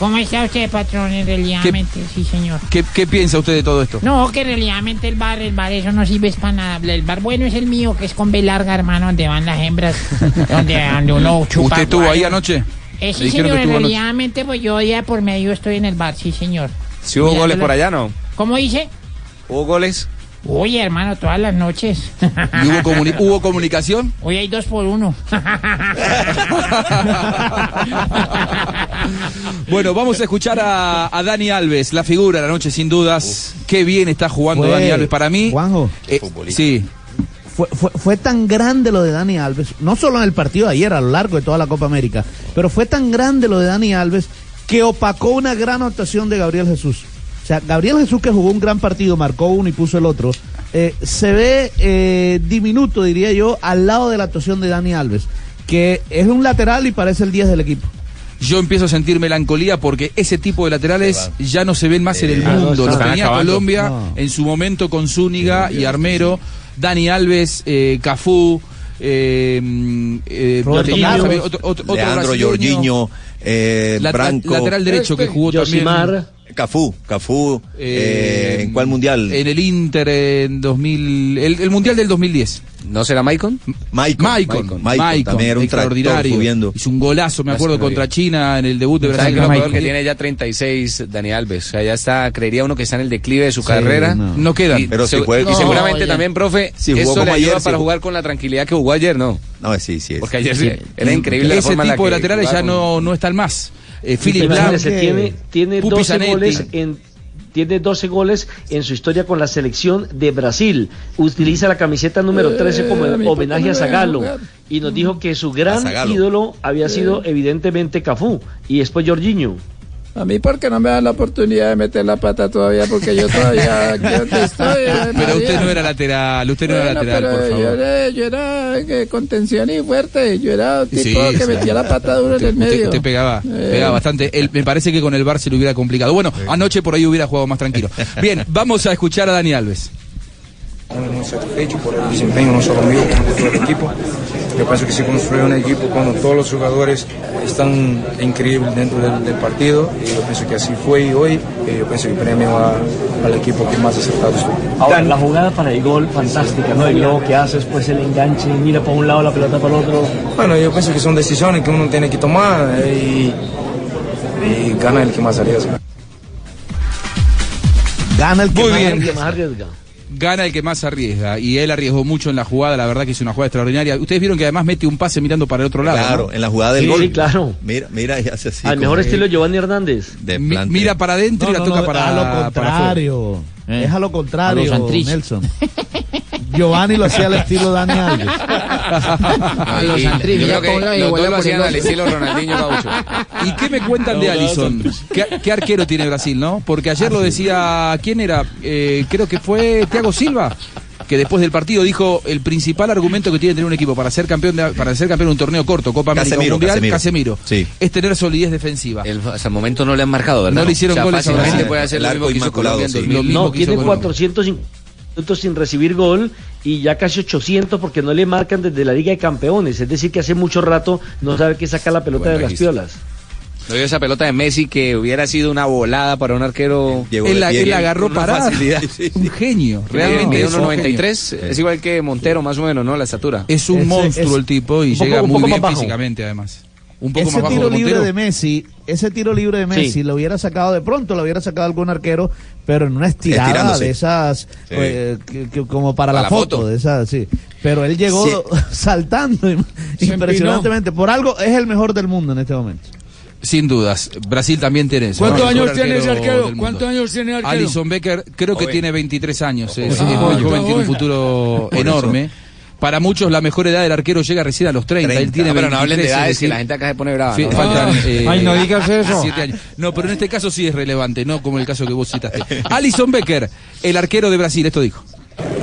Speaker 34: ¿Cómo está usted, patrón? En realidadmente, sí, señor.
Speaker 21: ¿qué, qué piensa usted de todo esto?
Speaker 34: No, que en realidadmente el bar, el bar, eso no sirve para nada. El bar bueno es el mío, que es con B larga, hermano, donde van las hembras, donde, donde uno chupa.
Speaker 21: ¿Usted estuvo ahí anoche?
Speaker 34: Eh, sí, señor, realidadamente, pues yo día por medio estoy en el bar, sí, señor.
Speaker 14: Si hubo goles por allá, ¿no?
Speaker 34: ¿Cómo dice?
Speaker 14: ¿Hubo goles?
Speaker 34: Oye, hermano, todas las noches.
Speaker 21: ¿Y hubo, comuni- ¿Hubo comunicación?
Speaker 34: Hoy hay dos por uno.
Speaker 21: Bueno, vamos a escuchar a, a Dani Alves, la figura de la noche, sin dudas. Qué bien está jugando
Speaker 16: Fue-
Speaker 21: Dani Alves. Para mí.
Speaker 16: Juanjo.
Speaker 21: eh, sí.
Speaker 16: Fue, fue, fue tan grande lo de Dani Alves, no solo en el partido de ayer, a lo largo de toda la Copa América, pero fue tan grande lo de Dani Alves que opacó una gran actuación de Gabriel Jesús. O sea, Gabriel Jesús que jugó un gran partido, marcó uno y puso el otro, eh, se ve eh, diminuto, diría yo, al lado de la actuación de Dani Alves, que es un lateral y parece el 10 del equipo.
Speaker 21: Yo empiezo a sentir melancolía porque ese tipo de laterales ya no se ven más en el
Speaker 16: Ah,
Speaker 21: mundo. Los
Speaker 16: están
Speaker 21: tenía
Speaker 16: acabando.
Speaker 21: Colombia
Speaker 16: No.
Speaker 21: en su momento con Zúñiga y Armero, Dani Alves, eh, Cafú, eh, eh,
Speaker 17: Roberto Carlos,
Speaker 21: otro, otro- otro
Speaker 17: Leandro. Jorginho, eh,
Speaker 21: La- la-
Speaker 17: Branco.
Speaker 21: lateral derecho que jugó también.
Speaker 17: Cafú, Cafú, eh, ¿en cuál mundial?
Speaker 21: En el Inter en 2000, el, el mundial del 2010.
Speaker 14: ¿No será Maicon?
Speaker 17: Maicon,
Speaker 21: Maicon,
Speaker 17: Maicon, también era un
Speaker 21: extraordinario.
Speaker 17: subiendo.
Speaker 21: Hizo un golazo, me acuerdo, contra China en el debut de
Speaker 14: ¿Sabe
Speaker 21: Brasil.
Speaker 14: que es un jugador
Speaker 21: Maicon.
Speaker 14: que tiene ya 36, Dani Alves? O sea, ya está, creería uno que está en el declive de su
Speaker 21: Sí,
Speaker 14: carrera.
Speaker 21: no.
Speaker 14: Y,
Speaker 17: Pero si
Speaker 14: segu-
Speaker 17: juega-
Speaker 14: y seguramente también, profe,
Speaker 17: Si jugó
Speaker 14: eso
Speaker 17: como
Speaker 14: le ayuda
Speaker 17: ayer,
Speaker 14: para jugar con la tranquilidad que jugó ayer, ¿no?
Speaker 17: No, sí, sí.
Speaker 14: Porque ayer sí, era increíble la
Speaker 21: Ese
Speaker 14: forma en la
Speaker 21: tipo de laterales ya no, no están más. Eh, Philip
Speaker 23: Imagínese,
Speaker 21: Lahm,
Speaker 23: tiene, tiene
Speaker 21: Pupi
Speaker 23: 12
Speaker 21: Zanetti.
Speaker 23: goles en tiene 12 goles en su historia con la selección de Brasil. Utiliza la camiseta número 13 como
Speaker 52: Eh, mi
Speaker 23: homenaje a
Speaker 52: jugar.
Speaker 23: y nos dijo que su gran ídolo había sido evidentemente Cafú y después Jorginho.
Speaker 52: A mí porque no me dan la oportunidad de meter la pata todavía porque yo todavía estoy.
Speaker 21: Pero usted no era lateral, usted no era lateral, por
Speaker 52: Yo
Speaker 21: favor.
Speaker 52: era, yo era eh, contención y fuerte. Yo era un tipo
Speaker 21: Sí,
Speaker 52: que
Speaker 21: sí.
Speaker 52: metía la pata duro en el
Speaker 21: Usted,
Speaker 52: medio.
Speaker 21: usted pegaba,
Speaker 52: Eh.
Speaker 21: pegaba bastante. Él- me parece que con el Bar se le hubiera complicado. Bueno, anoche por ahí hubiera jugado más tranquilo. Bien, vamos a escuchar a Dani Alves.
Speaker 11: Estamos muy satisfechos por el desempeño no solo mío, como de todo el equipo. Yo pienso que se construyó un equipo cuando todos los jugadores están increíbles dentro del, del partido y yo pienso que así fue y hoy y yo pienso que premio a- al equipo que más acertado estuvo.
Speaker 23: Ahora, la jugada para el gol, fantástica, ¿no? Y luego que haces, pues el enganche, mira para un lado, la pelota para el otro.
Speaker 11: Bueno, yo pienso que son decisiones que uno tiene que tomar eh, y, y gana el que más arriesga.
Speaker 16: Gana el
Speaker 21: Muy
Speaker 23: más-
Speaker 21: bien.
Speaker 23: el que más arriesga.
Speaker 21: Gana el que más arriesga. Y él arriesgó mucho en la jugada. La verdad que hizo una jugada extraordinaria. Ustedes vieron que además mete un pase mirando para el otro lado.
Speaker 17: Claro,
Speaker 21: ¿no?
Speaker 17: en la jugada del
Speaker 23: Sí,
Speaker 17: gol.
Speaker 23: sí, claro.
Speaker 17: Mira, mira y hace así.
Speaker 23: Al mejor estilo Giovanni Hernández.
Speaker 17: de
Speaker 21: Mi-
Speaker 17: plante.
Speaker 21: mira para adentro y la toca para
Speaker 16: a lo
Speaker 21: para
Speaker 16: contrario.
Speaker 52: Eh.
Speaker 16: Es a lo
Speaker 52: A
Speaker 16: contrario. Nelson. Giovanni lo hacía al estilo Dani Alves.
Speaker 52: Los
Speaker 14: yo creo que al estilo Ronaldinho Gaucho.
Speaker 21: ¿Y qué me cuentan de Alison? ¿Qué, arquero tiene Brasil, no? Porque ayer lo ah, decía, ¿quién era? Eh, creo que fue Thiago Silva que después del partido dijo el principal argumento que tiene que tener un equipo para ser campeón de, para ser campeón un torneo corto, Copa América Mundial,
Speaker 17: Casemiro,
Speaker 21: es tener solidez defensiva.
Speaker 14: El, hasta el momento no le han marcado, ¿verdad?
Speaker 21: No, le hicieron
Speaker 14: o sea,
Speaker 21: goles a
Speaker 14: Puede hacer lo mismo que
Speaker 23: No, tiene 450 minutos sin recibir gol y ya casi 800 porque no le marcan desde la Liga de Campeones. Es decir, que hace mucho rato no sabe qué sacar la pelota
Speaker 14: Buen
Speaker 23: de las piolas.
Speaker 14: No vio esa pelota de Messi que hubiera sido una volada para un arquero.
Speaker 17: Llegó
Speaker 21: Él la, él agarró parada.
Speaker 17: facilidad. Sí, sí.
Speaker 21: Un genio,
Speaker 14: Realmente
Speaker 21: realmente.
Speaker 14: mide
Speaker 21: es un
Speaker 14: 1.93,
Speaker 21: genio.
Speaker 14: es igual que Montero más o menos, ¿no? La estatura.
Speaker 21: Es un monstruo
Speaker 16: es-
Speaker 21: el tipo y
Speaker 23: un
Speaker 21: llega
Speaker 23: un
Speaker 21: muy bien
Speaker 23: bajo.
Speaker 21: físicamente además. Un poco
Speaker 16: ese
Speaker 21: más bajo
Speaker 16: tiro libre
Speaker 21: Montero.
Speaker 16: de Messi, ese tiro libre de Messi
Speaker 23: Sí.
Speaker 16: lo hubiera sacado de pronto, lo hubiera sacado algún arquero, pero en una estirada
Speaker 17: Estirándose.
Speaker 16: de esas,
Speaker 17: Sí.
Speaker 16: eh, que- que como para,
Speaker 14: Para
Speaker 16: la,
Speaker 14: la
Speaker 16: foto,
Speaker 14: foto.
Speaker 16: de esas, sí. Pero él llegó
Speaker 17: Sí.
Speaker 16: saltando im- impresionantemente. Por algo es el mejor del mundo en este momento.
Speaker 21: Sin dudas. Brasil también tiene eso.
Speaker 9: ¿Cuántos años tiene ese arquero? ¿Cuántos años tiene el arquero?
Speaker 21: Alison Becker creo que tiene 23 años. Es,
Speaker 9: Ah,
Speaker 21: es muy
Speaker 9: está
Speaker 21: joven, tiene un futuro enorme. Para muchos la mejor edad del arquero llega recién a los 30. Él
Speaker 17: 30.
Speaker 21: tiene
Speaker 14: No, pero no hablen de
Speaker 21: 23, es
Speaker 14: edades que
Speaker 21: decir,
Speaker 14: la gente acá se pone brava. ¿no?
Speaker 21: faltan,
Speaker 9: Ah.
Speaker 21: eh,
Speaker 52: Ay, no digas eso.
Speaker 21: 17 años. No, pero en este caso sí es relevante, no como el caso que vos citaste. Alison Becker, el arquero de Brasil, esto dijo.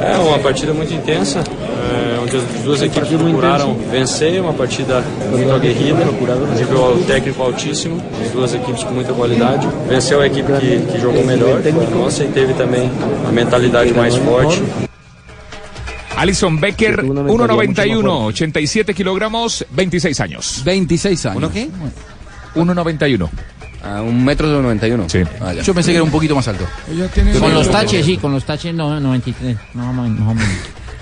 Speaker 53: É uma partida muito intensa, é, onde as duas equipes procuraram vencer, uma partida muito aguerrida, nível técnico altíssimo, as duas equipes com muita qualidade. Venceu a equipe que, que jogou melhor, a nossa, e teve também a mentalidade mais forte.
Speaker 33: Alison Becker,
Speaker 23: Sí, tuvo una mentalidad mucho
Speaker 33: 1.91,
Speaker 23: más
Speaker 33: 87 kilogramos, 26 años.
Speaker 21: 26 años.
Speaker 14: ¿Uno qué?
Speaker 33: 1.91.
Speaker 14: A un metro de 91.
Speaker 33: Sí.
Speaker 14: Ah.
Speaker 21: Yo pensé que era un poquito más alto.
Speaker 9: Ella tiene
Speaker 52: Con los taches, sí, con los taches no, 93. No, no, no, no.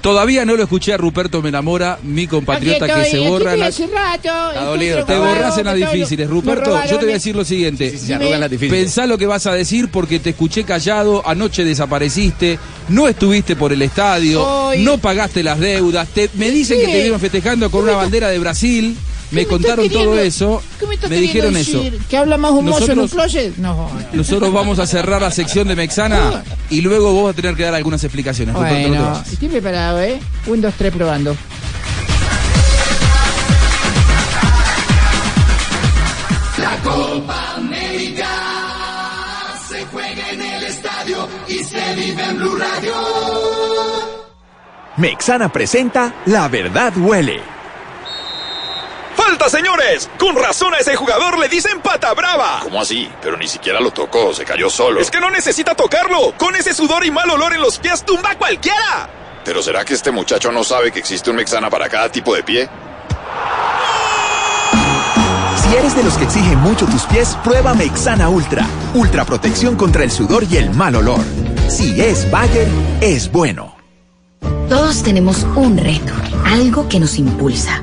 Speaker 21: Todavía no lo escuché a Ruperto Me enamora, mi compatriota que se borra. en la-
Speaker 52: hace rato.
Speaker 14: Está dolido.
Speaker 21: Te borras en las difíciles, Ruperto. Yo te voy a decir lo siguiente.
Speaker 14: Sí, sí, difíciles.
Speaker 21: Pensá lo que vas a decir porque te escuché callado, anoche desapareciste, no estuviste por el estadio,
Speaker 52: Hoy-
Speaker 21: no pagaste las deudas, te- me dicen que te vieron festejando con una bandera de Brasil, me
Speaker 52: ¿Qué me
Speaker 21: contaron todo eso,
Speaker 52: ¿Qué me,
Speaker 21: dijeron eso.
Speaker 52: ¿Que habla más humoso en un
Speaker 21: Nosotros-
Speaker 52: closet? No.
Speaker 21: Nosotros vamos a cerrar la sección de Mexana y luego vos vas a tener que dar algunas explicaciones. No
Speaker 52: Bueno, estoy preparado, ¿eh? Un, dos, tres, probando.
Speaker 54: La Copa América se juega en el estadio y se vive en Blue Radio.
Speaker 27: Mexana presenta La Verdad Huele.
Speaker 55: ¡Falta, señores! Con razón a ese jugador le dicen pata brava.
Speaker 56: ¿Cómo así? Pero ni siquiera lo tocó, se cayó solo.
Speaker 55: Es que no necesita tocarlo. Con ese sudor y mal olor en los pies tumba a cualquiera.
Speaker 56: ¿Pero será que este muchacho no sabe que existe un Mexana para cada tipo de pie?
Speaker 27: Si eres de los que exige mucho tus pies, prueba Mexana Ultra. Ultra protección contra el sudor y el mal olor. Si es Bayer, es bueno.
Speaker 57: Todos tenemos un reto, algo que nos impulsa,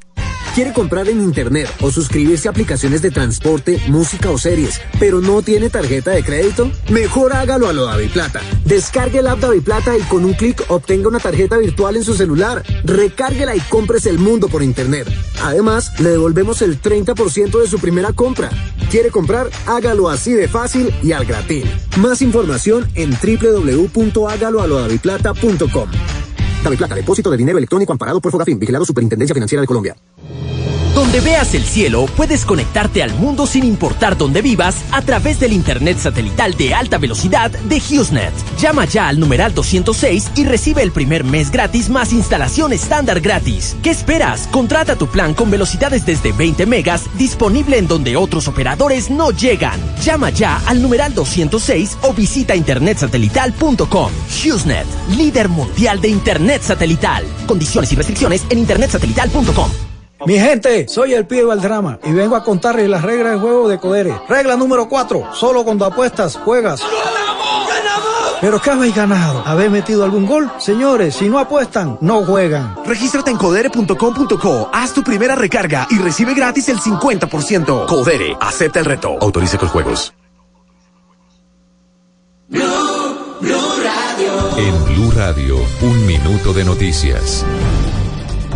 Speaker 58: Quiere comprar en internet o suscribirse a aplicaciones de transporte, música o series, pero no tiene tarjeta de crédito? Mejor hágalo a lo Plata. Descargue el app Plata y con un clic obtenga una tarjeta virtual en su celular. Recárguela y compres el mundo por internet. Además, le devolvemos el 30% de su primera compra. ¿Quiere comprar? Hágalo así de fácil y al gratín. Más información en www.hágaloalodaviplata.com. Plata, depósito de dinero electrónico amparado por Fogafín, vigilado Superintendencia Financiera de Colombia.
Speaker 26: Donde veas el cielo, puedes conectarte al mundo sin importar dónde vivas a través del Internet satelital de alta velocidad de HughesNet. Llama ya al numeral 206 y recibe el primer mes gratis más instalación estándar gratis. ¿Qué esperas? Contrata tu plan con velocidades desde 20 megas disponible en donde otros operadores no llegan. Llama ya al numeral 206 o visita internetsatelital.com. HughesNet, líder mundial de Internet satelital. Condiciones y restricciones en internetsatelital.com.
Speaker 59: Mi gente, soy el pibe Valdrama y vengo a contarles las reglas del juego de Codere. Regla número 4, solo cuando apuestas juegas. ¿Pero qué habéis ganado? ¿Habéis metido algún gol? Señores, si no apuestan, no juegan.
Speaker 27: Regístrate en codere.com.co, haz tu primera recarga y recibe gratis el 50%. Codere, acepta el reto. Autorice con juegos.
Speaker 8: En Blue Radio, un minuto de noticias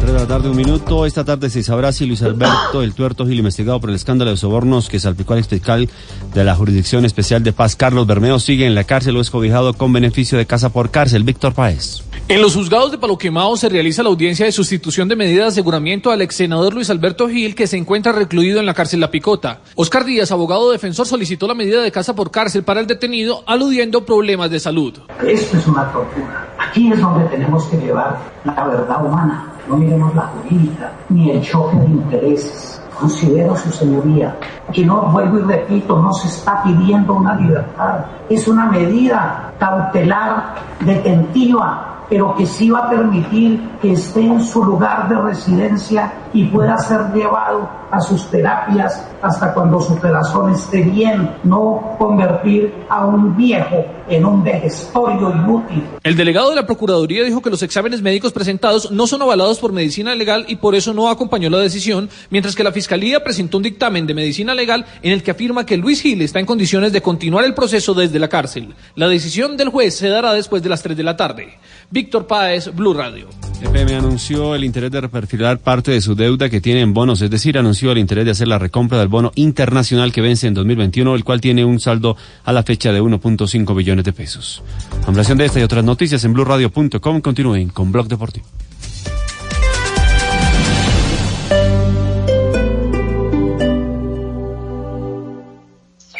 Speaker 40: de la tarde, un minuto. Esta tarde se sabrá si Luis Alberto El Tuerto Gil, investigado por el escándalo de sobornos que salpicó al fiscal de la Jurisdicción Especial de Paz, Carlos Bermeo, sigue en la cárcel o es cobijado con beneficio de casa por cárcel. Víctor Páez.
Speaker 9: En los juzgados de Palo Quemado se realiza la audiencia de sustitución de medida de aseguramiento al ex senador Luis Alberto Gil, que se encuentra recluido en la cárcel La Picota. Oscar Díaz, abogado defensor, solicitó la medida de casa por cárcel para el detenido, aludiendo problemas de salud.
Speaker 60: Esto es una tortura. Aquí es donde tenemos que llevar la verdad humana no miremos la jurídica ni el choque de intereses. Considero, su señoría, que no, vuelvo y repito, no se está pidiendo una libertad, es una medida cautelar detentiva pero que sí va a permitir que esté en su lugar de residencia y pueda ser llevado a sus terapias hasta cuando su corazón esté bien, no convertir a un viejo en un vejestorio inútil.
Speaker 9: El delegado de la Procuraduría dijo que los exámenes médicos presentados no son avalados por medicina legal y por eso no acompañó la decisión, mientras que la Fiscalía presentó un dictamen de medicina legal en el que afirma que Luis Gil está en condiciones de continuar el proceso desde la cárcel. La decisión del juez se dará después de las 3 de la tarde. Víctor Páez, Blue Radio.
Speaker 40: EPM anunció el interés de reperfilar parte de su deuda que tiene en bonos, es decir, anunció el interés de hacer la recompra del bono internacional que vence en 2021, el cual tiene un saldo a la fecha de 1.5 billones de pesos. Ampliación de esta y otras noticias en blueradio.com. Continúen con Blog Deportivo.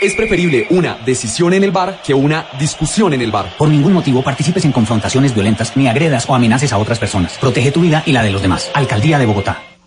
Speaker 61: Es preferible una decisión en el bar que una discusión en el bar.
Speaker 5: Por ningún motivo participes en confrontaciones violentas ni agredas o amenaces a otras personas. Protege tu vida y la de los demás. Alcaldía de Bogotá.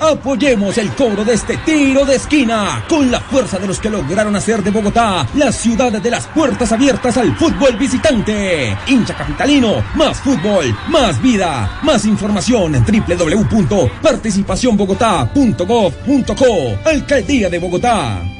Speaker 62: Apoyemos el cobro de este tiro de esquina con la fuerza de los que lograron hacer de Bogotá la ciudad de las puertas abiertas al fútbol visitante. Hincha capitalino, más fútbol, más vida. Más información en www.participacionbogotá.gov.co. Alcaldía de Bogotá.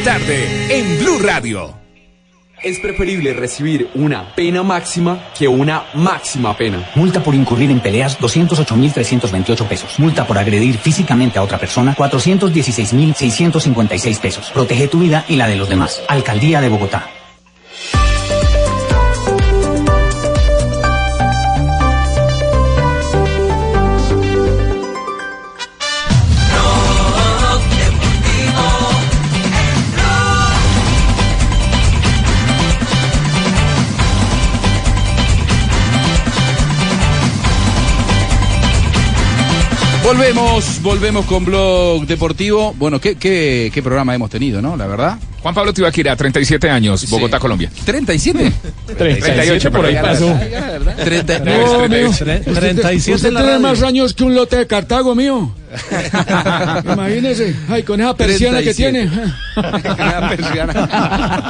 Speaker 8: La tarde en Blue Radio.
Speaker 61: Es preferible recibir una pena máxima que una máxima pena.
Speaker 5: Multa por incurrir en peleas 208.328 pesos. Multa por agredir físicamente a otra persona 416.656 pesos. Protege tu vida y la de los demás. Alcaldía de Bogotá.
Speaker 21: Volvemos, volvemos con Blog Deportivo. Bueno, ¿qué, qué, qué programa hemos tenido, ¿no? La verdad.
Speaker 63: Juan Pablo Tibaquira, 37 años, Bogotá, Colombia.
Speaker 21: ¿37?
Speaker 63: 38 por ahí pasó.
Speaker 21: 39.
Speaker 63: mío.
Speaker 64: 37
Speaker 63: Usted tiene más
Speaker 64: años que un lote de Cartago mío. Imagínese. Ay, con esa persiana que
Speaker 21: 37.
Speaker 64: tiene.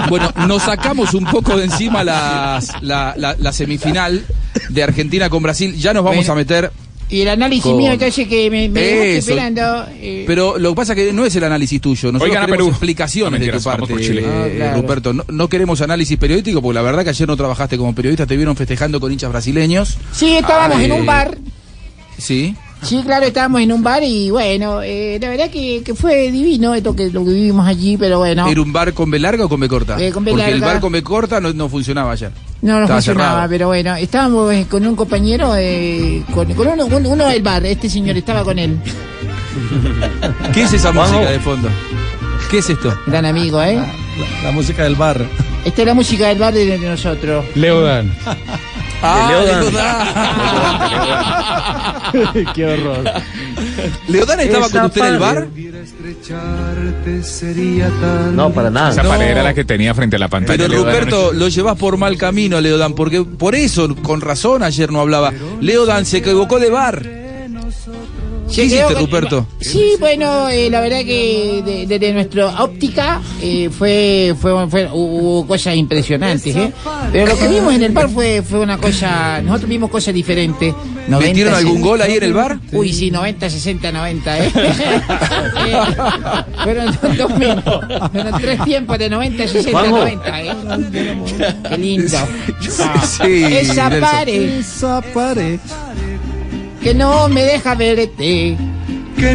Speaker 21: Bueno, nos sacamos un poco de encima las- la, la- la semifinal de Argentina con Brasil. Ya nos vamos
Speaker 34: Bueno.
Speaker 21: a meter.
Speaker 34: Y el análisis
Speaker 21: Con-
Speaker 34: mío, entonces que me, me dejaste esperando. eh,
Speaker 21: Pero lo que pasa es que no es el análisis tuyo. Nosotros
Speaker 63: Oigan
Speaker 21: queremos
Speaker 63: Perú.
Speaker 21: explicaciones
Speaker 63: No,
Speaker 21: de tu parte, eh,
Speaker 34: Ah, claro.
Speaker 21: Ruperto. No, no queremos análisis periodístico porque la verdad que ayer no trabajaste como periodista. Te vieron festejando con hinchas brasileños.
Speaker 34: sí, estábamos
Speaker 21: Ah,
Speaker 34: en
Speaker 21: eh,
Speaker 34: un bar.
Speaker 21: Sí.
Speaker 34: Sí, claro, estábamos en un bar y bueno, eh, la verdad que, que fue divino esto que lo que vivimos allí, pero bueno.
Speaker 21: ¿Era un bar con B larga o con B corta?
Speaker 34: Eh, con B
Speaker 21: porque el bar con B corta no, no funcionaba ayer.
Speaker 34: No, no
Speaker 21: Estaba
Speaker 34: funcionaba,
Speaker 21: cerrado.
Speaker 34: pero bueno, estábamos eh, con un compañero, eh, con, con uno, un- uno del bar, este señor estaba con él.
Speaker 21: ¿Qué es esa música de fondo? ¿Qué es esto?
Speaker 34: Gran amigo, ¿eh?
Speaker 64: La música del bar.
Speaker 34: Esta es la música del bar de, de nosotros.
Speaker 64: Leodan.
Speaker 21: Ah,
Speaker 64: Leodan. Qué horror.
Speaker 21: ¿Leodan estaba con usted en el bar?
Speaker 63: No, para
Speaker 21: nada.
Speaker 63: Esa
Speaker 21: No.
Speaker 63: pared era la que tenía frente a la pantalla.
Speaker 21: Pero
Speaker 63: Leodan.
Speaker 21: Ruperto, lo llevas por mal camino, Leodan, porque por eso, con razón, ayer no hablaba. Leodan se equivocó de bar. ¿Qué hiciste, Ruperto?
Speaker 34: Sí, bueno, eh, la verdad que de- desde nuestra óptica eh, fue, fue, fue- hubo cosas impresionantes, ¿eh? Pero lo que vimos en el bar fue, fue una cosa, nosotros vimos cosas diferentes. 90,
Speaker 21: ¿Metieron algún gol ahí en el bar?
Speaker 34: Uy, sí, 90, 60, 90, ¿eh? Eh, fueron dos minutos, fueron tres tiempos de 90, 60,
Speaker 64: Juanjo.
Speaker 34: 90, ¿eh? Qué lindo. Ah,
Speaker 64: Sí,
Speaker 34: Esa pared.
Speaker 64: Esa pared.
Speaker 34: Que no me deja verte.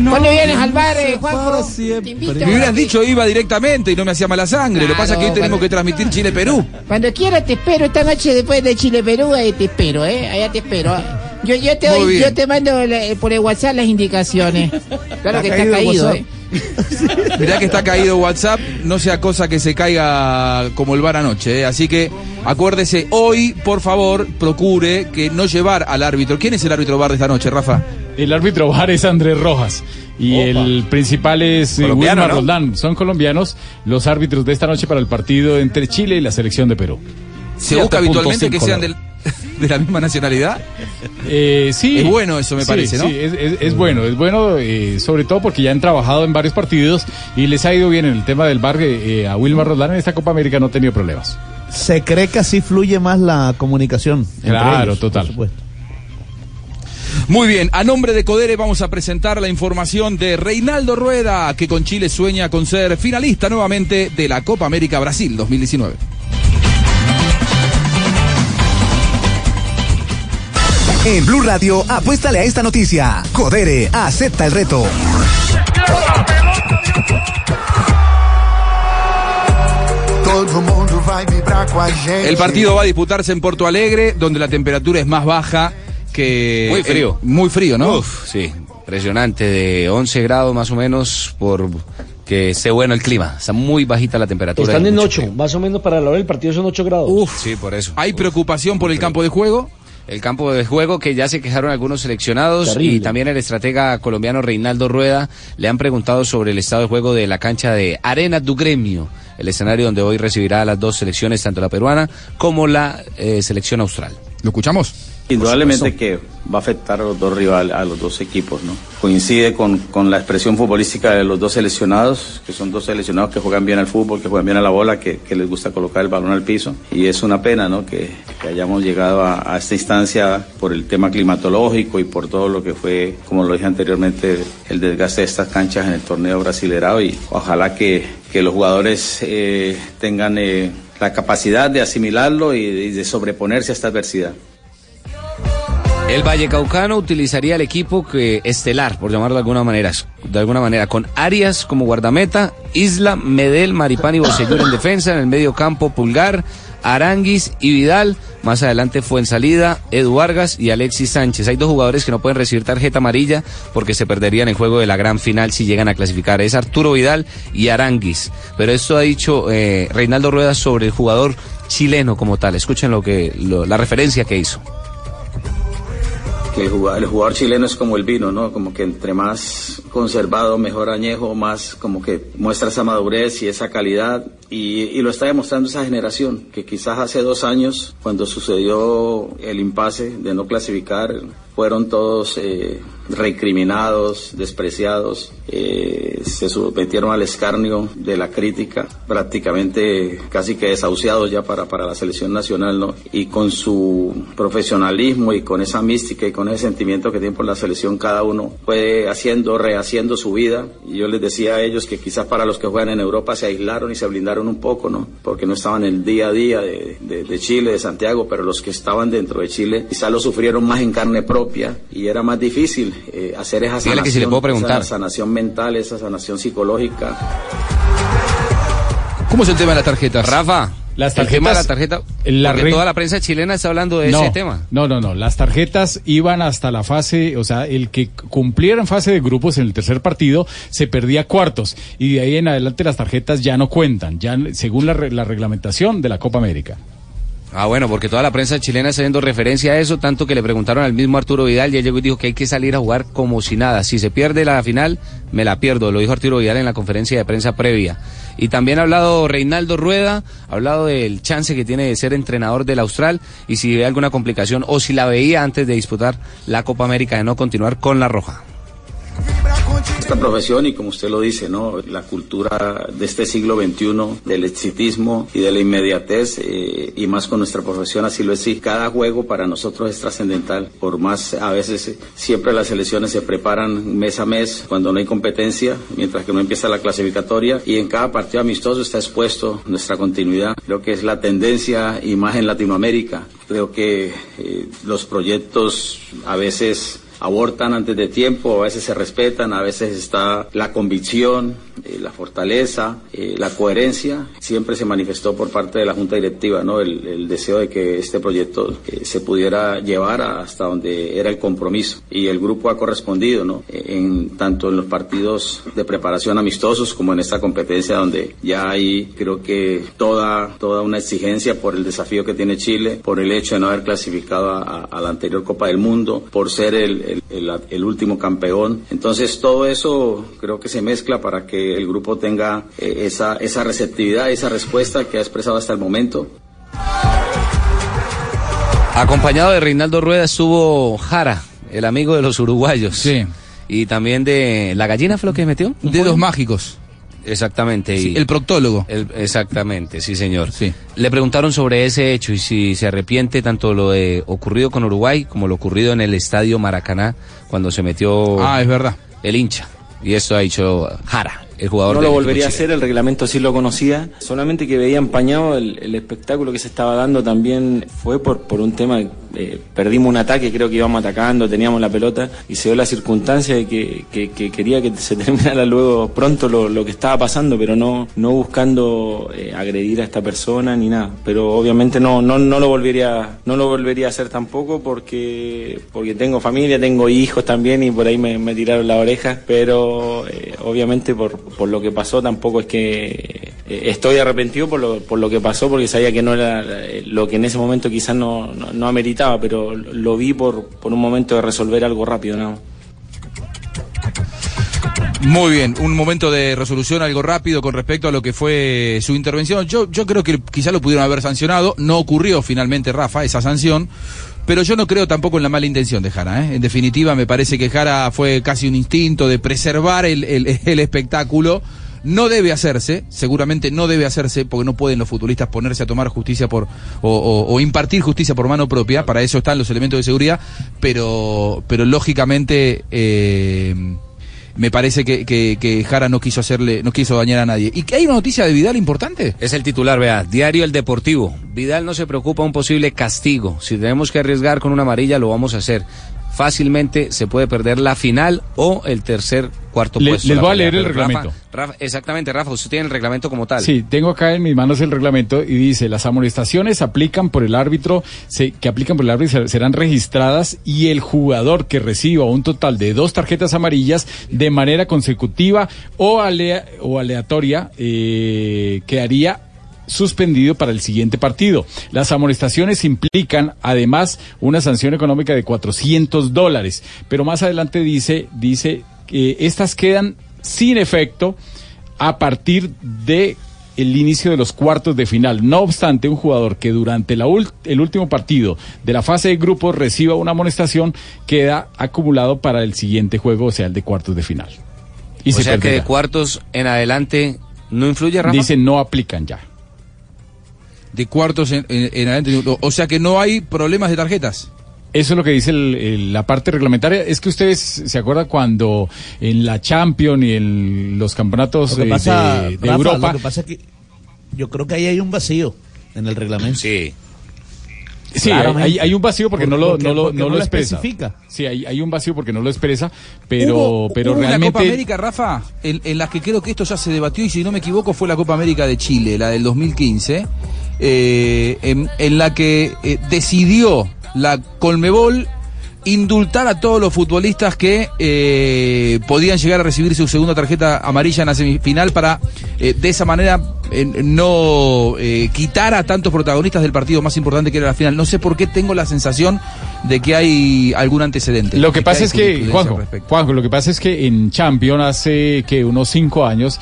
Speaker 34: Cuando vienes al bar, eh, Juanjo, te invito
Speaker 21: Me hubieran dicho iba directamente y no me hacía mala sangre. Lo que pasa es que hoy tenemos que transmitir Chile-Perú.
Speaker 34: Cuando quieras te espero esta noche después de Chile-Perú, ahí te espero, ¿eh? Allá te espero. Yo, yo, te, doy- yo te mando la- por el WhatsApp las indicaciones. Claro que está caído, ¿eh?
Speaker 21: Mirá que está caído WhatsApp, no sea cosa que se caiga como el bar anoche. ¿eh? Así que acuérdese, hoy, por favor, procure que no llevar al árbitro. ¿Quién es el árbitro bar de esta noche, Rafa?
Speaker 65: El árbitro VAR es Andrés Rojas y el principal es eh, Wilmar
Speaker 21: ¿no?
Speaker 65: Roldán. Son colombianos los árbitros de esta noche para el partido entre Chile y la selección de Perú.
Speaker 21: ¿Se busca habitualmente que
Speaker 65: 7.5
Speaker 21: sean del- de la misma nacionalidad?
Speaker 65: Eh, sí.
Speaker 21: Es bueno eso, me
Speaker 65: Sí,
Speaker 21: parece, ¿no?
Speaker 65: Sí, es, es- es bueno, es bueno, eh, sobre todo porque ya han trabajado en varios partidos y les ha ido bien en el tema del bar. eh, a Wilmar Roldán en esta Copa América no ha tenido problemas.
Speaker 66: Se cree que así fluye más la comunicación. entre
Speaker 65: Claro,
Speaker 66: ellos, por
Speaker 65: total.
Speaker 66: supuesto.
Speaker 21: Muy bien, a nombre de Codere vamos a presentar la información de Reinaldo Rueda, que con Chile sueña con ser finalista nuevamente de la Copa América Brasil 2019.
Speaker 67: En Blue Radio, apuéstale a esta noticia. Codere, acepta el reto.
Speaker 21: El partido va a disputarse en Porto Alegre, donde la temperatura es más baja que...
Speaker 14: Muy frío.
Speaker 21: muy frío, ¿no?
Speaker 14: Uf, sí, impresionante, de 11 grados más o menos por que esté bueno el clima. Está muy bajita la temperatura.
Speaker 68: Están en
Speaker 14: mucho
Speaker 68: 8, más o menos para la hora del partido son 8 grados.
Speaker 21: Uf,
Speaker 14: Sí, por eso.
Speaker 21: ¿Hay preocupación por el campo de juego?
Speaker 14: El campo de juego que ya se quejaron algunos seleccionados
Speaker 68: Terrible.
Speaker 14: y también el estratega colombiano Reinaldo Rueda le han preguntado sobre el estado de juego de la cancha de Arena du Gremio, el escenario donde hoy recibirá a las dos selecciones, tanto la peruana como la eh, selección austral.
Speaker 21: ¿Lo escuchamos?
Speaker 69: Indudablemente que va a afectar a los dos rivales, a los dos equipos, ¿no? Coincide con, con la expresión futbolística de los dos seleccionados, que son dos seleccionados que juegan bien al fútbol, que juegan bien a la bola, que, que les gusta colocar el balón al piso. Y es una pena, ¿no? Que, que hayamos llegado a, a esta instancia por el tema climatológico y por todo lo que fue, como lo dije anteriormente, el desgaste de estas canchas en el torneo brasilerado. Y ojalá que, que los jugadores eh, tengan eh, la capacidad de asimilarlo y de sobreponerse a esta adversidad.
Speaker 14: El Vallecaucano utilizaría el equipo que estelar, por llamarlo de alguna manera, de alguna manera, con Arias como guardameta, Isla, Medel, Maripán y Bocellur en defensa, en el medio campo Pulgar, Aranguis y Vidal, más adelante fue en salida Edu Vargas y Alexis Sánchez. Hay dos jugadores que no pueden recibir tarjeta amarilla porque se perderían el juego de la gran final si llegan a clasificar. Es Arturo Vidal y Aranguis. Pero esto ha dicho eh, Reinaldo Rueda sobre el jugador chileno como tal. Escuchen lo que la referencia que hizo.
Speaker 69: Que el jugador, el jugador chileno es como el vino, ¿no? Como que entre más conservado, mejor añejo, más como que muestra esa madurez y esa calidad. Y, y lo está demostrando esa generación, que quizás hace dos años, cuando sucedió el impasse de no clasificar, fueron todos eh, recriminados, despreciados, eh, se sometieron al escarnio de la crítica, prácticamente casi que desahuciados ya para, para la selección nacional, ¿no? Y con su profesionalismo y con esa mística y con ese sentimiento que tiene por la selección, cada uno fue haciendo, rehaciendo su vida. Y yo les decía a ellos que quizás para los que juegan en Europa se aislaron y se blindaron un poco, ¿no? Porque no estaban el día a día de, de, de Chile, de Santiago, pero los que estaban dentro de Chile quizás lo sufrieron más en carne propia y era más difícil eh, hacer esa sanación,
Speaker 14: que si le puedo preguntar.
Speaker 69: esa sanación mental, esa sanación psicológica.
Speaker 21: ¿Cómo es el tema de las tarjetas?
Speaker 14: Rafa,
Speaker 65: Las
Speaker 14: el tema de la
Speaker 65: tarjetas-
Speaker 14: tarjeta,
Speaker 65: la
Speaker 14: porque
Speaker 65: re-
Speaker 14: toda la prensa chilena está hablando de
Speaker 65: no,
Speaker 14: ese tema.
Speaker 65: No, no, no. Las tarjetas iban hasta la fase, o sea, el que cumpliera en fase de grupos en el tercer partido se perdía cuartos y de ahí en adelante las tarjetas ya no cuentan, ya según la, re- la reglamentación de la Copa América.
Speaker 14: Ah, bueno, porque toda la prensa chilena está haciendo referencia a eso, tanto que le preguntaron al mismo Arturo Vidal y él llegó y dijo que hay que salir a jugar como si nada. Si se pierde la final, me la pierdo, lo dijo Arturo Vidal en la conferencia de prensa previa. Y también ha hablado Reinaldo Rueda, ha hablado del chance que tiene de ser entrenador del Austral y si ve alguna complicación o si la veía antes de disputar la Copa América de no continuar con la Roja.
Speaker 69: Esta profesión y como usted lo dice, ¿no? La cultura de este siglo XXI, del exitismo y de la inmediatez, eh, y más con nuestra profesión así lo es. Cada juego para nosotros es trascendental. Por más, a veces eh, siempre las selecciones se preparan mes a mes cuando no hay competencia, mientras que no empieza la clasificatoria, y en cada partido amistoso está expuesto nuestra continuidad. Creo que es la tendencia y más en Latinoamérica. Creo que eh, los proyectos a veces abortan antes de tiempo, a veces se respetan, a veces está la convicción, eh, la fortaleza, eh, la coherencia. Siempre se manifestó por parte de la Junta Directiva ¿no? el, deseo de que este proyecto eh, se pudiera llevar hasta donde era el compromiso. Y el grupo ha correspondido, ¿no? en, tanto en los partidos de preparación amistosos como en esta competencia donde ya hay creo que toda, toda una exigencia por el desafío que tiene Chile, por el hecho de no haber clasificado a, la anterior Copa del Mundo, por ser el- el- el último campeón. Entonces todo eso creo que se mezcla para que el grupo tenga eh, esa, esa receptividad, esa respuesta que ha expresado hasta el momento.
Speaker 14: Acompañado de Reinaldo Rueda estuvo Jara, el amigo de los uruguayos. Sí. Y también de la gallina fue lo que metió.
Speaker 21: Dedos mágicos.
Speaker 14: Exactamente.
Speaker 21: Sí,
Speaker 14: y-
Speaker 21: el proctólogo.
Speaker 14: el- exactamente, sí señor. Le preguntaron sobre ese hecho y si se arrepiente tanto lo de ocurrido con Uruguay como lo ocurrido en el estadio Maracaná cuando se metió
Speaker 21: Ah, es verdad.
Speaker 14: el hincha. Y esto ha dicho Jara, el jugador
Speaker 9: No lo volvería a hacer, el reglamento sí lo conocía, solamente que veía empañado el, el espectáculo que se estaba dando también fue por, por un tema, eh, perdimos un ataque, creo que íbamos atacando, teníamos la pelota y se dio la circunstancia de que, que- que quería que se terminara luego pronto lo, que estaba pasando, pero no, no buscando eh, agredir a esta persona ni nada. Pero obviamente no, no, no lo volvería, no lo volvería a hacer tampoco porque, porque tengo familia, tengo hijos también y por ahí me, tiraron la oreja, pero eh, obviamente por, por lo que pasó tampoco es que estoy arrepentido por lo, por lo que pasó porque sabía que no era eh, lo que en ese momento quizás no, no, ameritaba, pero lo vi por, por un momento de resolver algo rápido, ¿no?
Speaker 21: Muy bien, un momento de resolución algo rápido con respecto a lo que fue su intervención. Yo, yo creo que quizá lo pudieron haber sancionado. No ocurrió finalmente, Rafa, esa sanción. Pero yo no creo tampoco en la mala intención de Jara. ¿eh? En definitiva, me parece que Jara fue casi un instinto de preservar el- el espectáculo. No debe hacerse, seguramente no debe hacerse, porque no pueden los futbolistas ponerse a tomar justicia por o, o- o impartir justicia por mano propia. Para eso están los elementos de seguridad. Pero, pero lógicamente eh, me parece que, que, Jara no quiso hacerle, no quiso dañar a nadie. ¿Y que hay una noticia de Vidal importante?
Speaker 14: Es el titular, vea, Diario El Deportivo. Vidal no se preocupa un posible castigo. Si tenemos que arriesgar con una amarilla, lo vamos a hacer. Fácilmente se puede perder la final o el tercer cuarto
Speaker 65: Le-
Speaker 14: puesto.
Speaker 65: les voy a leer el
Speaker 14: Rafa-
Speaker 65: reglamento.
Speaker 14: Rafa- exactamente, Rafa, usted tiene el reglamento como tal.
Speaker 65: Sí, tengo acá en mis manos el reglamento y dice, las amonestaciones aplican por el árbitro, se- que aplican por el árbitro ser- serán registradas y el jugador que reciba un total de dos tarjetas amarillas de manera consecutiva o, alea- o aleatoria eh, quedaría
Speaker 12: suspendido para el siguiente partido. Las amonestaciones implican además una sanción económica de 400 dólares, pero más adelante dice, dice que estas quedan sin efecto a partir de el inicio de los cuartos de final. No obstante, un jugador que durante la el último partido de la fase de grupos reciba una amonestación queda acumulado para el siguiente juego, o sea, el de cuartos de final. Y
Speaker 14: o
Speaker 12: se
Speaker 14: sea que de cuartos en adelante no influye, Rafa.
Speaker 12: Dice no aplican ya.
Speaker 21: De cuartos en, en- en adelante. O- sea que no hay problemas de tarjetas.
Speaker 12: Eso es lo que dice el- el- la parte reglamentaria. Es que ustedes se acuerdan cuando en la Champions y en los campeonatos
Speaker 16: Lo que pasa,
Speaker 12: de, de
Speaker 16: Rafa,
Speaker 12: Europa.
Speaker 16: Lo que pasa es que yo creo que ahí hay un vacío en el reglamento.
Speaker 14: Sí.
Speaker 12: Sí, hay, hay- un vacío porque no lo,
Speaker 16: Porque-
Speaker 12: no lo,
Speaker 16: porque
Speaker 12: no
Speaker 16: no
Speaker 12: lo
Speaker 16: lo
Speaker 12: expresa.
Speaker 16: especifica.
Speaker 12: Sí, hay, hay un vacío porque no lo expresa, pero,
Speaker 21: Hubo-
Speaker 12: pero
Speaker 21: hubo
Speaker 12: realmente.
Speaker 21: una Copa América, Rafa, en, en la que creo que esto ya se debatió y si no me equivoco fue la Copa América de Chile, la del 2015, eh, en, la que eh, decidió la Colmebol indultar a todos los futbolistas que eh, podían llegar a recibir su segunda tarjeta amarilla en la semifinal para eh, de esa manera eh, no eh, quitar a tantos protagonistas del partido más importante que era la final. No sé por qué tengo la sensación de que hay algún antecedente.
Speaker 12: Lo que pasa es que, Juanjo. Juanjo, lo que pasa es que en Champions hace que unos cinco años,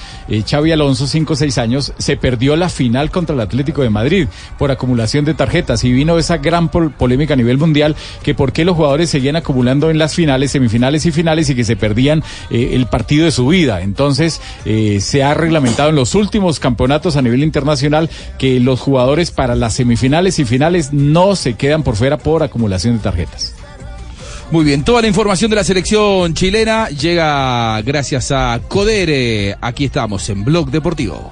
Speaker 12: Xavi Alonso, cinco o seis años, se perdió la final contra el Atlético de Madrid por acumulación de tarjetas y vino esa gran pol- polémica a nivel mundial que por qué los jugadores seguían acumulando en las finales, semifinales y finales y que se perdían eh, el partido de su vida. Entonces, eh, se ha reglamentado en los últimos campeonatos a nivel internacional que los jugadores para las semifinales y finales no se quedan por fuera por acumulación de tarjetas.
Speaker 21: Muy bien, toda la información de la selección chilena llega gracias a Codere. Aquí estamos en Blog Deportivo.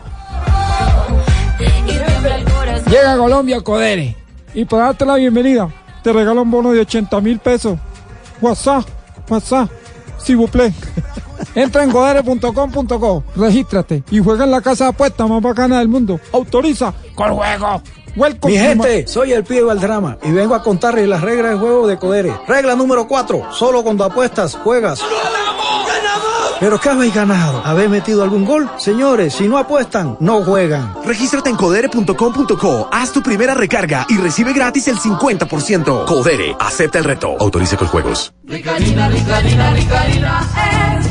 Speaker 52: Llega a Colombia Codere. Y para darte la bienvenida, te regalo un bono de 80 mil pesos. WhatsApp, WhatsApp, si vous plaît. Entra en codere.com.co, regístrate y juega en la casa de apuestas más bacana del mundo. Autoriza con juego. Welcome
Speaker 70: Mi gente, soy el pibe Valdrama y vengo a contarles las reglas del juego de Codere. Regla número 4, solo cuando apuestas juegas. ¿Pero qué habéis ganado? ¿Habéis metido algún gol? Señores, si no apuestan, no juegan.
Speaker 26: Regístrate en codere.com.co, haz tu primera recarga y recibe gratis el 50%. Codere, acepta el reto. Autoriza con juegos.
Speaker 41: Ricarina, Ricarina, Ricarina, es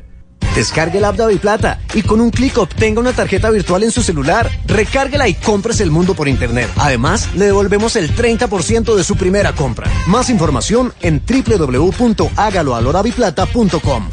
Speaker 27: Descargue la app de Plata y con un clic obtenga una tarjeta virtual en su celular. Recárguela y compres el mundo por internet. Además, le devolvemos el 30% de su primera compra. Más información en www.hágaloaloraviplata.com.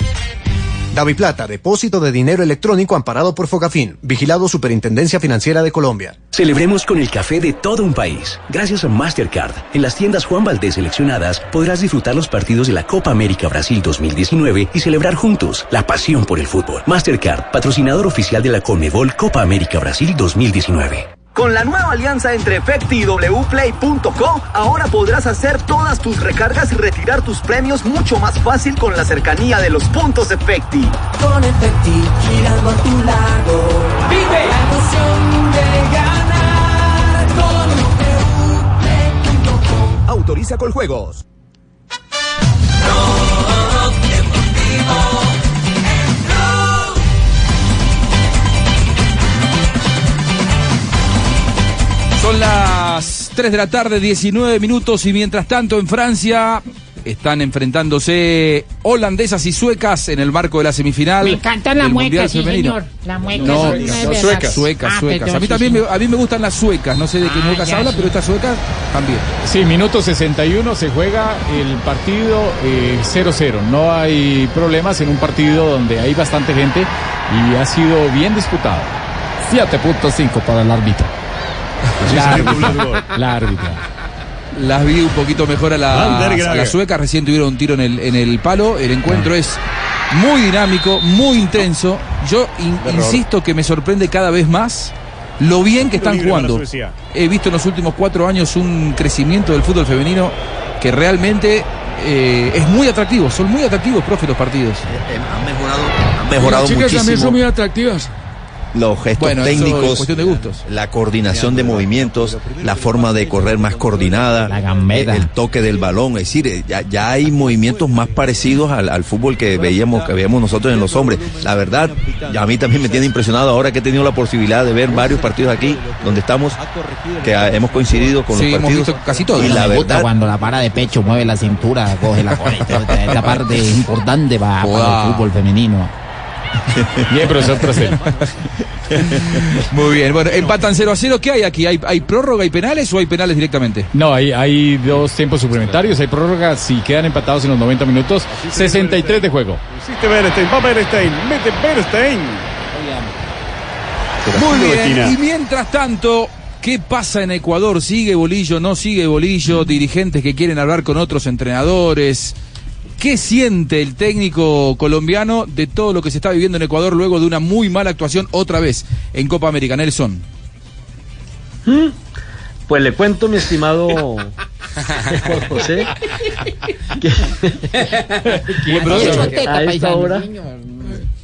Speaker 27: Daviplata, depósito de dinero electrónico amparado por Fogafín, vigilado Superintendencia Financiera de Colombia.
Speaker 71: Celebremos con el café de todo un país. Gracias a Mastercard, en las tiendas Juan Valdés seleccionadas podrás disfrutar los partidos de la Copa América Brasil 2019 y celebrar juntos la pasión por el fútbol. Mastercard, patrocinador oficial de la Conmebol Copa América Brasil 2019.
Speaker 28: Con la nueva alianza entre Efecti y wplay.co, ahora podrás hacer todas tus recargas y retirar tus premios mucho más fácil con la cercanía de los puntos Efecti.
Speaker 41: Con Efecti, girando a tu lado. Vive la emoción de ganar con wplay.com.
Speaker 26: Autoriza con juegos.
Speaker 21: Son las 3 de la tarde, 19 minutos y mientras tanto en Francia están enfrentándose holandesas y suecas en el marco de la semifinal.
Speaker 34: Me encantan las
Speaker 21: del Mundial
Speaker 34: muecas, sí,
Speaker 21: femenino.
Speaker 34: señor. Las muecas
Speaker 21: No, no, suecas, suecas,
Speaker 34: Ah,
Speaker 21: suecas. A mí
Speaker 34: sí,
Speaker 21: también
Speaker 34: sí.
Speaker 21: me, a mí me gustan las suecas, no sé de qué
Speaker 34: Ah,
Speaker 21: muecas habla,
Speaker 34: sí.
Speaker 21: pero estas suecas también.
Speaker 12: Sí, minuto 61 se juega el partido eh, 0-0. No hay problemas en un partido donde hay bastante gente y ha sido bien disputado. 7.5 para el árbitro. La árbitra. La árbitra.
Speaker 21: Las vi un poquito mejor a
Speaker 12: Vandergragen.
Speaker 21: a las suecas, recién tuvieron un tiro en el, en el palo. El encuentro es muy dinámico, muy intenso. Yo in- insisto que me sorprende cada vez más lo bien que están jugando. He visto en los últimos cuatro años un crecimiento del fútbol femenino que realmente eh, es muy atractivo. Son muy atractivos, profe, los partidos.
Speaker 17: Han mejorado, han mejorado
Speaker 64: Las chicas también son muy atractivas.
Speaker 17: Los gestos
Speaker 21: Bueno, eso es
Speaker 17: técnicos,
Speaker 21: cuestión de gustos.
Speaker 17: la coordinación de movimientos, la forma de correr más coordinada, el, el toque del balón, es decir, eh, ya, ya hay movimientos más parecidos al, al fútbol que veíamos que veíamos nosotros en los hombres. La verdad, ya a mí también me tiene impresionado ahora que he tenido la posibilidad de ver varios partidos aquí donde estamos, que hemos coincidido con
Speaker 21: Sí,
Speaker 17: los
Speaker 21: hemos
Speaker 17: partidos.
Speaker 21: visto casi todos.
Speaker 17: Y la verdad,
Speaker 72: cuando la para de pecho mueve la cintura, coge la esta parte importante para, el fútbol femenino.
Speaker 12: Bien, profesor Trasel.
Speaker 21: Muy bien, bueno, empatan 0 a 0. ¿Qué hay aquí? ¿Hay, hay prórroga y penales o hay penales directamente?
Speaker 12: No, hay, hay dos tiempos suplementarios, hay prórrogas si quedan empatados en los 90 minutos, 63 de juego.
Speaker 52: Existe Bernstein, va Bernstein, mete Bernstein.
Speaker 21: Muy bien, y mientras tanto, ¿qué pasa en Ecuador? ¿Sigue Bolillo? ¿No sigue Bolillo? Dirigentes que quieren hablar con otros entrenadores. ¿Qué siente el técnico colombiano de todo lo que se está viviendo en Ecuador luego de una muy mala actuación otra vez en Copa América? Nelson.
Speaker 23: Mm, Pues le cuento, mi estimado Juan José, que a esta hora,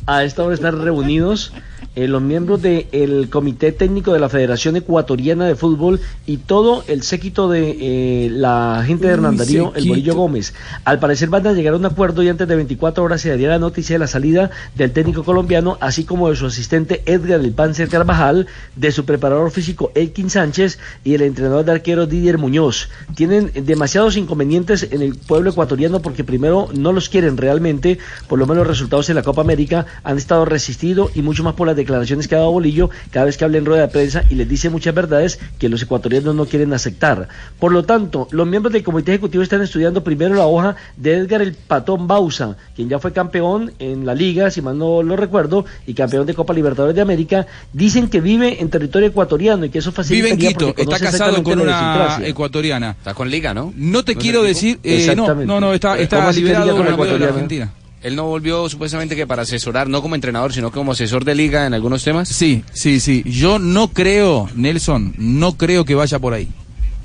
Speaker 23: a esta hora están reunidos eh, los miembros del Comité Técnico de la Federación Ecuatoriana de Fútbol y todo el séquito de eh, la gente de Hernán Darío, el. Bolillo Gómez. Al parecer van a llegar a un acuerdo y antes de 24 horas se daría la noticia de la salida del técnico colombiano, así como de su asistente Edgar El Panzer Carvajal, de su preparador físico Elkin Sánchez y el entrenador de arquero Didier Muñoz. Tienen demasiados inconvenientes en el pueblo ecuatoriano porque primero no los quieren realmente, por lo menos los resultados en la Copa América han estado resistidos y mucho más por las declaraciones que ha dado Bolillo cada vez que habla en rueda de prensa y les dice muchas verdades que los ecuatorianos no quieren aceptar. Por lo tanto, los miembros del comité ejecutivo están estudiando primero la hoja de Edgar el Patón Bausa, quien ya fue campeón en la liga, si mal no lo recuerdo, y campeón de Copa Libertadores de América. Dicen que vive en territorio ecuatoriano y que eso facilita
Speaker 21: Vive en Quito, está casado con una ecuatoriana.
Speaker 14: Está con Liga, ¿no?
Speaker 21: No te
Speaker 14: ¿No
Speaker 21: quiero decir, eh, no, no, no, está,
Speaker 14: ¿Cómo
Speaker 21: está liberado
Speaker 14: con
Speaker 21: la
Speaker 14: ecuatoriana?
Speaker 21: Argentina.
Speaker 14: Él no volvió supuestamente que para asesorar, no como entrenador, sino como asesor de liga en algunos temas.
Speaker 21: Sí, sí, sí. Yo no creo, Nelson, no creo que vaya por ahí.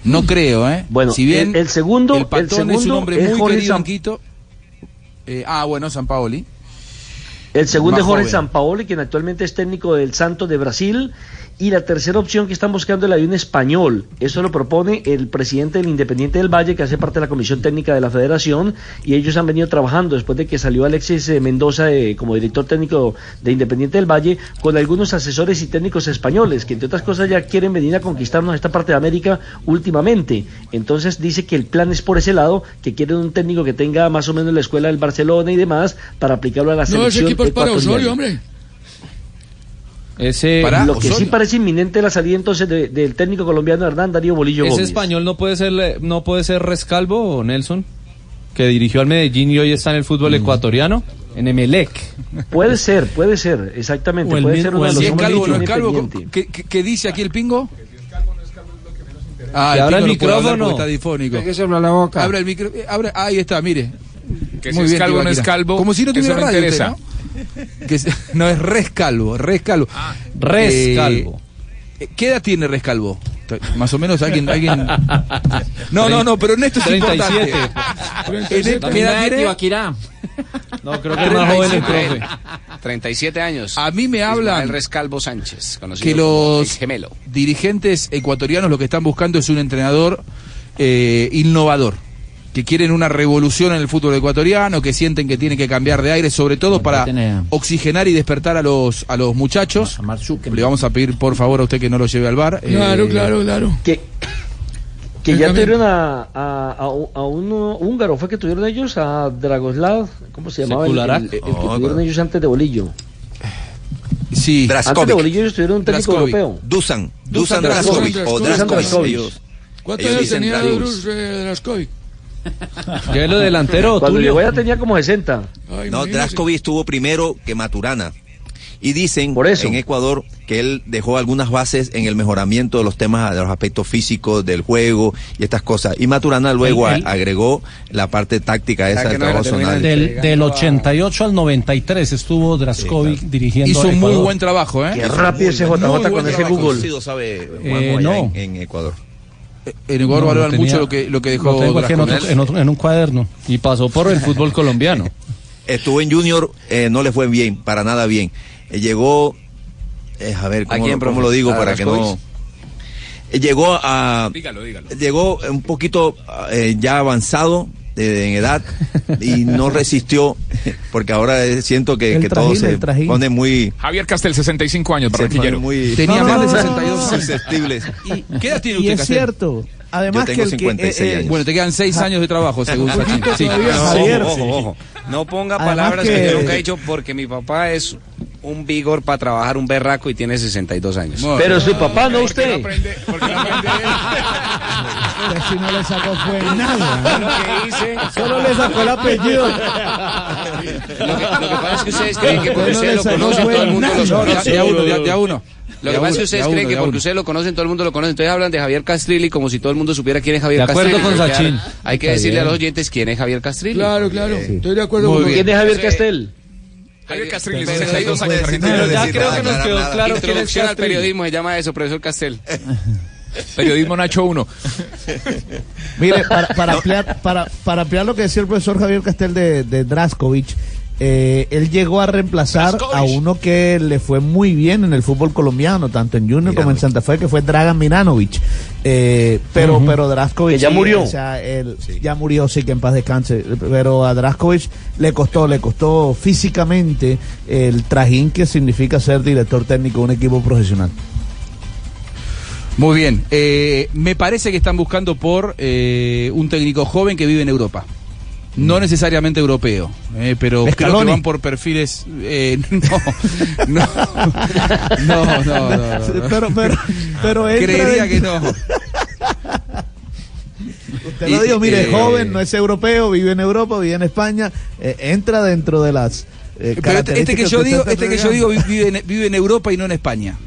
Speaker 21: No creo, ¿eh?
Speaker 23: Bueno,
Speaker 21: si bien
Speaker 23: el- el segundo-
Speaker 21: el
Speaker 23: el
Speaker 21: es un
Speaker 23: segundo
Speaker 21: hombre
Speaker 23: es
Speaker 21: muy
Speaker 23: Jorge
Speaker 21: querido en
Speaker 23: Sam-
Speaker 21: Quito. Eh, ah, bueno, San Paoli.
Speaker 23: El segundo es Jorge
Speaker 21: joven.
Speaker 23: Sampaoli, quien actualmente es técnico del Santos de Brasil. Y la tercera opción que están buscando es la de un español. Eso lo propone el presidente del Independiente del Valle, que hace parte de la Comisión Técnica de la Federación. Y ellos han venido trabajando después de que salió Alexis eh, Mendoza eh, como director técnico de Independiente del Valle, con algunos asesores y técnicos españoles, que entre otras cosas ya quieren venir a conquistarnos esta parte de América últimamente. Entonces dice que el plan es por ese lado, que quieren un técnico que tenga más o menos la escuela del Barcelona y demás, para aplicarlo a la
Speaker 64: No, ese
Speaker 23: selección
Speaker 64: equipo es para. Osorio, hombre.
Speaker 15: Ese,
Speaker 23: Lo que sí parece inminente la salida entonces de- del técnico colombiano Hernán Darío Bolillo
Speaker 15: ese
Speaker 23: Gómez.
Speaker 15: español no puede ser no puede ser Rescalvo o Nelson, que dirigió al Medellín y hoy está en el fútbol ecuatoriano, en Emelec.
Speaker 23: Puede ser, puede ser, exactamente.
Speaker 15: O el
Speaker 23: puede ser uno de
Speaker 15: el
Speaker 23: los
Speaker 21: Si es
Speaker 23: hombres
Speaker 21: calvo o no
Speaker 23: que
Speaker 21: es
Speaker 23: tiene
Speaker 21: calvo,
Speaker 23: pendiente.
Speaker 21: ¿qué, dice aquí el pingo? Ah,
Speaker 15: Que abra el
Speaker 21: hablar
Speaker 15: micrófono.
Speaker 21: Está difónico.
Speaker 64: Pégase la boca.
Speaker 21: Abre el micro, eh, abre, ahí está, mire.
Speaker 33: Que si es calvo o no es calvo,
Speaker 21: Como si no tuviera radio usted,
Speaker 33: interesa.
Speaker 21: ¿no? Que es- no es rescalvo, rescalvo.
Speaker 15: Rescalvo.
Speaker 21: Eh, ¿Qué edad tiene rescalvo? Más o menos alguien, alguien. No, no, no, pero en esto es
Speaker 15: 37.
Speaker 21: importante. En esto- ¿Qué edad tiene?
Speaker 15: No, creo que es más joven el profe.
Speaker 14: 37 años.
Speaker 21: A mí me hablan
Speaker 14: El Rescalvo Sánchez, conocido
Speaker 21: que
Speaker 14: como
Speaker 21: los
Speaker 14: el gemelo.
Speaker 21: dirigentes ecuatorianos lo que están buscando es un entrenador eh, innovador, que quieren una revolución en el fútbol ecuatoriano, que sienten que tienen que cambiar de aire, sobre todo para oxigenar y despertar a los a los muchachos. Le vamos a pedir por favor a usted que no lo lleve al bar.
Speaker 64: Claro,
Speaker 21: Eh,
Speaker 64: claro, claro.
Speaker 23: Que, que ya tuvieron a, a, a un- a un húngaro, fue que tuvieron ellos a Dragoslav, ¿cómo se llamaba? El, el- el que
Speaker 17: Oh,
Speaker 23: tuvieron ellos antes de Bolillo.
Speaker 21: Sí.
Speaker 23: Antes de
Speaker 17: Draskovic.
Speaker 23: Bolillo ellos tuvieron un técnico
Speaker 21: Draskovic.
Speaker 23: europeo.
Speaker 17: Dusan,
Speaker 23: Dusan
Speaker 17: Dusan Draskovic
Speaker 23: Draskovic.
Speaker 17: o Draskovic.
Speaker 23: Draskovic.
Speaker 17: ellos-
Speaker 64: ¿Cuántos
Speaker 17: ellos
Speaker 64: años
Speaker 17: dicen
Speaker 64: tenía
Speaker 17: Draskovic.
Speaker 15: Es lo delantero,
Speaker 23: Cuando
Speaker 15: Tulio?
Speaker 23: llegó ya tenía como 60.
Speaker 64: Ay,
Speaker 17: No. Draskovic estuvo primero que Maturana. Y dicen en Ecuador que él dejó algunas bases en el mejoramiento de los temas, de los aspectos físicos del juego y estas cosas. Y Maturana luego
Speaker 13: El- el-
Speaker 17: a- agregó la parte táctica esa del trabajo zonal.
Speaker 13: Del, del 88 al 93 estuvo Draskovic dirigiendo.
Speaker 21: Hizo un muy buen trabajo, ¿eh?
Speaker 23: Qué rápido ese JJ con ese Google.
Speaker 17: Sí, lo sabe
Speaker 13: Eh, no.
Speaker 17: en, en Ecuador.
Speaker 21: En Ecuador
Speaker 13: No,
Speaker 21: valoran
Speaker 13: tenía-
Speaker 21: mucho lo que, lo que dejó
Speaker 13: lo tengo aquí en, otro-
Speaker 21: Draskovic.
Speaker 13: en otro- en un cuaderno.
Speaker 15: Y pasó por el fútbol colombiano.
Speaker 17: Estuvo en Junior, eh, no le fue bien, para nada bien. Eh, llegó, eh, a ver, ¿cómo,
Speaker 14: quién,
Speaker 17: cómo
Speaker 14: profe?
Speaker 17: lo digo
Speaker 14: ¿A
Speaker 17: para que no... Eh, llegó a...
Speaker 21: Dígalo, dígalo.
Speaker 17: Llegó un poquito eh, ya avanzado en edad y no resistió, porque ahora siento que,
Speaker 16: El
Speaker 17: que todo se pone muy...
Speaker 33: Javier Castel, 65 años, barranquillero.
Speaker 17: muy
Speaker 21: Tenía
Speaker 16: No, no,
Speaker 21: más de
Speaker 16: no, no,
Speaker 21: 62
Speaker 16: no, no.
Speaker 21: años.
Speaker 17: susceptibles.
Speaker 21: ¿Qué edad tiene
Speaker 16: Y
Speaker 21: usted,
Speaker 16: es
Speaker 21: Castel?
Speaker 16: cierto. Además
Speaker 17: Yo
Speaker 16: que
Speaker 17: tengo
Speaker 16: que,
Speaker 17: 56
Speaker 16: eh, eh,
Speaker 17: años.
Speaker 21: Bueno, te quedan seis años de trabajo, según Sachin. Sí.
Speaker 14: No, ojo, ojo, ojo. No ponga
Speaker 16: Además
Speaker 14: palabras que...
Speaker 16: que-
Speaker 14: yo nunca he dicho porque mi papá es un vigor para trabajar un berraco y tiene 62 años.
Speaker 21: Bueno,
Speaker 23: Pero su papá, no
Speaker 33: Porque
Speaker 23: usted.
Speaker 33: aprende- porque no aprende
Speaker 16: Si no le sacó fue nada.
Speaker 14: Lo que hice...
Speaker 16: Solo le sacó el apellido.
Speaker 14: Lo que, lo que pasa es que ustedes creen que porque ustedes lo conocen, todo el mundo lo
Speaker 21: No,
Speaker 14: conoce.
Speaker 21: ya, uno, ya, ya uno.
Speaker 14: Lo que pasa es que ustedes creen que porque ustedes lo conocen, todo el mundo lo conoce. Entonces hablan de Javier Castrilli como si todo el mundo supiera quién es Javier
Speaker 15: De acuerdo
Speaker 14: Castrilli.
Speaker 15: con
Speaker 14: Hay que dar-
Speaker 15: Sachin.
Speaker 14: Hay que decirle a los oyentes quién es Javier Castrilli.
Speaker 21: Claro, claro. Estoy de acuerdo
Speaker 14: Muy
Speaker 21: con.
Speaker 23: ¿Quién es Javier Castel?
Speaker 33: Javier Castrilli,
Speaker 14: Pero-
Speaker 33: 62 años,
Speaker 17: Pero
Speaker 33: argentino.
Speaker 15: Pero ya creo que nos quedó claro quién es
Speaker 14: Introducción al
Speaker 15: Castrilli.
Speaker 14: periodismo se llama eso, profesor Castel.
Speaker 33: Periodismo Nacho 1.
Speaker 16: Mire, para, para, ampliar, para, para ampliar lo que decía el profesor Javier Castel de, de Draskovic, eh, él llegó a reemplazar a uno que le fue muy bien en el fútbol colombiano, tanto en Junior como en. Santa Fe, que fue Dragan Miranovic. Eh, pero, pero Draskovic.
Speaker 23: Que ya
Speaker 16: sí,
Speaker 23: murió.
Speaker 16: o sea, él ya murió, sí, que en paz descanse. Pero a Draskovic le costó, le costó físicamente el trajín que significa ser director técnico de un equipo profesional.
Speaker 21: Muy bien. Eh, me parece que están buscando por eh, un técnico joven que vive en Europa. No necesariamente europeo, eh, pero creo que van por perfiles. eh, no, no, no, no, no, no.
Speaker 16: Pero, pero, pero entra
Speaker 21: Creería que no.
Speaker 16: Usted lo dijo, mire,
Speaker 21: Eh,
Speaker 16: joven, no es europeo, vive en Europa, vive en España, eh, entra dentro de las eh,
Speaker 21: Pero este, este que
Speaker 16: características
Speaker 21: yo digo, este que yo digo vive en, vive en Europa y no en España.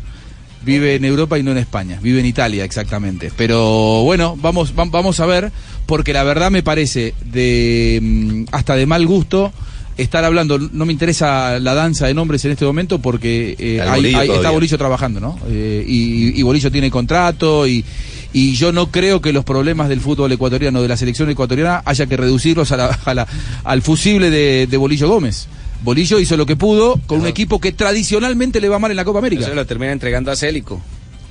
Speaker 21: Vive en Europa y no en España. Vive en Italia, exactamente. Pero bueno, vamos, vam- vamos a ver, porque la verdad me parece de mm, hasta de mal gusto estar hablando. No me interesa la danza de nombres en este momento porque eh, hay- está. Bolillo trabajando, ¿no? Eh, y, y Bolillo tiene contrato y, y yo no creo que los problemas del fútbol ecuatoriano, de la selección ecuatoriana, haya que reducirlos a la- a la- al fusible de, de Bolillo Gómez. Bolillo hizo lo que pudo con un equipo que tradicionalmente le va mal en la Copa América.
Speaker 14: Eso lo termina entregando a Célico.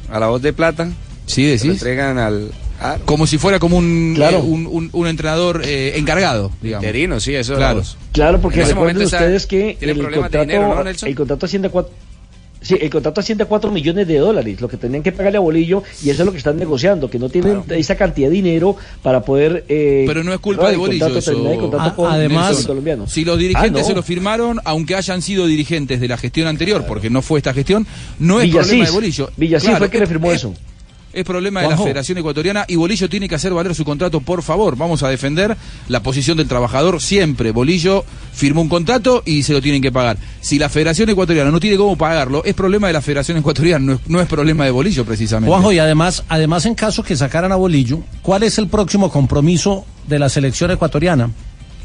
Speaker 14: A la voz de plata.
Speaker 21: Sí,
Speaker 14: Se lo
Speaker 21: decís.
Speaker 14: entregan al... a-
Speaker 21: Como si fuera como un,
Speaker 23: Claro.
Speaker 21: eh, un, un- un entrenador eh, encargado, digamos.
Speaker 14: Interino, sí, eso.
Speaker 21: Claro.
Speaker 23: Claro, porque
Speaker 14: En ese
Speaker 23: recuerden ustedes que
Speaker 14: tiene
Speaker 23: el
Speaker 14: problemas de
Speaker 23: contrato,
Speaker 14: dinero, ¿no, Nelson?
Speaker 23: el contrato asciende a cuatro, sí, el contrato asciende a 4 millones de dólares, lo que tenían que pagarle a Bolillo, y eso es lo que están negociando, que no tienen esa cantidad de dinero para poder... eh,
Speaker 21: Pero no es culpa de Bolillo
Speaker 23: contrato,
Speaker 21: eso.
Speaker 23: terminar el contrato
Speaker 13: A-
Speaker 23: con
Speaker 13: además-
Speaker 23: el colombiano.
Speaker 21: Si los dirigentes
Speaker 23: Ah, no.
Speaker 21: se lo firmaron, aunque hayan sido dirigentes de la gestión anterior, porque no fue esta gestión, no es
Speaker 23: Villasís.
Speaker 21: problema de Bolillo.
Speaker 23: Villasís
Speaker 21: Claro,
Speaker 23: fue el que le firmó
Speaker 21: es-
Speaker 23: eso.
Speaker 21: Es problema de la. Federación Ecuatoriana y Bolillo tiene que hacer valer su contrato, por favor. Vamos a defender la posición del trabajador siempre. Bolillo firmó un contrato y se lo tienen que pagar. Si la Federación Ecuatoriana no tiene cómo pagarlo, es problema de la Federación Ecuatoriana, no es, no es problema de Bolillo precisamente.
Speaker 13: Juanjo, y además, además en caso que sacaran a Bolillo, ¿cuál es el próximo compromiso de la selección ecuatoriana?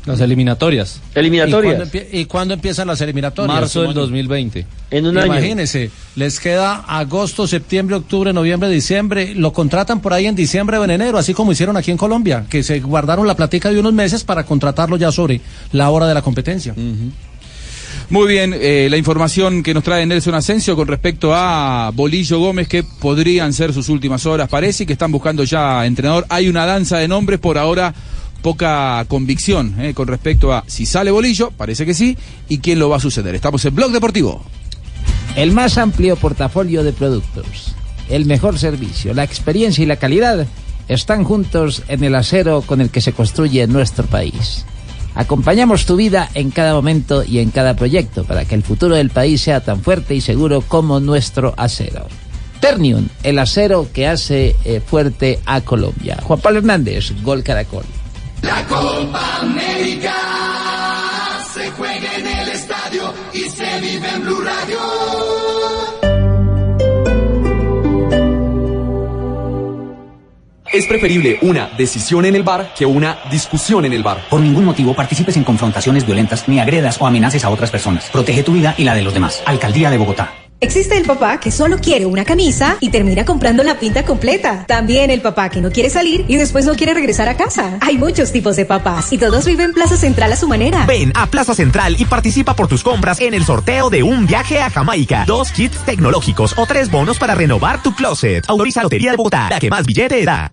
Speaker 15: Las eliminatorias.
Speaker 13: ¿Y
Speaker 23: Eliminatorias.
Speaker 13: y cuándo empiezan las eliminatorias?
Speaker 15: Marzo del
Speaker 13: Simón?
Speaker 15: 2020.
Speaker 23: En un año.
Speaker 13: Imagínense, les queda agosto, septiembre, octubre, noviembre, diciembre. Lo contratan por ahí en diciembre o en enero, así como hicieron aquí en Colombia, que se guardaron la platica de unos meses para contratarlo ya sobre la hora de la competencia.
Speaker 21: Muy bien, eh, la información que nos trae Nelson Asensio con respecto a Bolillo Gómez, que podrían ser sus últimas horas, parece, y que están buscando ya entrenador. Hay una danza de nombres, por ahora poca convicción eh, con respecto a si sale Bolillo, parece que sí, y quién lo va a suceder. Estamos en Blog Deportivo.
Speaker 72: El más amplio portafolio de productos, el mejor servicio, la experiencia y la calidad están juntos en el acero con el que se construye nuestro país. Acompañamos tu vida en cada momento y en cada proyecto para que el futuro del país sea tan fuerte y seguro como nuestro acero. Ternium, el acero que hace eh, fuerte a Colombia. Juan Pablo Hernández, Gol Caracol.
Speaker 73: La Copa América se juega en el estadio
Speaker 74: estadio y se vive en Blue Radio.
Speaker 27: Es preferible una decisión en el bar que una discusión en el bar.
Speaker 5: Por ningún motivo participes en confrontaciones violentas ni agredas o amenaces a otras personas. Protege tu vida y la de los demás. Alcaldía de Bogotá.
Speaker 75: Existe el papá que solo quiere una camisa y termina comprando la pinta completa. También el papá que no quiere salir y después no quiere regresar a casa. Hay muchos tipos de papás y todos viven Plaza Central a su manera.
Speaker 26: Ven a Plaza Central y participa por tus compras en el sorteo de un viaje a Jamaica, dos kits tecnológicos o tres bonos para renovar tu closet. Autoriza Lotería de Bogotá, la que más billete da.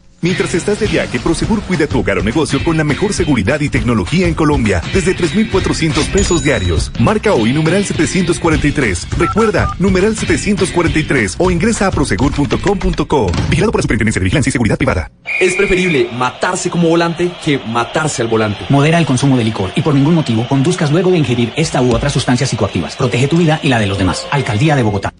Speaker 41: Mientras estás de viaje, Prosegur cuida tu hogar o negocio con la mejor seguridad y tecnología en Colombia, desde 3,400 pesos diarios. Marca hoy numeral 743. Recuerda, numeral 743 o ingresa a prosegur.com.co. Vigilado por la Superintendencia de Vigilancia y Seguridad Privada.
Speaker 27: Es preferible matarse como volante que matarse al volante.
Speaker 5: Modera el consumo de licor y por ningún motivo conduzcas luego de ingerir esta u otras sustancias psicoactivas. Protege tu vida y la de los demás. Alcaldía de Bogotá.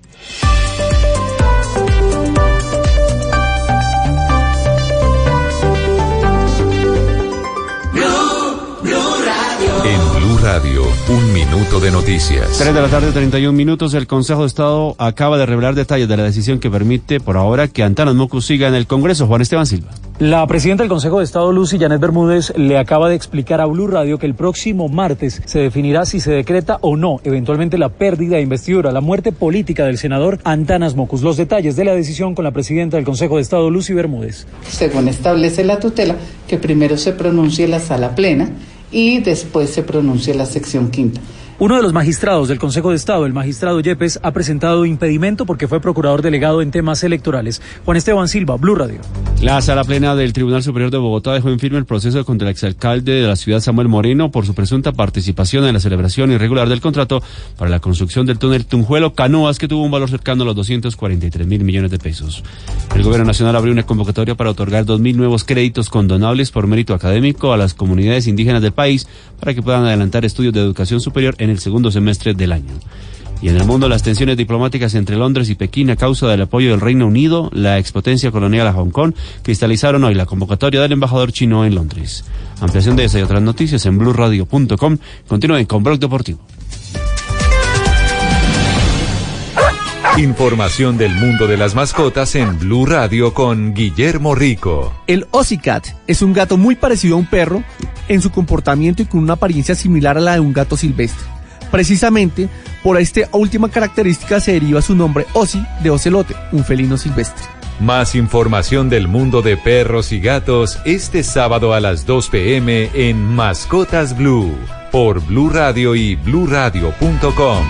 Speaker 8: Radio, un minuto de noticias.
Speaker 40: 3 de la tarde, 31 minutos. El Consejo de Estado acaba de revelar detalles de la decisión que permite por ahora que Antanas Mocus siga en el Congreso. Juan Esteban Silva.
Speaker 76: La presidenta del Consejo de Estado, Lucy Janet Bermúdez, le acaba de explicar a Blue Radio que el próximo martes se definirá si se decreta o no eventualmente la pérdida de investidura, la muerte política del senador Antanas Mocus. Los detalles de la decisión con la presidenta del Consejo de Estado, Lucy Bermúdez.
Speaker 77: Según establece la tutela, que primero se pronuncie la sala plena y después se pronuncie la sección quinta.
Speaker 76: Uno de los magistrados del Consejo de Estado, el magistrado Yepes, ha presentado impedimento porque fue procurador delegado en temas electorales. Juan Esteban Silva, Blue Radio.
Speaker 40: La sala plena del Tribunal Superior de Bogotá dejó en firme el proceso contra el exalcalde de la ciudad, Samuel Moreno, por su presunta participación en la celebración irregular del contrato para la construcción del túnel Tunjuelo Canoas, que tuvo un valor cercano a los 243 mil millones de pesos. El Gobierno Nacional abrió una convocatoria para otorgar 2.000 nuevos créditos condonables por mérito académico a las comunidades indígenas del país para que puedan adelantar estudios de educación superior en el segundo semestre del año. Y en el mundo, las tensiones diplomáticas entre Londres y Pekín a causa del apoyo del Reino Unido, la expotencia colonial a Hong Kong, cristalizaron hoy la convocatoria del embajador chino en Londres. Ampliación de esa y otras noticias en blueradio.com. Continúen con Blog Deportivo.
Speaker 8: Información del mundo de las mascotas en Blue Radio con Guillermo Rico.
Speaker 78: El Cat es un gato muy parecido a un perro en su comportamiento y con una apariencia similar a la de un gato silvestre. Precisamente por esta última característica se deriva su nombre Ozzy de ocelote, un felino silvestre.
Speaker 8: Más información del mundo de perros y gatos este sábado a las 2 pm en Mascotas Blue por Blue Radio y bluradio.com.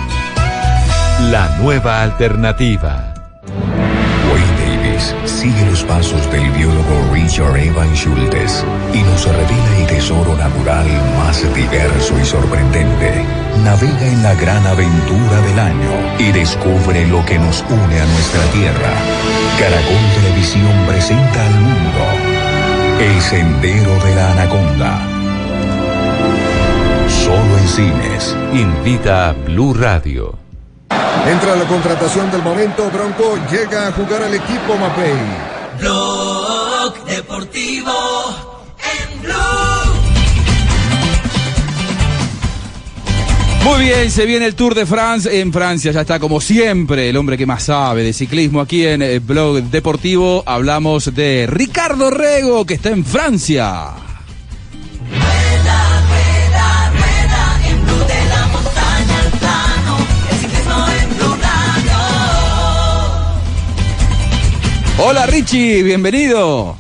Speaker 8: La nueva alternativa.
Speaker 79: Wayne Davis sigue los pasos del biólogo Richard Evan Schultes y nos revela el tesoro natural más diverso y sorprendente. Navega en la gran aventura del año y descubre lo que nos une a nuestra tierra. Caracol Televisión presenta al mundo El Sendero de la Anaconda. Solo en cines.
Speaker 8: Invita a Blue Radio.
Speaker 80: Entra la contratación del momento, Bronco llega a jugar al equipo Mapei.
Speaker 74: Blog Deportivo en Blue.
Speaker 21: Muy bien, se viene el Tour de France en Francia. Ya está como siempre el hombre que más sabe de ciclismo aquí en el blog deportivo. Hablamos de Ricardo Rego que está en Francia. Hola Richie, bienvenido.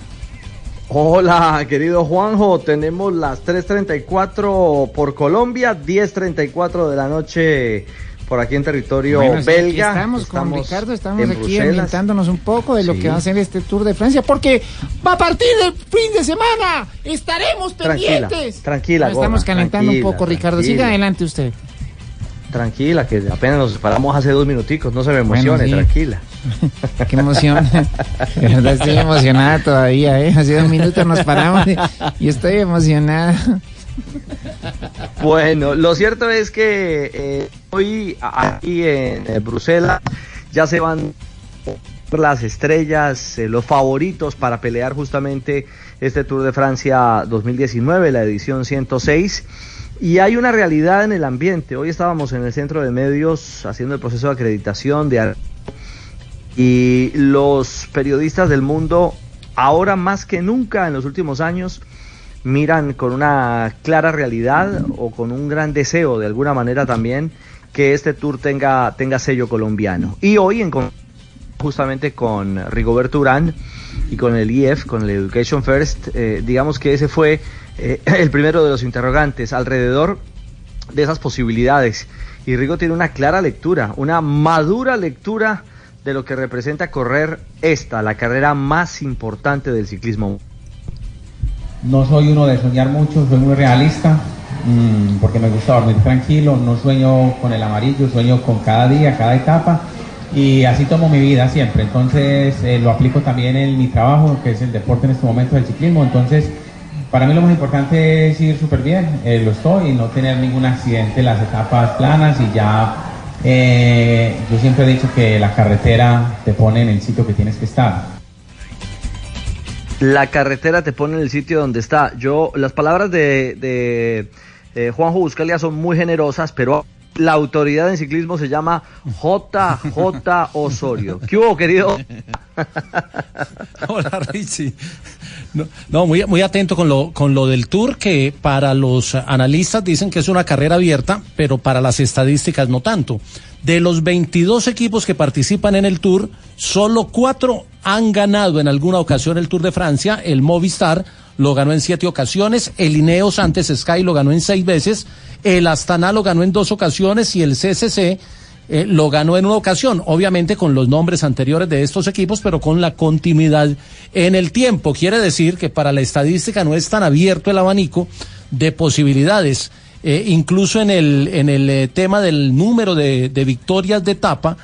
Speaker 28: Hola, querido Juanjo. Tenemos las 3.34 por Colombia, 10.34 de la noche por aquí en territorio
Speaker 34: Bueno,
Speaker 28: belga.
Speaker 34: Estamos con Ricardo, estamos
Speaker 28: en
Speaker 34: aquí
Speaker 28: Bruselas.
Speaker 34: ambientándonos un poco de lo
Speaker 28: Sí.
Speaker 34: que va a ser este Tour de Francia, porque va a partir del fin de semana. Estaremos
Speaker 28: Tranquila,
Speaker 34: pendientes.
Speaker 28: tranquila,
Speaker 34: Nos estamos calentando un poco, Ricardo. Siga adelante usted.
Speaker 28: Tranquila, que apenas nos separamos hace dos minuticos, no se me
Speaker 34: Bueno,
Speaker 28: emocione,
Speaker 34: sí.
Speaker 28: tranquila.
Speaker 34: Qué emoción. De verdad estoy emocionada todavía, ¿eh? Hace dos minutos nos paramos y, estoy emocionada.
Speaker 28: Bueno, lo cierto es que eh, hoy aquí en eh, Bruselas ya se van las estrellas, eh, los favoritos para pelear justamente este Tour de Francia 2019, la edición 106. Y hay una realidad en el ambiente. Hoy estábamos en el centro de medios haciendo el proceso de acreditación de y los periodistas del mundo, ahora más que nunca en los últimos años, miran con una clara realidad o con un gran deseo de alguna manera también que este tour tenga, tenga sello colombiano. Y hoy en justamente con Rigoberto Urán y con el IF, con el Education First, eh, digamos que ese fue eh, el primero de los interrogantes alrededor de esas posibilidades. Y Rigo tiene una clara lectura, una madura lectura de lo que representa correr esta, la carrera más importante del ciclismo.
Speaker 81: No soy uno de soñar mucho, soy muy realista, mm, porque me gusta dormir tranquilo, no sueño con el amarillo, sueño con cada día, cada etapa, y así tomo mi vida siempre. Entonces eh, lo aplico también en mi trabajo, que es el deporte en este momento, el ciclismo. Entonces, para mí lo más importante es ir súper bien, eh, lo estoy, y no tener ningún accidente en las etapas planas, y ya eh, yo siempre he dicho que la carretera te pone en el sitio que tienes que estar.
Speaker 28: La carretera te pone en el sitio donde está. Yo, las palabras de, de eh, Juanjo Buscalia son muy generosas, pero la autoridad en ciclismo se llama JJ Osorio. ¿Qué hubo, querido?
Speaker 13: Hola, Richie. No, muy, muy atento con lo, con lo del Tour, que para los analistas dicen que es una carrera abierta, pero para las estadísticas no tanto. De los 22 equipos que participan en el Tour, solo cuatro han ganado en alguna ocasión el Tour de Francia. El Movistar lo ganó en siete ocasiones, el Ineos antes Sky lo ganó en seis veces, el Astana lo ganó en dos ocasiones y el CCC eh, lo ganó en una ocasión, obviamente con los nombres anteriores de estos equipos, pero con la continuidad en el tiempo. Quiere decir que para la estadística no es tan abierto el abanico de posibilidades. Eh, incluso en el, en el eh, tema del número de, victorias de etapa,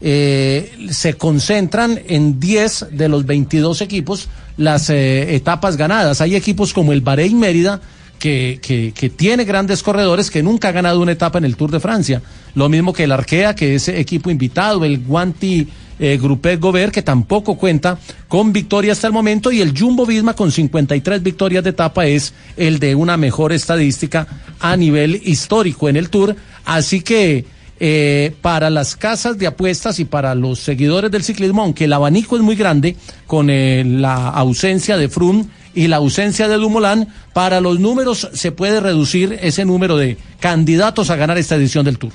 Speaker 13: se concentran en 10 de los 22 equipos las eh, etapas ganadas. Hay equipos como el Bahrein Mérida, que, que, que tiene grandes corredores que nunca ha ganado una etapa en el Tour de Francia. Lo mismo que el Arkea, que es equipo invitado, el Guanti eh, Gobert, que tampoco cuenta con victoria hasta el momento, y el Jumbo Visma con 53 victorias de etapa es el de una mejor estadística a nivel histórico en el Tour. Así que eh, para las casas de apuestas y para los seguidores del ciclismo, aunque el abanico es muy grande, con eh, la ausencia de Froome y la ausencia de Dumoulin, para los números se puede reducir ese número de candidatos a ganar esta edición del Tour.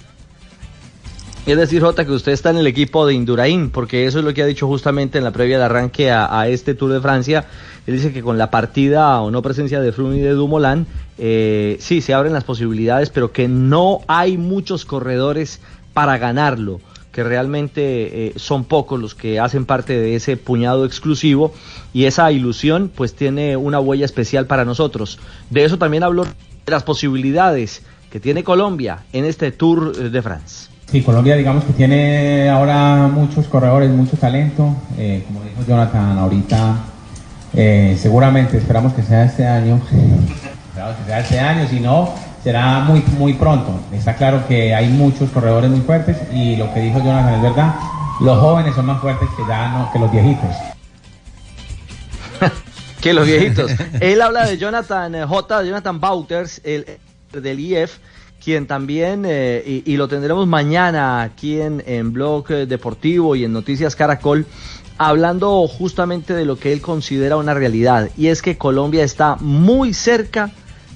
Speaker 28: Es decir, Jota, que usted está en el equipo de Indurain, porque eso es lo que ha dicho justamente en la previa de arranque a, este Tour de Francia. Él dice que con la partida o no presencia de Froome y de Dumoulin, eh, sí, se abren las posibilidades, pero que no hay muchos corredores para ganarlo, que realmente eh, son pocos los que hacen parte de ese puñado exclusivo y esa ilusión pues tiene una huella especial para nosotros. De eso también habló de las posibilidades que tiene Colombia en este Tour de France.
Speaker 81: Sí, Colombia digamos que tiene ahora muchos corredores, mucho talento, eh, como dijo Jonathan ahorita, eh, seguramente esperamos que sea este año, esperamos que sea este año, si no será muy muy pronto. Está claro que hay muchos corredores muy fuertes y lo que dijo Jonathan es verdad, los jóvenes son más fuertes que ya no, que los viejitos.
Speaker 28: que los viejitos. Él habla de Jonathan eh, J, Jonathan Bauters, el del IF, quien también, eh, y, lo tendremos mañana aquí en, en Blog eh, Deportivo y en Noticias Caracol, hablando justamente de lo que él considera una realidad, y es que Colombia está muy cerca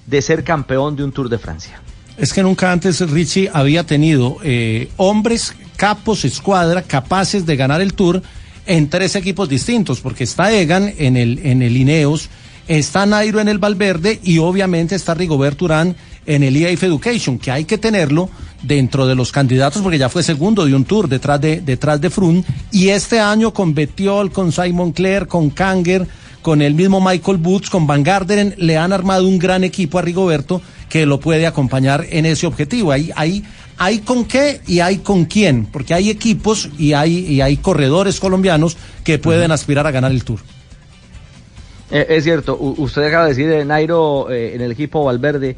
Speaker 28: de ser campeón de un Tour de Francia.
Speaker 13: Es que nunca antes Richie había tenido eh, hombres, capos, escuadra, capaces de ganar el Tour en tres equipos distintos, porque está Egan en el, en el Ineos, está Nairo en el Valverde y obviamente está Rigoberto Urán en el EAF Education, que hay que tenerlo dentro de los candidatos porque ya fue segundo de un tour detrás de detrás de Froome y este año con Betiol, con Simon Clare, con Kanger, con el mismo Michael Boots, con Van Garderen le han armado un gran equipo a Rigoberto que lo puede acompañar en ese objetivo. Hay hay hay con qué y hay con quién, porque hay equipos y hay y hay corredores colombianos que pueden aspirar a ganar el Tour.
Speaker 28: Eh, es cierto, u- usted acaba de decir de Nairo eh, en el equipo Valverde.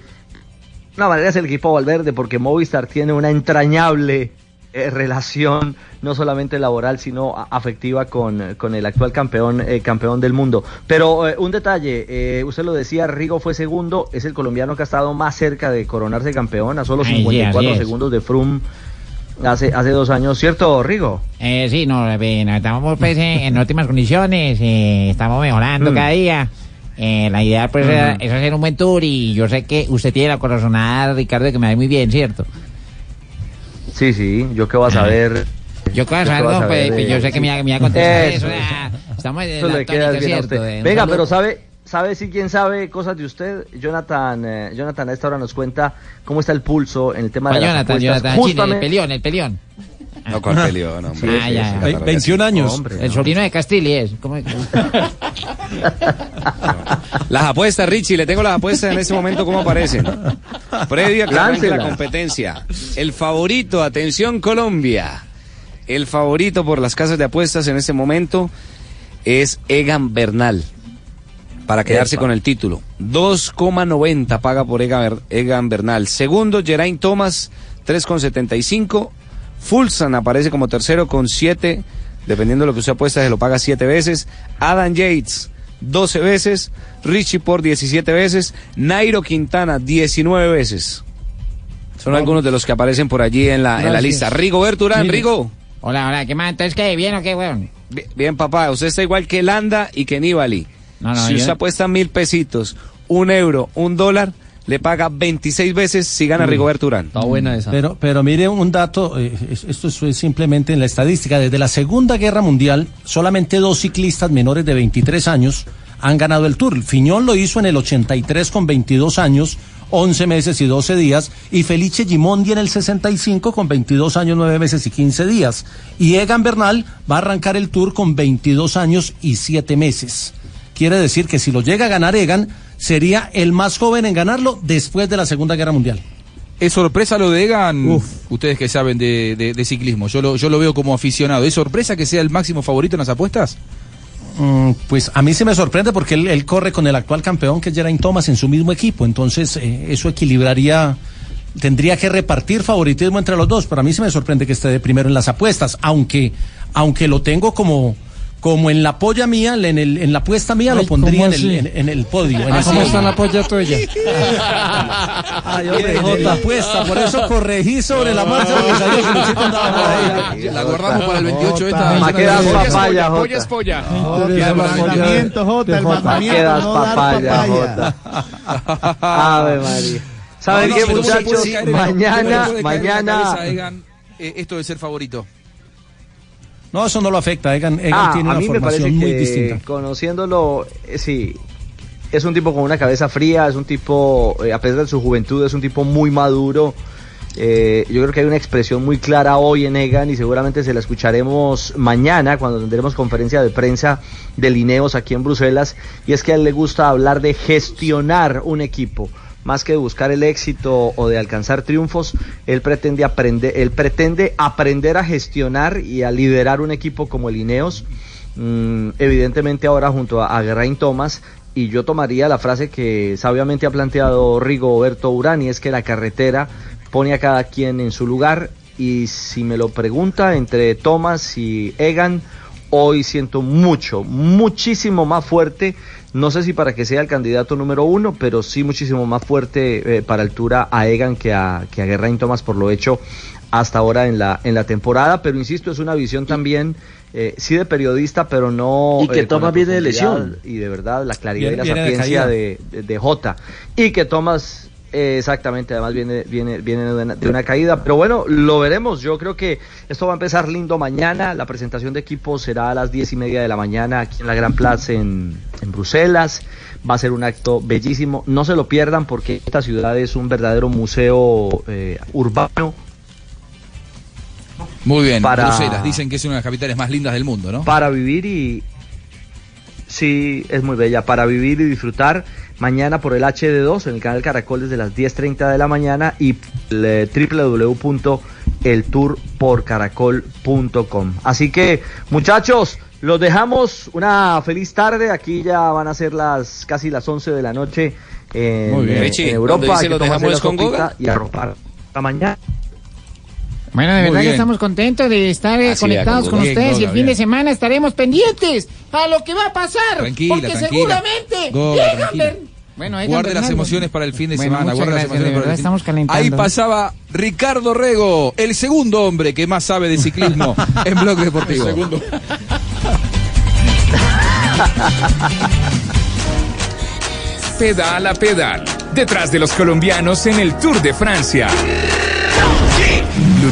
Speaker 28: Una manera es el equipo Valverde porque Movistar tiene una entrañable eh, relación, no solamente laboral, sino afectiva con, con el actual campeón, eh, campeón del mundo. Pero eh, un detalle, eh, usted lo decía, Rigo fue segundo, es el colombiano que ha estado más cerca de coronarse campeón, a solo
Speaker 72: Ay, sí,
Speaker 28: 54
Speaker 72: así es.
Speaker 28: segundos de Froome hace, hace dos años, ¿cierto, Rigo?
Speaker 72: Eh, sí, no, estamos pues, en, óptimas condiciones, eh, estamos mejorando
Speaker 28: Mm.
Speaker 72: cada día. Eh, la idea pues era- es hacer un buen tour y yo sé que usted tiene la corazonada, Ricardo, de que me va muy bien, ¿cierto?
Speaker 28: Sí, sí, yo qué voy a saber.
Speaker 72: Yo qué vas a
Speaker 28: vas
Speaker 72: no, pues,
Speaker 28: ver,
Speaker 72: pues, yo sé que me, va- me va a contestar
Speaker 28: Eso,
Speaker 72: eso. ah, estamos en
Speaker 28: Eso.
Speaker 72: Eh,
Speaker 28: Venga,
Speaker 72: saludo.
Speaker 28: pero sabe, sabe si quién sabe cosas de usted. Jonathan, eh, Jonathan a esta hora nos cuenta cómo está el pulso en el tema de
Speaker 72: ¿Cuál
Speaker 28: las
Speaker 72: Jonathan. Jonathan, el peleón, el peleón.
Speaker 14: No, ¿cuál peleón, hombre?
Speaker 72: Ah,
Speaker 14: Sí,
Speaker 72: ya,
Speaker 14: sí,
Speaker 72: ya.
Speaker 14: sí, 21 años.
Speaker 28: Hombre,
Speaker 72: el sobrino de Castilli es. ¿cómo-
Speaker 14: Las apuestas, Richie, le tengo las apuestas en este momento, ¿cómo aparecen? Previo a que arranque la competencia. El favorito, atención Colombia. El favorito por las casas de apuestas en este momento es Egan Bernal. Para quedarse
Speaker 28: Epa.
Speaker 14: con el título. 2,90 paga por Egan Bernal. Segundo, Geraint Thomas, 3,75. Fulsan aparece como tercero con 7. Dependiendo de lo que usted apuesta, se lo paga 7 veces. Adam Yates, 12 veces. Richie por 17 veces. Nairo Quintana, 19 veces. Son algunos de los que aparecen por allí en la, en la lista. Rigo Berturán. Rigo.
Speaker 72: Hola, hola, ¿qué más? Entonces, ¿qué? ¿Bien o qué, weón?
Speaker 14: Bien, bien, papá, usted está igual que Landa y que Nibali.
Speaker 72: No, no,
Speaker 14: si
Speaker 72: yo-
Speaker 14: usted apuesta mil pesitos, un euro, un dólar, le paga 26 veces si gana
Speaker 13: Uy.
Speaker 14: Rigoberto Urán.
Speaker 13: Está buena esa. Pero, pero mire un dato, eh, es- esto es simplemente en la estadística. Desde la Segunda Guerra Mundial, solamente dos ciclistas menores de 23 años han ganado el Tour. Fiñón lo hizo en el 83 con 22 años, 11 meses y 12 días, y Felice Gimondi en el 65 con 22 años, 9 meses y 15 días. Y Egan Bernal va a arrancar el Tour con 22 años y 7 meses. Quiere decir que si lo llega a ganar Egan, sería el más joven en ganarlo después de la Segunda Guerra Mundial.
Speaker 21: ¿Es sorpresa lo de Egan? Ustedes que saben de, de- de ciclismo, yo lo, yo lo veo como aficionado. ¿Es sorpresa que sea el máximo favorito en las apuestas?
Speaker 13: Mm, pues a mí se me sorprende porque él, él corre con el actual campeón que es Geraint Thomas en su mismo equipo, entonces eh, eso equilibraría, tendría que repartir favoritismo entre los dos, pero a mí se me sorprende que esté de primero en las apuestas, aunque, aunque lo tengo como, como en la polla mía, en, el, en la apuesta mía
Speaker 16: Ay,
Speaker 13: lo pondría
Speaker 16: ¿cómo
Speaker 13: en el, en, en el podio. en
Speaker 16: Ah,
Speaker 13: el
Speaker 16: ¿Cómo está la polla tuya?
Speaker 13: Ay, hombre, la apuesta, por eso corregí sobre la marcha porque sabía que Luchito andaba por ahí.
Speaker 21: La guardamos para el 28 esta.
Speaker 28: Ma' que das papaya, Jota.
Speaker 21: Polla es polla.
Speaker 16: el mandamiento, Jota, el
Speaker 28: ¿Para
Speaker 16: mandamiento no
Speaker 28: papaya. Jota? Ave María. ¿Saben qué,
Speaker 21: no, pero ¿cómo le puede
Speaker 28: muchachos? Mañana, mañana.
Speaker 21: eh, esto de ser favorito.
Speaker 13: No, eso no lo afecta, Egan, Egan
Speaker 28: Ah,
Speaker 13: tiene
Speaker 28: a
Speaker 13: una
Speaker 28: mí me parece
Speaker 13: formación muy
Speaker 28: que
Speaker 13: distinta.
Speaker 28: conociéndolo, eh, sí, es un tipo con una cabeza fría, es un tipo, eh, a pesar de su juventud, es un tipo muy maduro. Eh, yo creo que hay una expresión muy clara hoy en Egan y seguramente se la escucharemos mañana cuando tendremos conferencia de prensa de Lineos aquí en Bruselas. Y es que a él le gusta hablar de gestionar un equipo. Más que de buscar el éxito o de alcanzar triunfos, él pretende aprender, él pretende aprender a gestionar y a liderar un equipo como el Ineos. Mm, evidentemente ahora junto a, a Geraint Thomas y yo tomaría la frase que sabiamente ha planteado Rigoberto Urán y es que la carretera pone a cada quien en su lugar y si me lo pregunta entre Thomas y Egan hoy siento mucho, muchísimo más fuerte no sé si para que sea el candidato número uno, pero sí muchísimo más fuerte eh, para altura a Egan que a, que a Geraint Thomas por lo hecho hasta ahora en la, en la temporada. Pero insisto, es una visión también, eh, sí de periodista, pero no.
Speaker 23: Y que
Speaker 28: eh,
Speaker 23: Thomas viene de lesión.
Speaker 28: Y de verdad, la claridad
Speaker 13: Viene-
Speaker 28: y la sapiencia de, de, de Jota. Y que Thomas. Eh, exactamente, además viene, viene, viene de, una, de una caída. Pero bueno, lo veremos. Yo creo que esto va a empezar lindo mañana. La presentación de equipo será a las diez y media de la mañana aquí en la Gran Plaza en, en Bruselas. Va a ser un acto bellísimo. No se lo pierdan porque esta ciudad es un verdadero museo eh, urbano
Speaker 21: Muy bien,
Speaker 28: Para-
Speaker 21: Bruselas, dicen que es una de las capitales más lindas del mundo, ¿no?
Speaker 28: para vivir y sí es muy bella para vivir y disfrutar mañana por el HD2 en el canal Caracol desde las 10:30 de la mañana y www.eltourporcaracol.com. Así que muchachos, los dejamos una feliz tarde. Aquí ya van a ser las casi las 11 de la noche en,
Speaker 14: Muy bien.
Speaker 28: en
Speaker 14: Richie,
Speaker 28: Europa.
Speaker 14: ¿dónde dice los dejamos con Goga?
Speaker 28: y arropar. Hasta mañana.
Speaker 34: Bueno, de
Speaker 28: Muy
Speaker 34: verdad que
Speaker 28: bien.
Speaker 34: estamos contentos de estar eh,
Speaker 28: Así,
Speaker 34: conectados con
Speaker 28: Bien,
Speaker 34: ustedes y el fin
Speaker 28: bien.
Speaker 34: de semana estaremos pendientes a lo que va a pasar.
Speaker 21: Tranquila,
Speaker 34: porque
Speaker 21: tranquila.
Speaker 34: seguramente
Speaker 21: tranquila.
Speaker 34: Ber- Bueno,
Speaker 21: Guarde las emociones para el fin de
Speaker 34: Bueno,
Speaker 21: semana.
Speaker 34: muchas
Speaker 21: guarde las
Speaker 34: gracias,
Speaker 21: emociones
Speaker 34: de
Speaker 21: para el
Speaker 34: verdad
Speaker 21: fin-
Speaker 34: estamos calentando.
Speaker 21: Ahí pasaba Ricardo Rego, el segundo hombre que más sabe de ciclismo en Blog Deportivo.
Speaker 33: Pedal a pedal, detrás de los colombianos en el Tour de Francia.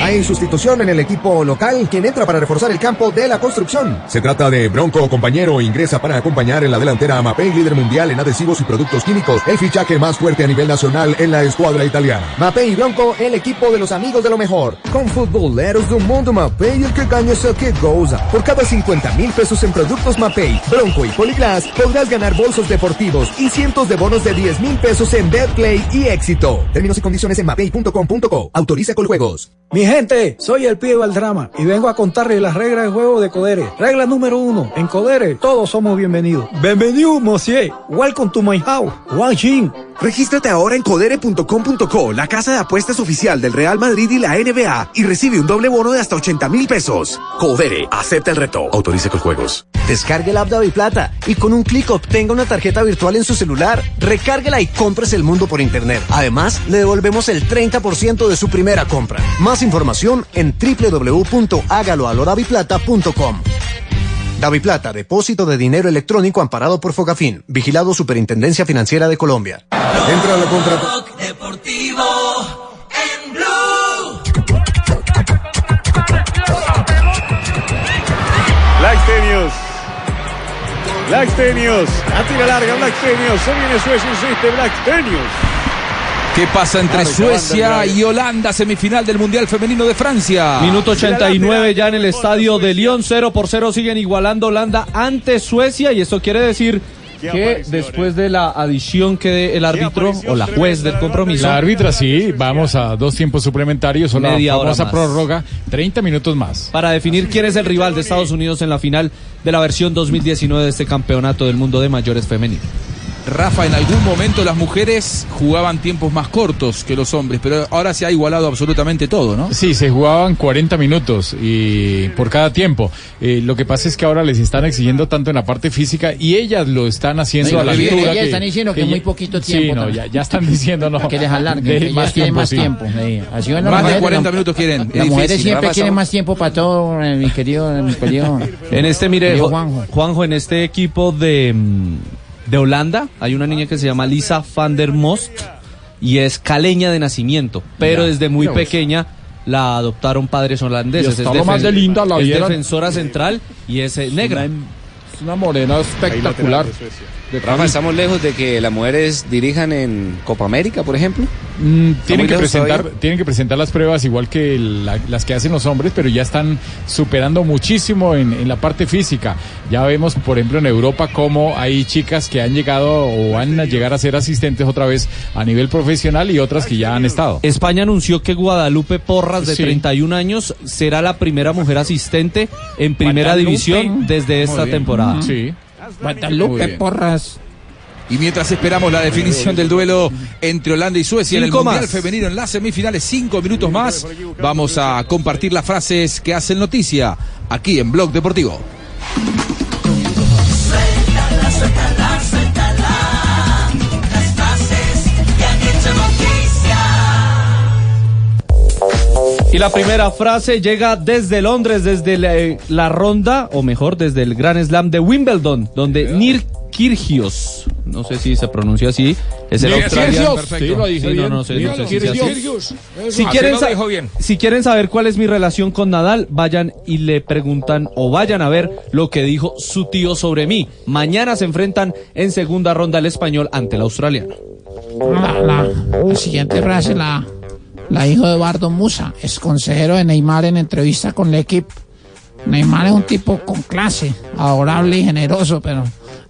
Speaker 82: Hay sustitución en el equipo local, quien entra para reforzar el campo de la construcción. Se trata de Bronco, compañero, ingresa para acompañar en la delantera a Mapei, líder mundial en adhesivos y productos químicos, el fichaje más fuerte a nivel nacional en la escuadra italiana. Mapei y Bronco, el equipo de los amigos de lo mejor. Con futboleros do mundo Mapei, el que gana es el que goza. Por cada 50 mil pesos en productos Mapei, Bronco y Poliglass, podrás ganar bolsos deportivos y cientos de bonos de 10 mil pesos en Betplay y éxito. Términos y condiciones en mapei.com.co. Autoriza con juegos.
Speaker 83: Mi gente, soy el pibe Valdrama y vengo a contarles las reglas de juego de Codere. Regla número uno, en Codere todos somos bienvenidos. Bienvenido, monsieur. Welcome to my house. Wang Jin.
Speaker 84: Regístrate ahora en codere.com.co, la casa de apuestas oficial del Real Madrid y la NBA, y recibe un doble bono de hasta 80 mil pesos. Codere, acepta el reto. Autoriza con juegos.
Speaker 27: Descargue la app Plata y con un clic obtenga una tarjeta virtual en su celular. Recárguela y compres el mundo por internet. Además, le devolvemos el 30% de su primera compra. Más información en www.hágaloalodaviplata.com. Daviplata, depósito de dinero electrónico amparado por Fogafín, vigilado Superintendencia Financiera de Colombia.
Speaker 82: Entra la contratación.
Speaker 85: Deportivo en Blue.
Speaker 86: Blackstenius. Blackstenius. A tira larga, Blackstenius. Se viene Suecia, insiste Blackstenius.
Speaker 21: ¿Qué pasa entre
Speaker 86: Claro,
Speaker 21: Suecia y Holanda, semifinal del Mundial Femenino de Francia?
Speaker 15: Minuto 89 ya en el estadio de Lyon, 0 por 0 siguen igualando Holanda ante Suecia y esto quiere decir que después de la adición que dé el árbitro o la juez del compromiso,
Speaker 12: La árbitra sí, vamos a dos tiempos suplementarios o la
Speaker 15: Media hora
Speaker 12: famosa
Speaker 15: más.
Speaker 12: prórroga, 30 minutos más.
Speaker 15: para definir quién es el rival de Estados Unidos en la final de la versión 2019 de este campeonato del mundo de mayores femenino.
Speaker 21: Rafa, en algún momento las mujeres jugaban tiempos más cortos que los hombres, pero ahora se ha igualado absolutamente todo, ¿no?
Speaker 12: Sí, se jugaban 40 minutos y por cada tiempo. Eh, lo que pasa es que ahora les están exigiendo tanto en la parte física y ellas lo están haciendo a la altura.
Speaker 34: ellas están diciendo que muy poquito
Speaker 12: Sí,
Speaker 34: tiempo
Speaker 12: no,
Speaker 34: también.
Speaker 12: ya, ya están diciendo no.
Speaker 34: Que les alarguen, que más
Speaker 12: sí.
Speaker 34: tiempo. sí. Así van las
Speaker 21: Más de
Speaker 34: mujeres,
Speaker 21: 40
Speaker 34: las-
Speaker 21: minutos quieren.
Speaker 34: Las
Speaker 21: Es
Speaker 34: mujeres
Speaker 21: difícil.
Speaker 34: siempre
Speaker 21: Rafa,
Speaker 34: quieren más tiempo para todo, eh, mi querido, mi querido.
Speaker 15: En este, mire,
Speaker 34: Juanjo.
Speaker 15: Juanjo. en este equipo de, mm, de Holanda hay una niña que se llama Lisa van der Most y es caleña de nacimiento, pero
Speaker 12: Mira,
Speaker 15: desde muy pequeña la adoptaron padres holandeses.
Speaker 12: Y
Speaker 15: Es
Speaker 12: más de linda, la
Speaker 15: es defensora central y es eh, negra.
Speaker 12: Es una morena espectacular.
Speaker 14: Rafa, estamos lejos de que las mujeres dirijan en Copa América, por ejemplo.
Speaker 12: Mm, tienen, que presentar,
Speaker 14: todavía.
Speaker 12: tienen que presentar las pruebas igual que la- las que hacen los hombres, pero ya están superando muchísimo en, en la parte física. Ya vemos, por ejemplo, en Europa cómo hay chicas que han llegado o van a llegar a ser asistentes otra vez a nivel profesional y otras que ya han estado.
Speaker 15: España anunció que Guadalupe Porras, de
Speaker 12: Sí.
Speaker 15: 31 años, será la primera mujer asistente en primera
Speaker 12: Guadalupe.
Speaker 15: división desde esta temporada.
Speaker 12: Sí.
Speaker 34: Guadalupe. Porras.
Speaker 21: Y mientras esperamos la definición del duelo entre Holanda y Suecia en el Mundial
Speaker 15: más.
Speaker 21: Femenino en las semifinales, cinco minutos más, vamos a compartir las frases que hacen noticia aquí en Blog Deportivo.
Speaker 85: Suéltala, suéltala, suéltala.
Speaker 15: Y la primera frase llega desde Londres, desde la, eh, la ronda, o mejor, desde el Gran Slam de Wimbledon, donde Nir Kyrgios, no sé si se pronuncia así, es el australiano. Si quieren,
Speaker 12: bien.
Speaker 15: si quieren saber cuál es mi relación con Nadal, vayan y le preguntan o vayan a ver lo que dijo su tío sobre mí. Mañana se enfrentan en segunda ronda el español ante el australiano.
Speaker 34: La, la, la siguiente frase la, la hija de Eduardo Musa, es consejero de Neymar en entrevista con el equipo. Neymar es un tipo con clase, adorable y generoso, pero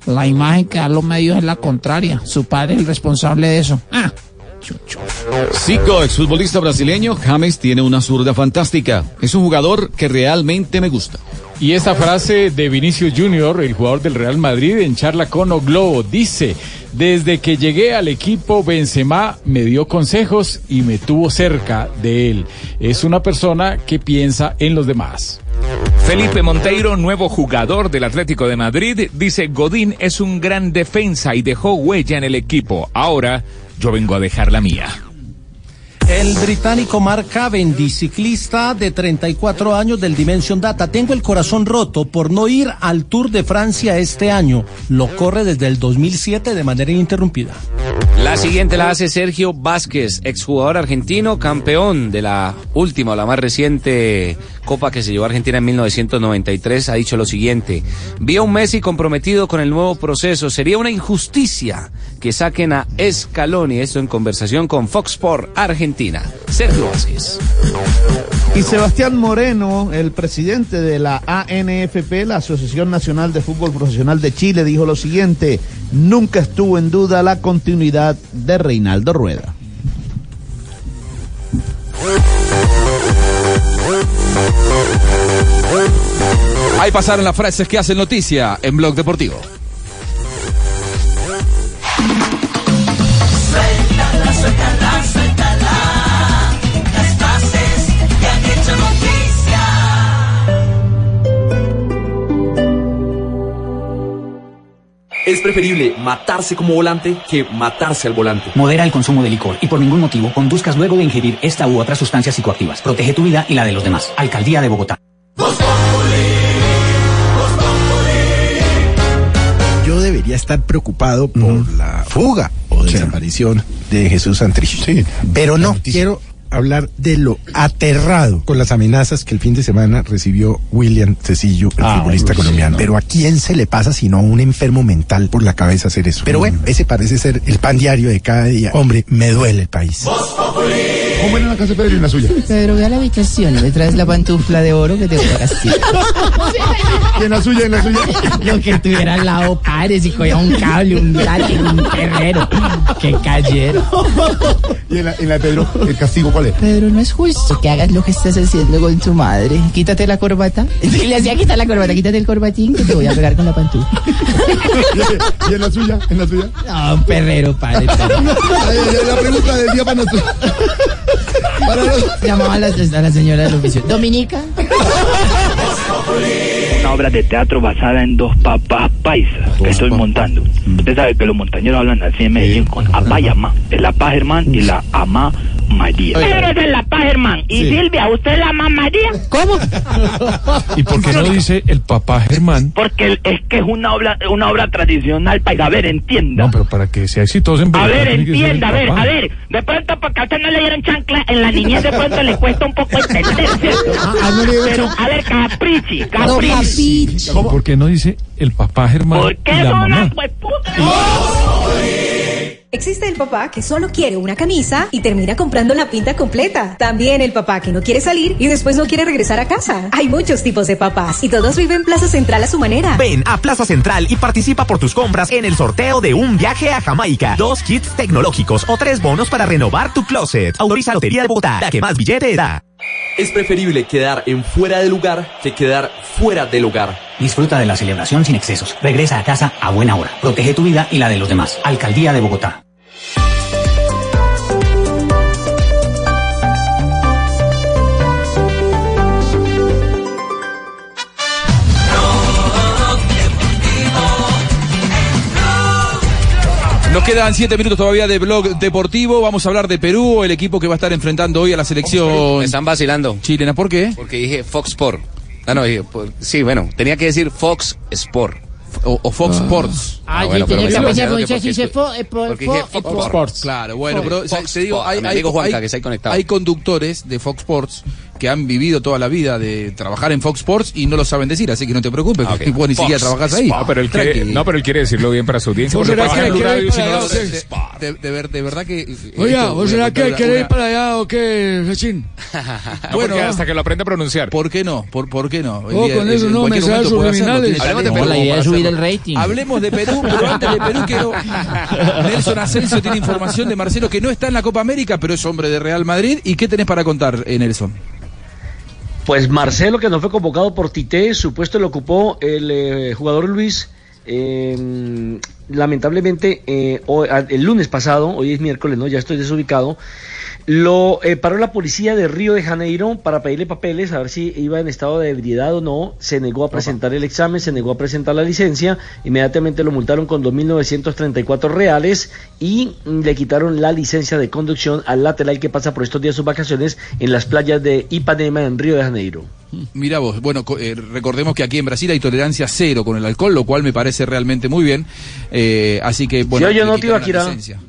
Speaker 34: la imagen que dan los medios es la contraria. Su padre es el responsable de eso. Ah,
Speaker 87: Zico, exfutbolista brasileño, James tiene una zurda fantástica. Es un jugador que realmente me gusta.
Speaker 12: Y esta frase de Vinicius Junior, el jugador del Real Madrid, en charla con O Globo, dice, desde que llegué al equipo, Benzema me dio consejos y me tuvo cerca de él. Es una persona que piensa en los demás.
Speaker 33: Felipe Monteiro, nuevo jugador del Atlético de Madrid, dice Godín es un gran defensa y dejó huella en el equipo. Ahora yo vengo a dejar la mía.
Speaker 13: El británico Mark Cavendish, ciclista de 34 años del Dimension Data. Tengo el corazón roto por no ir al Tour de Francia este año. Lo corre desde el 2007 de manera ininterrumpida.
Speaker 14: La siguiente la hace Sergio Vázquez, exjugador argentino, campeón de la última la más reciente Copa que se llevó a Argentina en 1993. Ha dicho lo siguiente: Vi a un Messi comprometido con el nuevo proceso. Sería una injusticia que saquen a Scaloni. Esto en conversación con Fox Sport Argentina. Sergio Vázquez.
Speaker 16: Y Sebastián Moreno, el presidente de la ANFP, la Asociación Nacional de Fútbol Profesional de Chile, dijo lo siguiente, nunca estuvo en duda la continuidad de Reinaldo Rueda.
Speaker 21: Ahí pasaron las frases que hacen noticia en Blog Deportivo.
Speaker 27: Es preferible matarse como volante que matarse al volante.
Speaker 5: Modera el consumo de licor y por ningún motivo conduzcas luego de ingerir esta u otras sustancias psicoactivas. Protege tu vida y la de los demás. Alcaldía de Bogotá.
Speaker 82: Yo debería estar preocupado por la fuga o desaparición de Jesús Santrich. Pero no, quiero hablar de lo aterrado con las amenazas que el fin de semana recibió William Cecillo, el
Speaker 41: Ah,
Speaker 82: futbolista
Speaker 41: sí,
Speaker 82: colombiano.
Speaker 41: no.
Speaker 82: Pero ¿a quién se le pasa sino a un enfermo mental por la cabeza hacer eso? Pero bueno, ese parece ser el pan diario de cada día. Hombre, me duele el país.
Speaker 41: ¿Cómo era la casa de Pedro y en la suya?
Speaker 88: Pedro, ve a la habitación y me traes la pantufla de oro que te voy a.
Speaker 41: ¿Y en la suya, en la suya?
Speaker 88: Lo que tuviera al lado pares y cogía un cable, un látigo, un terrero. Que cayera.
Speaker 41: ¿Y en la, en la de Pedro, el castigo cuál es?
Speaker 88: Pedro, no es justo que hagas lo que estás haciendo con tu madre. Quítate la corbata. Y le hacía quitar la corbata, quítate el corbatín que te voy a pegar con la pantufla.
Speaker 41: ¿Y en la suya, en la suya?
Speaker 88: No, un perrero, padre.
Speaker 41: ay, la pregunta del día para nosotros. Para los-
Speaker 88: Llamaba a la, a la señora del oficio. Dominica.
Speaker 86: Una obra de teatro basada en dos papas paisas que estoy montando. Usted sabe que los montañeros hablan así en Medellín con apá y amá. El apá Germán y la amá María.
Speaker 89: Pero es el apá Germán. Y
Speaker 41: Sí.
Speaker 89: Silvia, ¿usted es la mamá María? ¿Cómo?
Speaker 41: ¿Y por qué no dice el papá Germán?
Speaker 86: Porque es que es una obra, una obra tradicional paisa. A ver, entienda.
Speaker 41: No, pero para que sea exitoso en
Speaker 86: A ver, entienda, a ver,
Speaker 41: papá.
Speaker 86: a ver. De pronto, porque a usted no le dieron chancla en la niñez, de pronto le cuesta un poco entender, ¿cierto? Pero, a ver, caprichi, caprichi.
Speaker 41: ¿Cómo? ¿Por qué no dice el papá Germán
Speaker 86: ¿Por
Speaker 41: y
Speaker 86: qué
Speaker 41: la
Speaker 86: son
Speaker 41: mamá?
Speaker 86: unas hueputas?
Speaker 75: Existe el papá que solo quiere una camisa y termina comprando la pinta completa. También el papá que no quiere salir y después no quiere regresar a casa. Hay muchos tipos de papás y todos viven Plaza Central a su manera.
Speaker 26: Ven a Plaza Central y participa por tus compras en el sorteo de un viaje a Jamaica, dos kits tecnológicos o tres bonos para renovar tu closet. Autoriza Lotería de Bogotá, la que más billete da.
Speaker 27: Es preferible quedar en fuera de lugar que quedar fuera del hogar.
Speaker 5: Disfruta de la celebración sin excesos. Regresa a casa a buena hora. Protege tu vida y la de los demás. Alcaldía de Bogotá.
Speaker 21: Nos quedan siete minutos todavía de blog deportivo. Vamos a hablar de Perú, el equipo que va a estar enfrentando hoy a la selección.
Speaker 14: Me están vacilando.
Speaker 21: Chilena, ¿por qué?
Speaker 14: Porque dije Fox Sport. Ah, no, dije, por- sí, bueno, tenía que decir Fox Sport.
Speaker 21: O, Fox Sports.
Speaker 14: Ah,
Speaker 34: Ah,
Speaker 14: bueno,
Speaker 34: sí, tenía que pensar, porque
Speaker 14: porque
Speaker 34: se eh, por-
Speaker 14: porque Fox Sports.
Speaker 21: Claro, bueno, pero
Speaker 14: Fox
Speaker 21: te digo, hay,
Speaker 14: Mi
Speaker 21: hay-
Speaker 14: amigo Juanca,
Speaker 21: hay-
Speaker 14: que está ahí conectado.
Speaker 21: hay conductores de Fox Sports que han vivido toda la vida de trabajar en Fox Sports y no lo saben decir, así que no te preocupes,
Speaker 14: Ah,
Speaker 21: que vos ni siquiera trabajas ahí.
Speaker 33: No, pero él quiere,
Speaker 21: Tranqui.
Speaker 33: no, pero él quiere decirlo bien para su audiencia.
Speaker 21: ¿Cómo
Speaker 33: porque
Speaker 21: será que
Speaker 33: en Blue
Speaker 21: quiere-
Speaker 33: Radio, si no lo
Speaker 21: no,
Speaker 33: sé.
Speaker 21: de- de, de ver- de verdad que. eh,
Speaker 90: Oiga,
Speaker 21: esto,
Speaker 90: ¿o
Speaker 21: voy a
Speaker 90: será que quiere ir para allá o qué, Rechín?
Speaker 21: Bueno,
Speaker 33: hasta que lo aprenda a pronunciar.
Speaker 21: ¿Por qué no? ¿Por, por qué no?
Speaker 90: Oh,
Speaker 21: día-
Speaker 90: con eso no,
Speaker 21: puede hacerlo,
Speaker 90: subliminales. Hablemos de Perú.
Speaker 21: para
Speaker 90: La idea es
Speaker 21: hacerlo.
Speaker 90: subir el rating.
Speaker 21: Hablemos de Perú, pero antes de Perú quiero. Nelson Asensio tiene información de Marcelo que no está en la Copa América, pero es hombre de Real Madrid. ¿Y qué tenés para contar, eh, Nelson?
Speaker 91: Pues Marcelo, que no fue convocado por Tite, su puesto lo ocupó el eh, jugador Luis. eh, lamentablemente, eh, hoy- a- el lunes pasado, hoy es miércoles, ¿no? Ya estoy desubicado. Lo eh, paró la policía de Río de Janeiro para pedirle papeles, a ver si iba en estado de ebriedad o no. Se negó a presentar el examen, se negó a presentar la licencia. Inmediatamente lo multaron con 2.934 reales y le quitaron la licencia de conducción al lateral que pasa por estos días sus vacaciones en las playas de Ipanema en Río de Janeiro.
Speaker 21: Mira vos, bueno, eh, recordemos que aquí en Brasil hay tolerancia cero con el alcohol, lo cual me parece realmente muy bien. Eh, así que, bueno.
Speaker 91: Oye,
Speaker 21: le
Speaker 91: no, Tibaquirá.
Speaker 21: la licencia.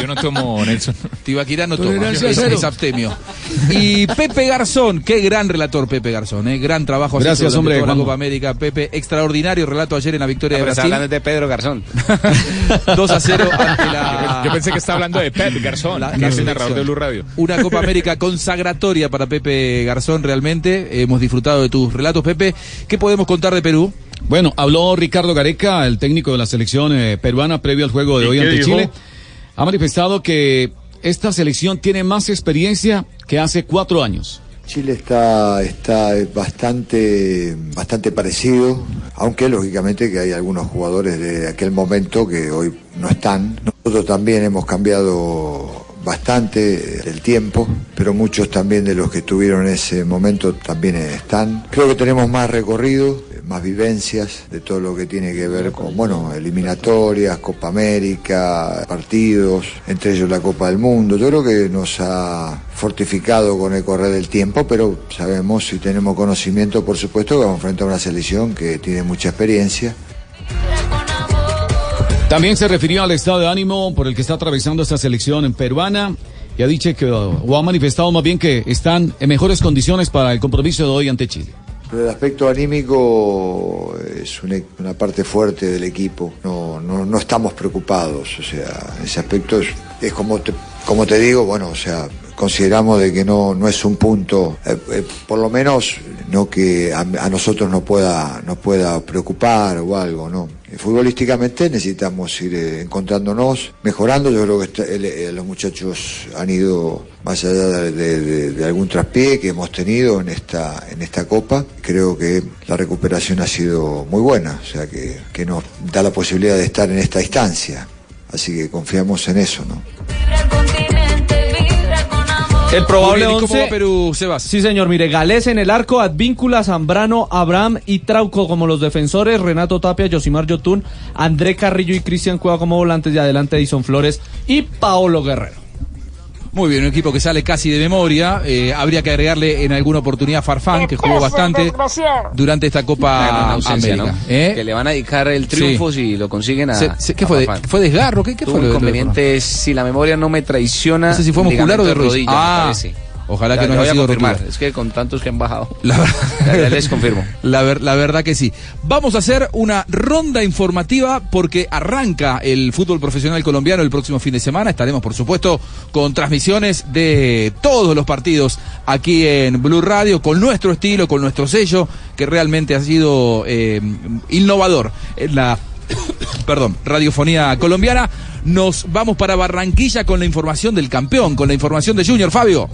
Speaker 33: Yo no tomo Nelson.
Speaker 21: Tibaquirá no toma, es, es abstemio. Y Pepe Garzón, qué gran relator Pepe Garzón, eh, gran trabajo
Speaker 92: Gracias, hombre,
Speaker 21: toda la. Copa América. Pepe, extraordinario relato ayer en la victoria
Speaker 93: Ah,
Speaker 21: de
Speaker 93: está
Speaker 21: Brasil.
Speaker 93: hablando de Pedro Garzón.
Speaker 21: 2 a 0 ante la...
Speaker 33: Yo pensé que estaba hablando de Pep Garzón,
Speaker 21: La-
Speaker 33: que
Speaker 21: la
Speaker 33: es el narrador de Blue Radio.
Speaker 21: Una Copa América consagratoria para Pepe Garzón realmente. Hemos disfrutado de tus relatos, Pepe. ¿Qué podemos contar de Perú?
Speaker 92: Bueno, habló Ricardo Gareca, el técnico de la selección eh, peruana previo al juego de
Speaker 21: ¿Y
Speaker 92: hoy ante
Speaker 21: dijo?
Speaker 92: Chile. Ha manifestado que esta selección tiene más experiencia que hace cuatro años.
Speaker 94: Chile está, está bastante, bastante parecido, aunque lógicamente que hay algunos jugadores de aquel momento que hoy no están. Nosotros también hemos cambiado bastante el tiempo, pero muchos también de los que estuvieron en ese momento también están. Creo que tenemos más recorrido, más vivencias de todo lo que tiene que ver con, bueno, eliminatorias, Copa América, partidos, entre ellos la Copa del Mundo. Yo creo que nos ha fortificado con el correr del tiempo, pero sabemos y tenemos conocimiento, por supuesto, que vamos frente a una selección que tiene mucha experiencia.
Speaker 92: También se refirió al estado de ánimo por el que está atravesando esta selección peruana y ha dicho que, o ha manifestado más bien que están en mejores condiciones para el compromiso de hoy ante Chile.
Speaker 94: El aspecto anímico es una, una parte fuerte del equipo. No, no, no estamos preocupados. O sea, ese aspecto es, como, como te digo, bueno, o sea, consideramos de que no, no es un punto, eh, eh, por lo menos no que a, nosotros nos pueda, nos pueda preocupar o algo, ¿no? Futbolísticamente necesitamos ir eh, encontrándonos, mejorando. Yo creo que está- los muchachos han ido más allá de algún traspié que hemos tenido en esta, en esta copa. Creo que la recuperación ha sido muy buena, o sea que, que nos da la posibilidad de estar en esta instancia. Así que confiamos en eso, ¿no?
Speaker 15: El probable
Speaker 21: Muy bien, ¿y cómo
Speaker 15: 11.
Speaker 21: va Perú, Sebas?
Speaker 15: Sí, señor. Mire, Galés en el arco, Advíncula, Zambrano, Abraham y Trauco como los defensores, Renato Tapia, Yosimar Yotún, André Carrillo y Cristian Cueva como volantes y adelante Edison Flores y Paolo Guerrero.
Speaker 21: Muy bien, un equipo que sale casi de memoria. Eh, habría que agregarle en alguna oportunidad a Farfán, que jugó bastante durante esta Copa
Speaker 93: ausencia,
Speaker 21: América.
Speaker 93: ¿no?
Speaker 21: ¿eh?
Speaker 93: Que le van a dedicar el triunfo
Speaker 21: Sí.
Speaker 93: si lo consiguen a.
Speaker 21: Se- se- ¿qué
Speaker 93: a
Speaker 21: fue
Speaker 93: Farfán.
Speaker 21: fue desgarro? ¿Qué- qué fue lo de- lo de
Speaker 93: inconveniente, si la memoria no me traiciona.
Speaker 21: No sé si fue muscular o de rodilla.
Speaker 93: me
Speaker 21: Ah. Ojalá
Speaker 93: Ya-
Speaker 21: que no
Speaker 93: ya
Speaker 21: haya sido
Speaker 93: confirmar.
Speaker 21: rotura.
Speaker 93: Es que con tantos que han bajado.
Speaker 21: La verdad,
Speaker 93: Ya- ya les confirmo.
Speaker 21: La, ver- la verdad que sí. Vamos a hacer una ronda informativa porque arranca el fútbol profesional colombiano el próximo fin de semana. Estaremos, por supuesto, con transmisiones de todos los partidos aquí en Blue Radio, con nuestro estilo, con nuestro sello, que realmente ha sido eh, innovador en la perdón, radiofonía colombiana. Nos vamos para Barranquilla con la información del campeón, con la información de Junior Fabio.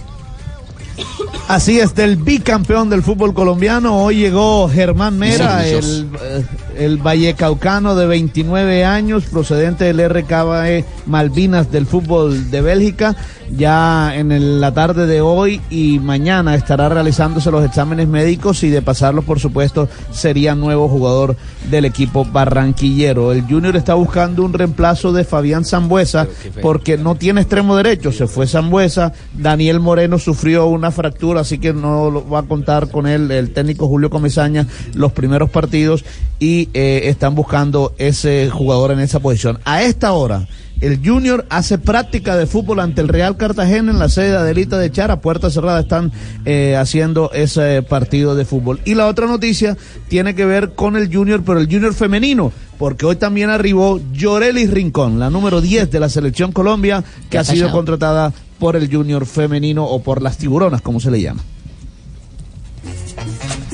Speaker 16: Así es, del bicampeón del fútbol colombiano. Hoy llegó Germán Mera, el, eh, el vallecaucano de 29 años, procedente del RKB Malvinas del fútbol de Bélgica. Ya en el- la tarde de hoy y mañana estará realizándose los exámenes médicos y de pasarlos, por supuesto, sería nuevo jugador del equipo barranquillero. El Junior está buscando un reemplazo de Fabián Zambuesa porque no tiene extremo derecho. Se fue Zambuesa, Daniel Moreno sufrió una fractura, así que no lo va a contar con él el técnico Julio Comesaña los primeros partidos y y eh, están buscando ese jugador en esa posición. A esta hora, el Junior hace práctica de fútbol ante el Real Cartagena en la sede de Adelita de Chara, puerta cerrada, están eh, haciendo ese partido de fútbol. Y la otra noticia tiene que ver con el Junior, pero el Junior femenino, porque hoy también arribó Llorelis Rincón, la número 10 de la selección Colombia, que ha sido contratada por el Junior femenino o por las tiburonas, como se le llama.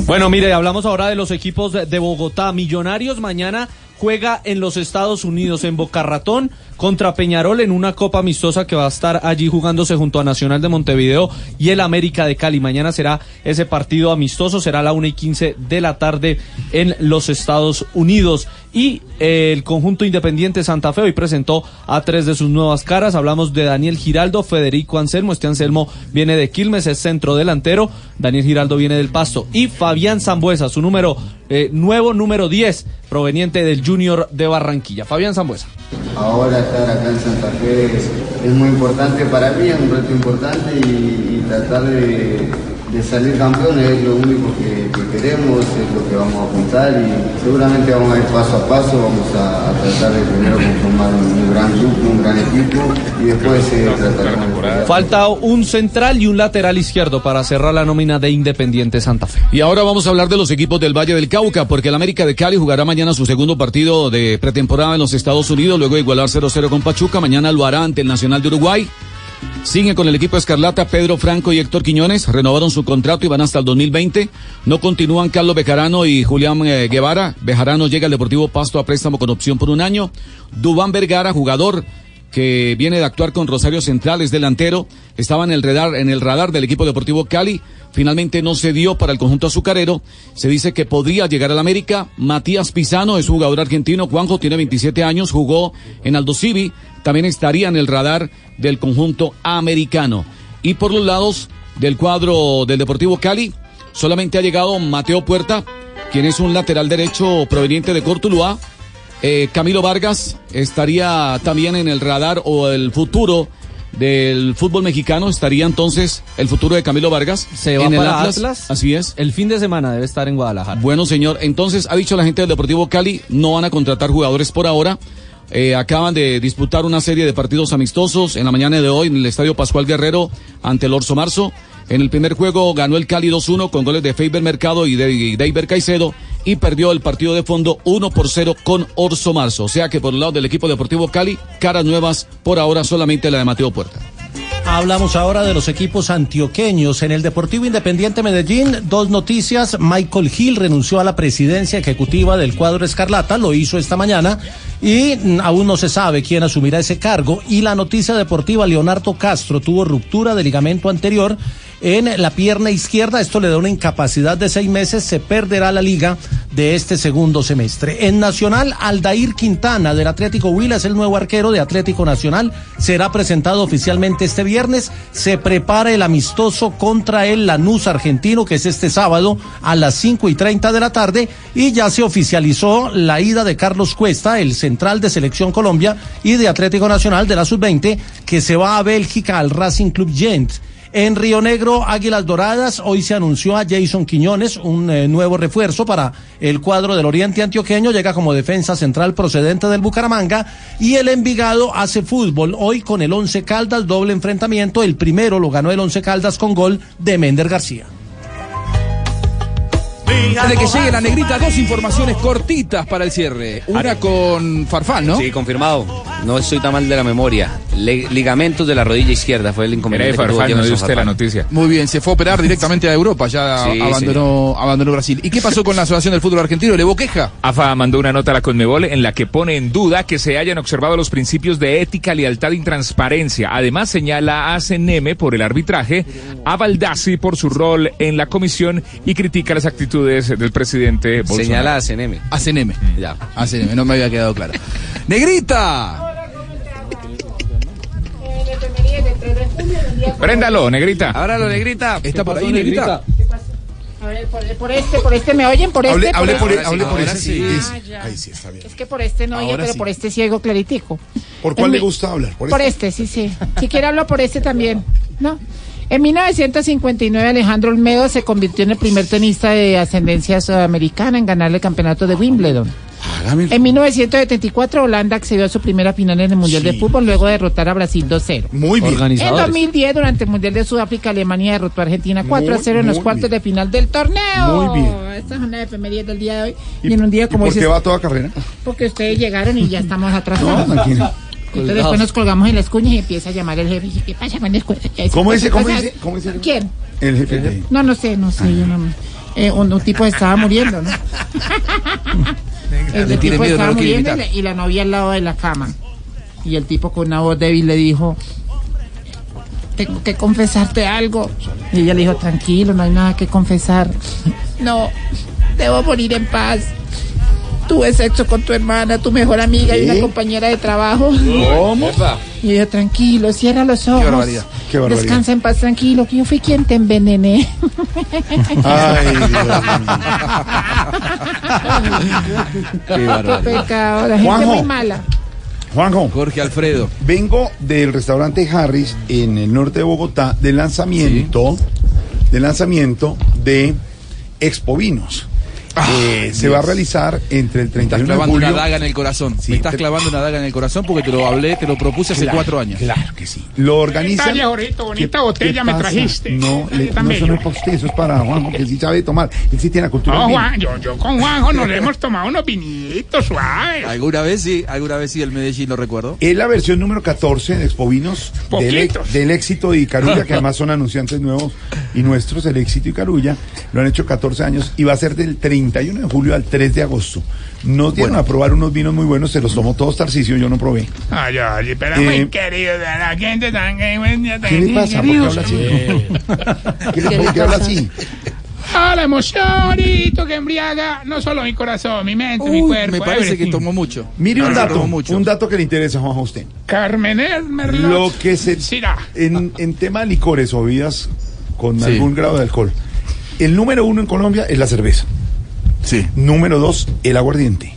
Speaker 15: Bueno, mire, hablamos ahora de los equipos de, Bogotá. Millonarios mañana juega en los Estados Unidos, en Boca Ratón, contra Peñarol en una copa amistosa que va a estar allí jugándose junto a Nacional de Montevideo y el América de Cali. Mañana será ese partido amistoso, será la 1 y 15 de la tarde en los Estados Unidos. Y eh, el conjunto independiente Santa Fe hoy presentó a tres de sus nuevas caras. Hablamos de Daniel Giraldo, Federico Anselmo. Este Anselmo viene de Quilmes, es centro delantero. Daniel Giraldo viene del Pasto. Y Fabián Zambuesa, su número eh, nuevo número 10, proveniente del Junior de Barranquilla. Fabián Zambuesa.
Speaker 82: Ahora estar acá en Santa Fe es, es muy importante para mí, es un reto importante y, y tratar de, de salir campeones es lo único que, que queremos, es lo que vamos a apuntar y seguramente vamos a ir paso a paso, vamos a, a tratar de primero conformar un, un gran grupo, un gran equipo y después eh, trataremos de...
Speaker 15: Falta un central y un lateral izquierdo para cerrar la nómina de Independiente Santa Fe.
Speaker 92: Y ahora vamos a hablar de los equipos del Valle del Cauca, porque el América de Cali jugará mañana su segundo partido de pretemporada en los Estados Unidos, luego de igualar 0-0 con Pachuca. Mañana lo hará ante el Nacional de Uruguay. Sigue con el equipo Escarlata, Pedro Franco y Héctor Quiñones. Renovaron su contrato y van hasta el 2020. No continúan Carlos Bejarano y Julián eh, Guevara. Bejarano llega al Deportivo Pasto a préstamo con opción por un año. Dubán Vergara, jugador que viene de actuar con Rosario Central, es delantero, estaba en el radar, en el radar del equipo deportivo Cali, finalmente no se dio para el conjunto azucarero, se dice que podría llegar al América, Matías Pisano es jugador argentino, Juanjo tiene 27 años, jugó en Aldo Civi, también estaría en el radar del conjunto americano. Y por los lados del cuadro del Deportivo Cali, solamente ha llegado Mateo Puerta, quien es un lateral derecho proveniente de Cortuluá, eh, Camilo Vargas estaría también en el radar o el futuro del fútbol mexicano. Estaría entonces el futuro de Camilo Vargas.
Speaker 15: Se va
Speaker 92: en el
Speaker 15: para
Speaker 92: Atlas.
Speaker 15: Atlas.
Speaker 92: Así es.
Speaker 15: El fin de semana debe estar en Guadalajara.
Speaker 92: Bueno, señor. Entonces ha dicho la gente del Deportivo Cali, no van a contratar jugadores por ahora. Eh, acaban de disputar una serie de partidos amistosos en la mañana de hoy en el Estadio Pascual Guerrero ante el Orso Marzo. En el primer juego ganó el Cali 2-1 con goles de Faber Mercado y de Deiber Caicedo y perdió el partido de fondo 1 por 0 con Orso Marzo. O sea que por el lado del equipo deportivo Cali, caras nuevas por ahora solamente la de Mateo Puerta.
Speaker 13: Hablamos ahora de los equipos antioqueños. En el Deportivo Independiente Medellín, dos noticias. Michael Gil renunció a la presidencia ejecutiva del cuadro Escarlata, lo hizo esta mañana, y aún no se sabe quién asumirá ese cargo. Y la noticia deportiva, Leonardo Castro tuvo ruptura de ligamento anterior en la pierna izquierda. Esto le da una incapacidad de seis meses. Se perderá la liga de este segundo semestre. En Nacional, Aldair Quintana del Atlético Huila es el nuevo arquero de Atlético Nacional. Será presentado oficialmente este viernes. Se prepara el amistoso contra el Lanús argentino, que es este sábado a las cinco y treinta de la tarde. Y ya se oficializó la ida de Carlos Cuesta, el central de Selección Colombia y de Atlético Nacional de la Sub-20, que se va a Bélgica al Racing Club Gent. En Río Negro, Águilas Doradas, hoy se anunció a Jason Quiñones, un eh, nuevo refuerzo para el cuadro del Oriente Antioqueño, llega como defensa central procedente del Bucaramanga y el Envigado hace fútbol hoy con el Once Caldas, doble enfrentamiento, el primero lo ganó el Once Caldas con gol de Mender García.
Speaker 21: Antes de que llegue la negrita, dos informaciones cortitas para el cierre. Una con Farfán, ¿no?
Speaker 14: Sí, confirmado. No estoy tan mal de la memoria. Le- ligamentos de la rodilla izquierda fue el inconveniente.
Speaker 33: Era de
Speaker 14: que tuvo
Speaker 33: Farfán, no usted la
Speaker 14: Farfán.
Speaker 33: noticia.
Speaker 21: Muy bien, se fue a operar directamente a Europa, ya
Speaker 14: Sí,
Speaker 21: abandonó, abandonó Brasil. ¿Y qué pasó con la Asociación del Fútbol Argentino? ¿Le queja?
Speaker 33: AFA mandó una nota a la Conmebol en la que pone en duda que se hayan observado los principios de ética, lealtad y transparencia. Además señala a CNM por el arbitraje, a Baldassi por su rol en la comisión y critica las actitudes del presidente Bolsonaro.
Speaker 14: Señala a CNM.
Speaker 21: A CNM.
Speaker 14: Ya.
Speaker 21: A CNM, no me había quedado claro. ¡Negrita!
Speaker 33: Préndalo, negrita.
Speaker 14: Ábralo, negrita.
Speaker 21: ¿Está por ahí, negrita?
Speaker 34: A ver, por, por este, por este, ¿me oyen? Por este.
Speaker 41: Hable, hable por,
Speaker 34: este.
Speaker 41: hable por ese.
Speaker 14: sí.
Speaker 41: es-
Speaker 34: Ah, ya.
Speaker 41: ahí sí, está bien.
Speaker 34: Es que por este no oye, pero
Speaker 41: sí.
Speaker 34: por este sí oigo claritico.
Speaker 41: ¿Por cuál
Speaker 34: En
Speaker 41: le
Speaker 34: mi-
Speaker 41: gusta hablar?
Speaker 34: Por, este, sí, sí. Si quiere hablo por este también, ¿no? En 1959 Alejandro Olmedo se convirtió en el primer tenista de ascendencia sudamericana en ganar el campeonato de Wimbledon. En 1974 Holanda accedió a su primera final en el Mundial de Fútbol luego de derrotar a Brasil 2-0.
Speaker 41: Muy bien.
Speaker 34: En
Speaker 41: Organizadores.
Speaker 34: 2010 durante el Mundial de Sudáfrica Alemania derrotó a Argentina 4 a
Speaker 41: Muy,
Speaker 34: 0 en los cuartos de final del torneo.
Speaker 41: Muy bien.
Speaker 34: Estas son las efemérides del día de hoy. Y, en un día
Speaker 41: ¿Y
Speaker 34: como
Speaker 41: por qué
Speaker 34: ese
Speaker 41: va toda carrera?
Speaker 34: porque ustedes llegaron y ya estamos atrasados.
Speaker 41: No.
Speaker 34: Entonces después nos colgamos en las cuñas y empieza a llamar el jefe. y dice, ¿Qué pasa con la escuela? Ya
Speaker 41: ¿Cómo
Speaker 34: ¿qué
Speaker 41: dice? ¿Cómo dice? ¿Cómo dice?
Speaker 34: ¿Quién?
Speaker 41: El jefe de...
Speaker 34: No, no sé, no sé. Yo no, eh, un, un tipo estaba muriendo, ¿no? El
Speaker 21: Le tiene
Speaker 34: tipo
Speaker 21: miedo, no
Speaker 34: estaba
Speaker 21: lo quiere
Speaker 34: muriendo y la, y la novia al lado de la cama. Y el tipo con una voz débil le dijo, tengo que confesarte algo. Y ella le dijo, tranquilo, no hay nada que confesar. No, debo morir en paz. Tuve sexo con tu hermana, tu mejor amiga y una compañera de trabajo.
Speaker 41: ¿Cómo?
Speaker 34: Y ella, tranquilo, cierra los ojos.
Speaker 41: barbaridad, qué barbaridad.
Speaker 34: Descansa en paz, tranquilo, que yo fui quien te envenené.
Speaker 41: Ay, Dios
Speaker 21: Qué barbaridad.
Speaker 34: Qué pecado, la gente
Speaker 41: Juanjo.
Speaker 34: muy mala.
Speaker 41: Juanjo.
Speaker 21: Jorge Alfredo.
Speaker 41: Vengo del restaurante Harris en el norte de Bogotá del lanzamiento, del lanzamiento de Expo Vinos. Eh, se va a realizar entre el
Speaker 21: Me estás
Speaker 41: 31 de
Speaker 21: clavando
Speaker 41: julio.
Speaker 21: una daga en el corazón.
Speaker 41: Sí,
Speaker 21: Me estás clavando una daga en el corazón porque te lo hablé, te lo propuse hace
Speaker 41: Claro,
Speaker 21: cuatro años.
Speaker 41: Claro que sí. Lo organizan.
Speaker 95: Detalle, Jorgito, bonita
Speaker 41: ¿Qué-
Speaker 95: botella
Speaker 41: qué
Speaker 95: me trajiste.
Speaker 41: No, le- eso no es para usted, eso es para Juanjo, que sí sabe tomar. Él sí tiene la cultura.
Speaker 95: No. Juan, yo, yo con Juanjo nos hemos tomado unos vinitos suaves.
Speaker 21: Alguna vez sí, alguna vez sí el Medellín lo recuerdo.
Speaker 41: Es la versión número 14 de Expo Vinos del, éxito y Carulla, que además son anunciantes nuevos y nuestros, el éxito y Carulla. Lo han hecho 14 años y va a ser del 31 de julio al 3 de agosto. Nos dieron a probar unos vinos muy buenos, se los tomó todos Tarcicio, yo no probé.
Speaker 95: Ay, ay, pero
Speaker 41: Eh,
Speaker 95: muy querido de la gente tan
Speaker 41: ¿Qué le pasa? ¿Por qué habla así? ¿Qué le por qué habla así?
Speaker 95: Ah, la emocionito que embriaga no solo mi corazón, mi mente, mi cuerpo.
Speaker 21: me parece que tomó mucho.
Speaker 41: Mire un dato,
Speaker 21: mucho.
Speaker 41: un dato que le interesa, Juanjo, a usted.
Speaker 95: Carmen Merlot.
Speaker 41: Lo que se... En, en tema de licores o bebidas con
Speaker 21: Sí.
Speaker 41: algún grado de alcohol, el número uno en Colombia es la cerveza.
Speaker 21: Sí.
Speaker 41: Número dos, el aguardiente.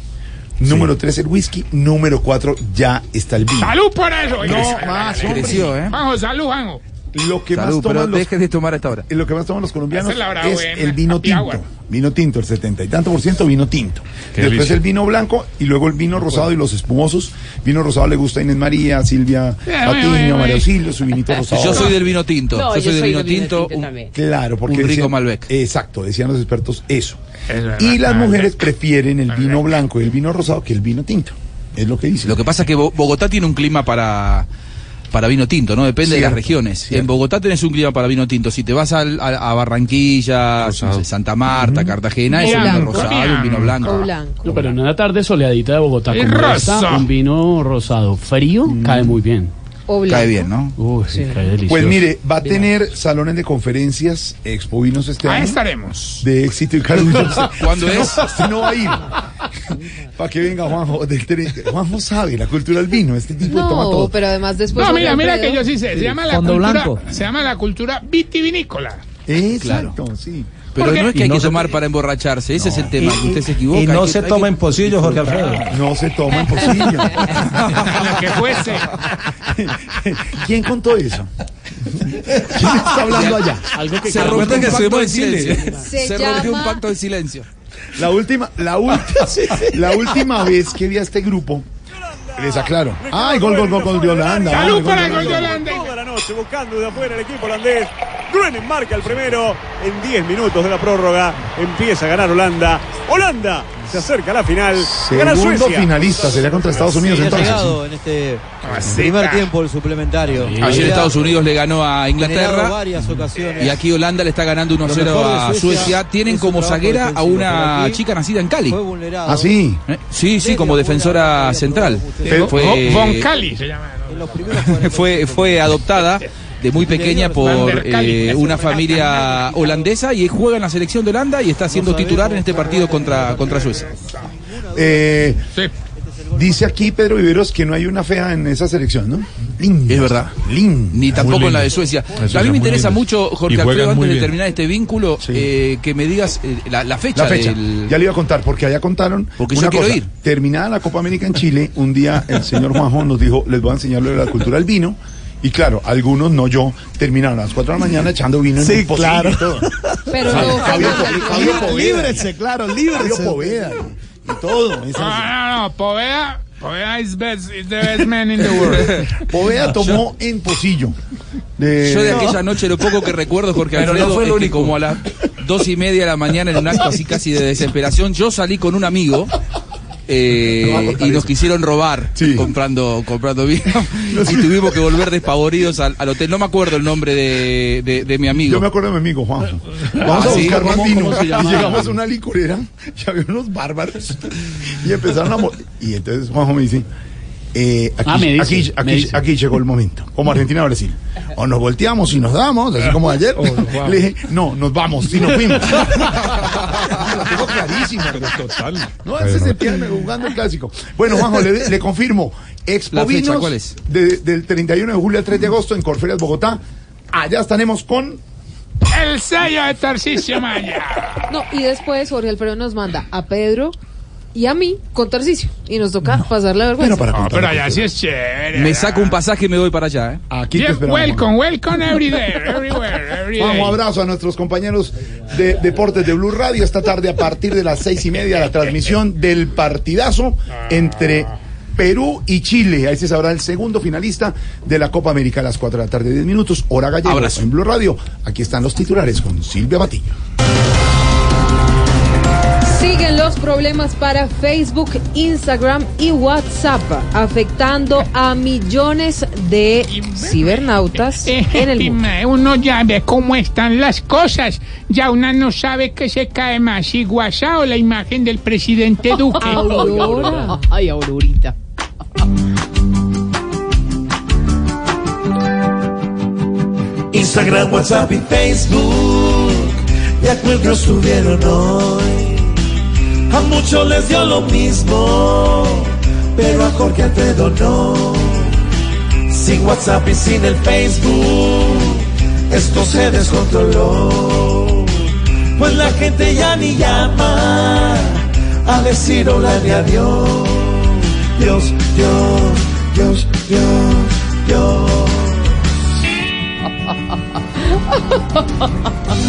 Speaker 41: Número tres, el whisky. Número cuatro, ya está el vino.
Speaker 95: Salud por eso.
Speaker 41: No, más.
Speaker 21: Creció, ¿eh?
Speaker 95: Juanjo, salud, Juanjo.
Speaker 41: Lo que
Speaker 21: Salud,
Speaker 41: más
Speaker 21: pero
Speaker 41: toman los,
Speaker 21: de tomar esta hora.
Speaker 41: eh, lo que más toman los colombianos
Speaker 95: es buena,
Speaker 41: el vino
Speaker 95: happy
Speaker 41: tinto.
Speaker 95: hour.
Speaker 41: Vino tinto, el setenta y tanto por ciento vino tinto.
Speaker 33: Qué
Speaker 41: Después
Speaker 33: delicia.
Speaker 41: el vino blanco y luego el vino rosado y los espumosos. Vino rosado le gusta a Inés María, Silvia
Speaker 95: bueno,
Speaker 41: Patiño, María. Auxilio, su vinito rosado.
Speaker 21: Yo soy del vino tinto.
Speaker 3: No,
Speaker 21: yo
Speaker 3: yo
Speaker 21: soy del
Speaker 3: soy
Speaker 21: vino
Speaker 3: del vino
Speaker 21: tinto.
Speaker 3: tinto
Speaker 21: un-
Speaker 3: también.
Speaker 41: Claro, porque
Speaker 21: Un rico
Speaker 41: decían-
Speaker 21: Malbec.
Speaker 41: Exacto, decían los expertos eso.
Speaker 95: Es verdad,
Speaker 41: Y las
Speaker 95: Malbec.
Speaker 41: mujeres prefieren el vino blanco y el vino rosado que el vino tinto. Es lo que dicen.
Speaker 21: Lo que pasa es que Bo- Bogotá tiene un clima para, para vino tinto, ¿no? Depende de las regiones.
Speaker 41: cierto.
Speaker 21: En Bogotá tenés un clima para vino tinto. Si te vas al- a, a Barranquilla, no sé, Santa Marta, Cartagena, es un vino
Speaker 95: Blanco.
Speaker 21: rosado, un vino blanco.
Speaker 3: O blanco.
Speaker 15: No, pero en una tarde soleadita de Bogotá
Speaker 95: rosa.
Speaker 15: esta, un vino rosado frío cae muy bien.
Speaker 3: O.
Speaker 21: Cae bien, ¿no?
Speaker 15: Uy,
Speaker 3: Sí.
Speaker 15: cae delicioso.
Speaker 41: Pues mire, va a tener salones de conferencias, Expo Vinos este
Speaker 95: Ahí
Speaker 41: año.
Speaker 95: estaremos.
Speaker 41: De éxito y carulla.
Speaker 21: ¿Cuándo
Speaker 41: Usted
Speaker 21: es?
Speaker 41: No, usted no va a ir. Para que venga Juanjo. Del Juanjo sabe la cultura del vino. Este tipo de toma
Speaker 3: No,
Speaker 41: todo.
Speaker 3: pero además después.
Speaker 95: No, mira, mira que yo sí sé. Se llama la
Speaker 16: Fondo
Speaker 95: cultura.
Speaker 16: blanco.
Speaker 95: Se llama la cultura vitivinícola.
Speaker 41: Exacto, sí.
Speaker 21: Pero no es que hay
Speaker 96: no
Speaker 21: que
Speaker 96: se-
Speaker 21: tomar para emborracharse, ese es el tema, que usted se equivoca.
Speaker 96: Y no
Speaker 21: que-
Speaker 96: se toma
Speaker 21: que-
Speaker 96: en pocillo, Jorge Alfredo.
Speaker 41: No se toma en pocillo.
Speaker 95: Lo que fuese.
Speaker 41: ¿Quién contó eso? ¿Quién está hablando allá?
Speaker 15: Algo que
Speaker 21: Se rompió un
Speaker 33: que
Speaker 21: pacto
Speaker 33: estuvimos
Speaker 21: de
Speaker 33: en Chile.
Speaker 21: silencio.
Speaker 3: Se
Speaker 21: rompió un pacto de silencio.
Speaker 41: La última, la última, la última vez que vi a este grupo, les aclaro. Ay, gol, gol, gol, gol de Holanda.
Speaker 95: Salud para
Speaker 41: gol,
Speaker 95: el
Speaker 41: gol,
Speaker 95: de. Holanda.
Speaker 97: Toda la noche buscando de afuera el equipo holandés. Gruenen marca el primero en 10 minutos de la prórroga. Empieza a ganar Holanda. Holanda se acerca a la final. Gana
Speaker 41: Segundo
Speaker 97: Suecia.
Speaker 41: finalista, sería contra Estados Unidos
Speaker 98: Sigue
Speaker 41: entonces.
Speaker 98: en este primer tiempo el suplementario.
Speaker 21: Ayer Estados Unidos le ganó a Inglaterra.
Speaker 98: varias ocasiones.
Speaker 21: Y aquí Holanda le está ganando 1-0
Speaker 98: Lo mejor de
Speaker 21: a
Speaker 98: Suecia
Speaker 21: Suecia. Tienen como zaguera a una chica nacida en Cali.
Speaker 41: Ah, sí.
Speaker 21: ¿Eh? Sí, sí, como defensora central. Fue,
Speaker 95: Von Cali se llama.
Speaker 98: En los primeros 40
Speaker 21: fue, fue adoptada de muy pequeña por eh, una familia holandesa y juega en la selección de Holanda y está siendo titular en este partido contra, contra Suecia.
Speaker 41: Eh,
Speaker 95: Sí.
Speaker 41: dice aquí Pedro Viveros que no hay una fea en esa selección, ¿no? Linda.
Speaker 21: Es verdad.
Speaker 41: Linda.
Speaker 21: Ni tampoco en la de Suecia.
Speaker 33: Suecia
Speaker 21: a mí me interesa mucho, Jorge Alfredo, antes de terminar este vínculo,
Speaker 41: Sí.
Speaker 21: eh, que me digas eh, la, la fecha.
Speaker 41: La fecha.
Speaker 21: del-
Speaker 41: Ya le iba a contar, porque allá contaron.
Speaker 21: Porque yo
Speaker 41: una
Speaker 21: quiero
Speaker 41: cosa.
Speaker 21: ir.
Speaker 41: Terminada la Copa América en Chile, un día el señor Juanjo nos dijo: Les voy a enseñar lo de la cultura del vino. Y claro, algunos, no yo, terminaron a las 4 de la mañana echando vino en
Speaker 99: Sí,
Speaker 41: el pocillo
Speaker 99: claro.
Speaker 41: todo.
Speaker 3: Pero
Speaker 41: Fabio- Poveda.
Speaker 99: Líbrese, claro, líbrese.
Speaker 41: Fabio Poveda. Y todo.
Speaker 95: No, no, no, Poveda, Poveda is, best, is the best man in the world.
Speaker 41: Poveda tomó en pocillo. De...
Speaker 21: Yo de aquella noche lo poco que recuerdo, Jorge
Speaker 41: Pero
Speaker 21: Alfredo,
Speaker 41: no fue único.
Speaker 21: como a las dos y media de la mañana en un acto así casi de desesperación, yo salí con un amigo eh, y nos
Speaker 41: eso.
Speaker 21: quisieron robar comprando comprando vino y tuvimos que volver despavoridos al, al hotel. No me acuerdo el nombre de, de- de mi amigo.
Speaker 41: Yo me acuerdo de mi amigo Juanjo. Vamos
Speaker 21: Ah,
Speaker 41: a
Speaker 21: ¿sí?
Speaker 41: buscar más
Speaker 21: ¿Cómo-
Speaker 41: vino.
Speaker 21: cómo se
Speaker 41: y llegamos a una licurera y había unos bárbaros. Y empezaron a. Y entonces Juanjo me dice. eh, aquí,
Speaker 97: Ah, me dice,
Speaker 41: aquí, aquí, llegó el momento, como Argentina-Brasil. O nos volteamos y nos damos, así como ayer.
Speaker 97: O nos vamos.
Speaker 41: Le dije, no, nos vamos y nos fuimos. Total. No, ese se pierde jugando el clásico. Bueno, Juanjo, le, le confirmo. Expo Vinos,
Speaker 21: ¿cuál es?
Speaker 41: de- del 31 de julio al 3 de agosto en Corferias, Bogotá. Allá estaremos con
Speaker 95: El sello de Tarcisio Maya.
Speaker 3: No, y después Jorge Alfredo nos manda a Pedro y a mí con Tarcisio. Y nos toca pasar la vergüenza.
Speaker 95: No, pero allá sí es chévere.
Speaker 21: Me saco un pasaje y me voy para allá. ¿eh?
Speaker 41: Aquí
Speaker 95: Bien, welcome, welcome every day, everywhere, every day.
Speaker 41: Vamos, abrazo a nuestros compañeros de Deportes de Blue Radio. Esta tarde a partir de las seis y media la transmisión del partidazo entre Perú y Chile. Ahí se sabrá el segundo finalista de la Copa América a las 4 de la tarde, 10 minutos, hora gallego
Speaker 21: Abrazo.
Speaker 41: en Blue Radio. Aquí están los titulares con Silvia Patiño.
Speaker 3: Los problemas para Facebook, Instagram y WhatsApp, afectando a millones de cibernautas en el mundo.
Speaker 95: Uno ya ve cómo están las cosas. Ya una no sabe qué se cae más, si WhatsApp o la imagen del presidente Duque.
Speaker 3: Aurora.
Speaker 100: Ay, Aurorita.
Speaker 16: Instagram, WhatsApp y Facebook ya cuellos subieron hoy. A muchos les dio lo mismo, pero a Jorge Alfredo no. Sin WhatsApp y sin el Facebook, esto se descontroló. Pues la gente ya ni llama a decir hola ni adiós. Dios, Dios, Dios, Dios, Dios.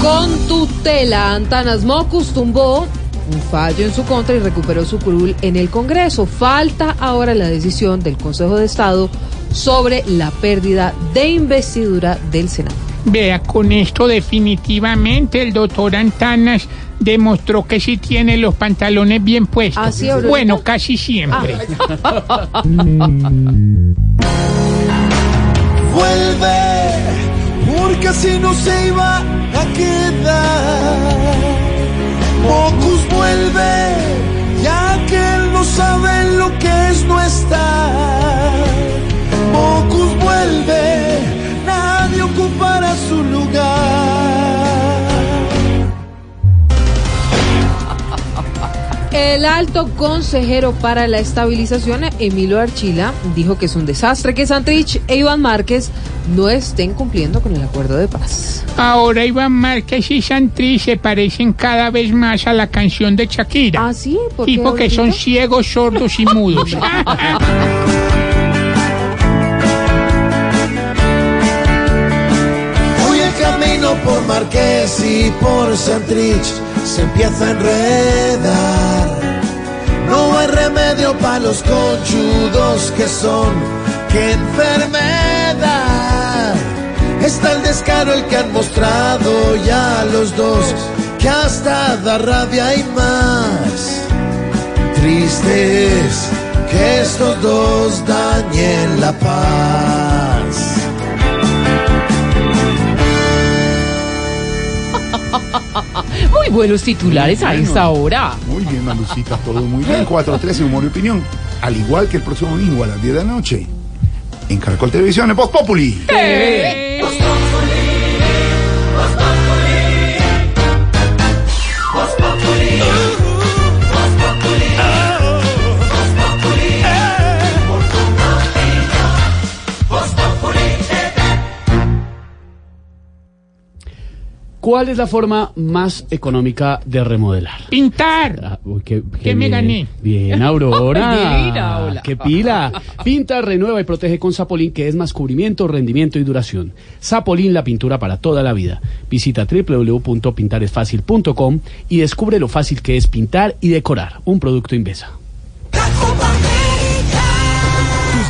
Speaker 3: Con tutela, Antanas Mocus tumbó un fallo en su contra y recuperó su curul en el Congreso. Falta ahora la decisión del Consejo de Estado sobre la pérdida de investidura del Senado.
Speaker 95: Vea, con esto definitivamente el doctor Antanas demostró que sí tiene los pantalones bien puestos.
Speaker 3: ¿Ah, sí, Aurorita?
Speaker 95: bueno, casi siempre.
Speaker 16: Vuelve, porque así no se iba a quedar. Mocus vuelve, ya que él no sabe lo que es no estar. Mocus vuelve,
Speaker 3: El alto consejero para la estabilización, Emilio Archila, dijo que es un desastre que Santrich e Iván Márquez no estén cumpliendo con el acuerdo de paz.
Speaker 95: Ahora Iván Márquez y Santri se parecen cada vez más a la canción de Shakira.
Speaker 3: ¿Ah, sí? ¿Por
Speaker 95: y
Speaker 3: qué,
Speaker 95: porque son ciegos, sordos y mudos.
Speaker 16: Hoy el camino por Marqués y por Santrich se empieza a enredar. Remedio para los conchudos que son. ¡Qué enfermedad! Está el descaro el que han mostrado ya los dos, que hasta da rabia y más. Triste es que estos dos dañen la paz.
Speaker 100: Muy buenos titulares a
Speaker 41: Muy
Speaker 100: esta
Speaker 41: bueno.
Speaker 100: hora.
Speaker 41: Muy bien, Malucita, todo muy bien. 4-13, humor y opinión. Al igual que el próximo domingo a las 10 de la noche. En Caracol Televisión, en Voz Populi.
Speaker 101: ¿Cuál es la forma más económica de remodelar?
Speaker 95: Pintar.
Speaker 101: Ah, uy, qué,
Speaker 95: Que me gané.
Speaker 101: Bien, Aurora.
Speaker 95: Mira, hola.
Speaker 101: ¡Qué pila! Pinta, renueva y protege con Zapolín, que es más cubrimiento, rendimiento y duración. Zapolín, la pintura para toda la vida. Visita www.pintaresfacil.com y descubre lo fácil que es pintar y decorar. Un producto Invesa.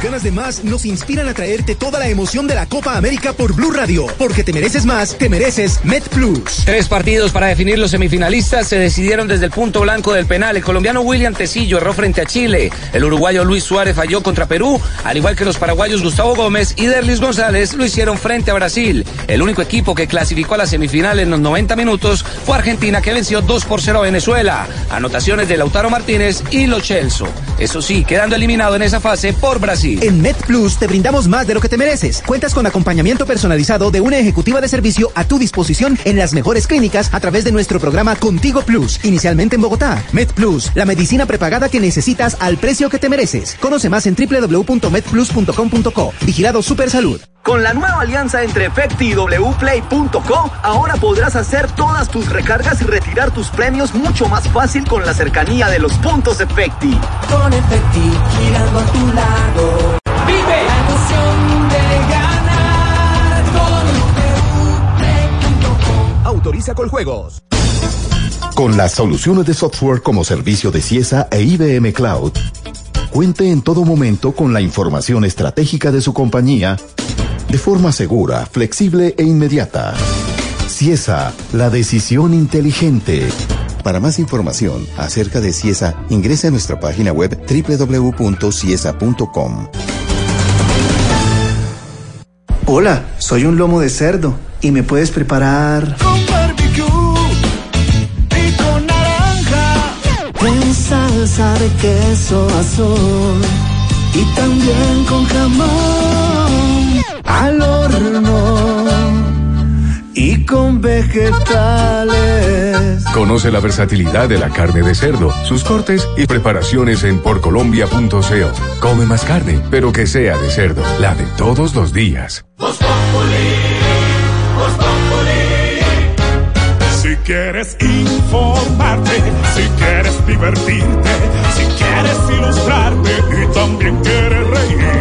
Speaker 27: Ganas de más nos inspiran a traerte toda la emoción de la Copa América por Blue Radio. Porque te mereces más, te mereces Met Plus.
Speaker 14: Tres partidos para definir los semifinalistas se decidieron desde el punto blanco del penal. El colombiano William Tecillo erró frente a Chile. El uruguayo Luis Suárez falló contra Perú, al igual que los paraguayos Gustavo Gómez y Derlis González lo hicieron frente a Brasil. El único equipo que clasificó a la semifinal en los 90 minutos fue Argentina, que venció 2 por 0 a Venezuela. Anotaciones de Lautaro Martínez y Lo Celso. Eso sí, quedando eliminado en esa fase por Brasil.
Speaker 27: En Met Plus te brindamos más de lo que te mereces. Cuentas con acompañamiento personalizado de una ejecutiva de servicio a tu disposición en las mejores clínicas a través de nuestro programa Contigo Plus, inicialmente en Bogotá. Met Plus, la medicina prepagada que necesitas al precio que te mereces. Conoce más en www.medplus.com.co. Vigilado Super Salud.
Speaker 28: Con la nueva alianza entre Efecti y wplay.co, ahora podrás hacer todas tus recargas y retirar tus premios mucho más fácil con la cercanía de los puntos Efecti.
Speaker 102: Con Efecti, girando a tu lado.
Speaker 103: Autoriza con juegos. Con las soluciones de software como servicio de CIESA e IBM Cloud, cuente en todo momento con la información estratégica de su compañía de forma segura, flexible e inmediata. CIESA, la decisión inteligente. Para más información acerca de CIESA, ingrese a nuestra página web www.ciesa.com.
Speaker 16: Hola, soy un lomo de cerdo y me puedes preparar
Speaker 102: Con barbecue y con naranja.
Speaker 16: en salsa de queso azul y también con jamón al horno y con vegetales.
Speaker 104: Conoce la versatilidad de la carne de cerdo, sus cortes y preparaciones en porcolombia.co. Come más carne, pero que sea de cerdo, la de todos los días.
Speaker 102: Si quieres informarte, si quieres divertirte, si quieres ilustrarte y también quieres reír.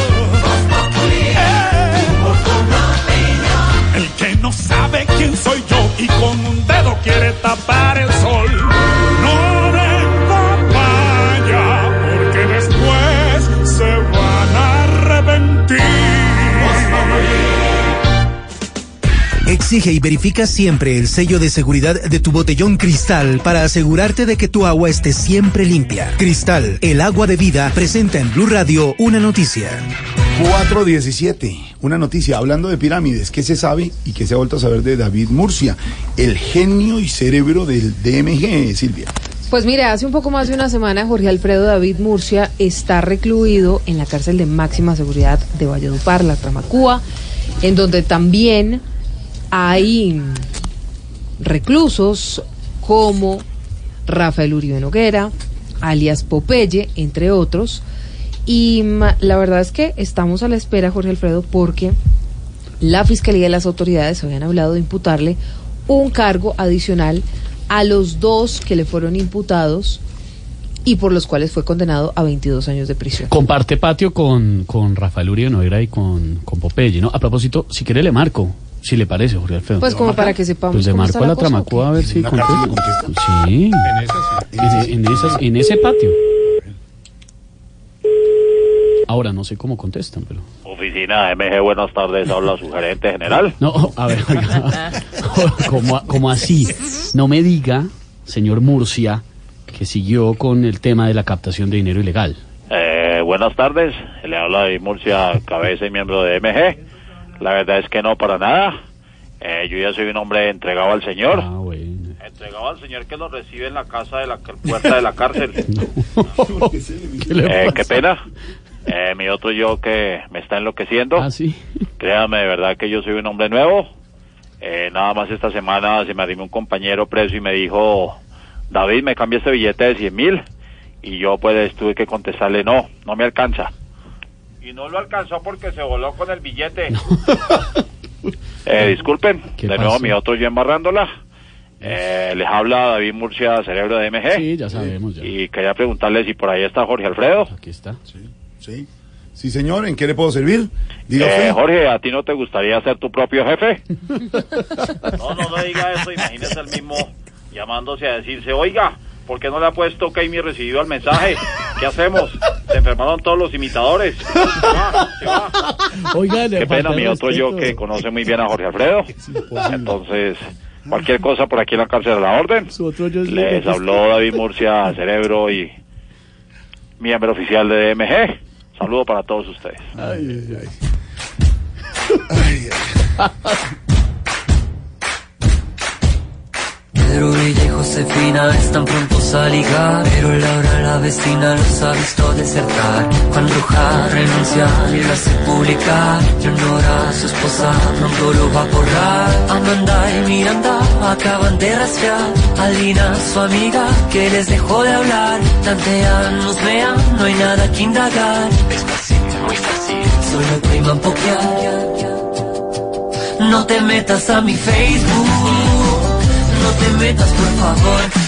Speaker 102: y con un dedo quiere tapar el sol. No vaya, porque después se van a arrepentir.
Speaker 27: Exige y verifica siempre el sello de seguridad de tu botellón Cristal para asegurarte de que tu agua esté siempre limpia. Cristal, el agua de vida, presenta en Blue Radio una noticia.
Speaker 41: 417. Una noticia hablando de pirámides. ¿Qué se sabe y qué se ha vuelto a saber de David Murcia? El genio y cerebro del DMG, Silvia.
Speaker 3: Pues mire, hace un poco más de una semana Jorge Alfredo David Murcia está recluido en la cárcel de máxima seguridad de Valledupar, la Tramacúa, en donde también hay reclusos como Rafael Uribe Noguera, alias Popeye, entre otros. Y ma- la verdad es que estamos a la espera, Jorge Alfredo, porque la Fiscalía y las autoridades habían hablado de imputarle un cargo adicional a los dos que le fueron imputados y por los cuales fue condenado a 22 años de prisión.
Speaker 101: Comparte patio con, con Rafael Uribe Noguera y con, con Popeye, ¿no? A propósito, si quiere le marco, si le parece, Jorge Alfredo.
Speaker 3: Pues como para que sepamos
Speaker 101: Pues le marco a
Speaker 3: la
Speaker 101: la
Speaker 3: cosa, ¿o
Speaker 101: Tramacúa a ver si Sí, en, en esas- en ese patio. Ahora no sé cómo contestan, pero...
Speaker 105: Oficina MG, buenas tardes, habla su gerente general.
Speaker 101: No, a ver, oiga, ¿cómo, cómo así? No me diga, señor Murcia, que siguió con el tema de la captación de dinero ilegal.
Speaker 105: Eh, buenas tardes, le habla David Murcia, cabeza y miembro de MG. La verdad es que no para nada. Eh, yo ya soy un hombre entregado al Señor.
Speaker 101: Ah,
Speaker 105: entregado al señor que lo recibe en la casa de la puerta de la cárcel.
Speaker 101: le
Speaker 105: Eh,
Speaker 101: pasa?
Speaker 105: qué pena. Eh, mi otro yo que me está enloqueciendo.
Speaker 101: Ah, sí.
Speaker 105: Créame, de verdad que yo soy un hombre nuevo. Eh, nada más esta semana se me arrimó un compañero preso y me dijo, David, me cambia este billete de 100 mil. Y yo pues tuve que contestarle, no, no me alcanza. Y no lo alcanzó porque se voló con el billete. Eh, disculpen,
Speaker 101: ¿Qué
Speaker 105: de nuevo mi otro yo embarrándola. Eh, les habla David Murcia, cerebro de MG.
Speaker 101: Sí, ya sabemos. Ya.
Speaker 105: Y quería preguntarle si por ahí está Jorge Alfredo.
Speaker 101: Aquí está.
Speaker 41: Sí. Sí, señor, ¿en qué le puedo servir? Diga
Speaker 105: Eh. Jorge, ¿a ti no te gustaría ser tu propio jefe? No, no, no diga eso, imagínese el mismo llamándose a decirse, oiga, ¿por qué no le ha puesto OK mi recibido al mensaje? ¿Qué hacemos? Se enfermaron todos los imitadores. Se va, se va.
Speaker 101: Oiga,
Speaker 105: Qué pena, mi otro yo que conoce muy bien a Jorge Alfredo. Entonces, cualquier cosa por aquí en la cárcel a la orden.
Speaker 101: Su otro yo es
Speaker 105: Les habló David Murcia, cerebro y miembro oficial de DMG. Saludo para todos ustedes.
Speaker 101: Ay, ay, ay.
Speaker 102: Pedro Villa y Josefina están prontos a ligar Pero Laura la vecina los ha visto desertar. Juan Roja renuncia y lo hace publicar Leonora, su esposa, pronto lo va a borrar. Amanda y Miranda acaban de rastrear a Lina, su amiga, que les dejó de hablar. Tantean, husmean, no hay nada que indagar. Es fácil, muy fácil, solo priman pokear No te metas a mi Facebook no te metas por favor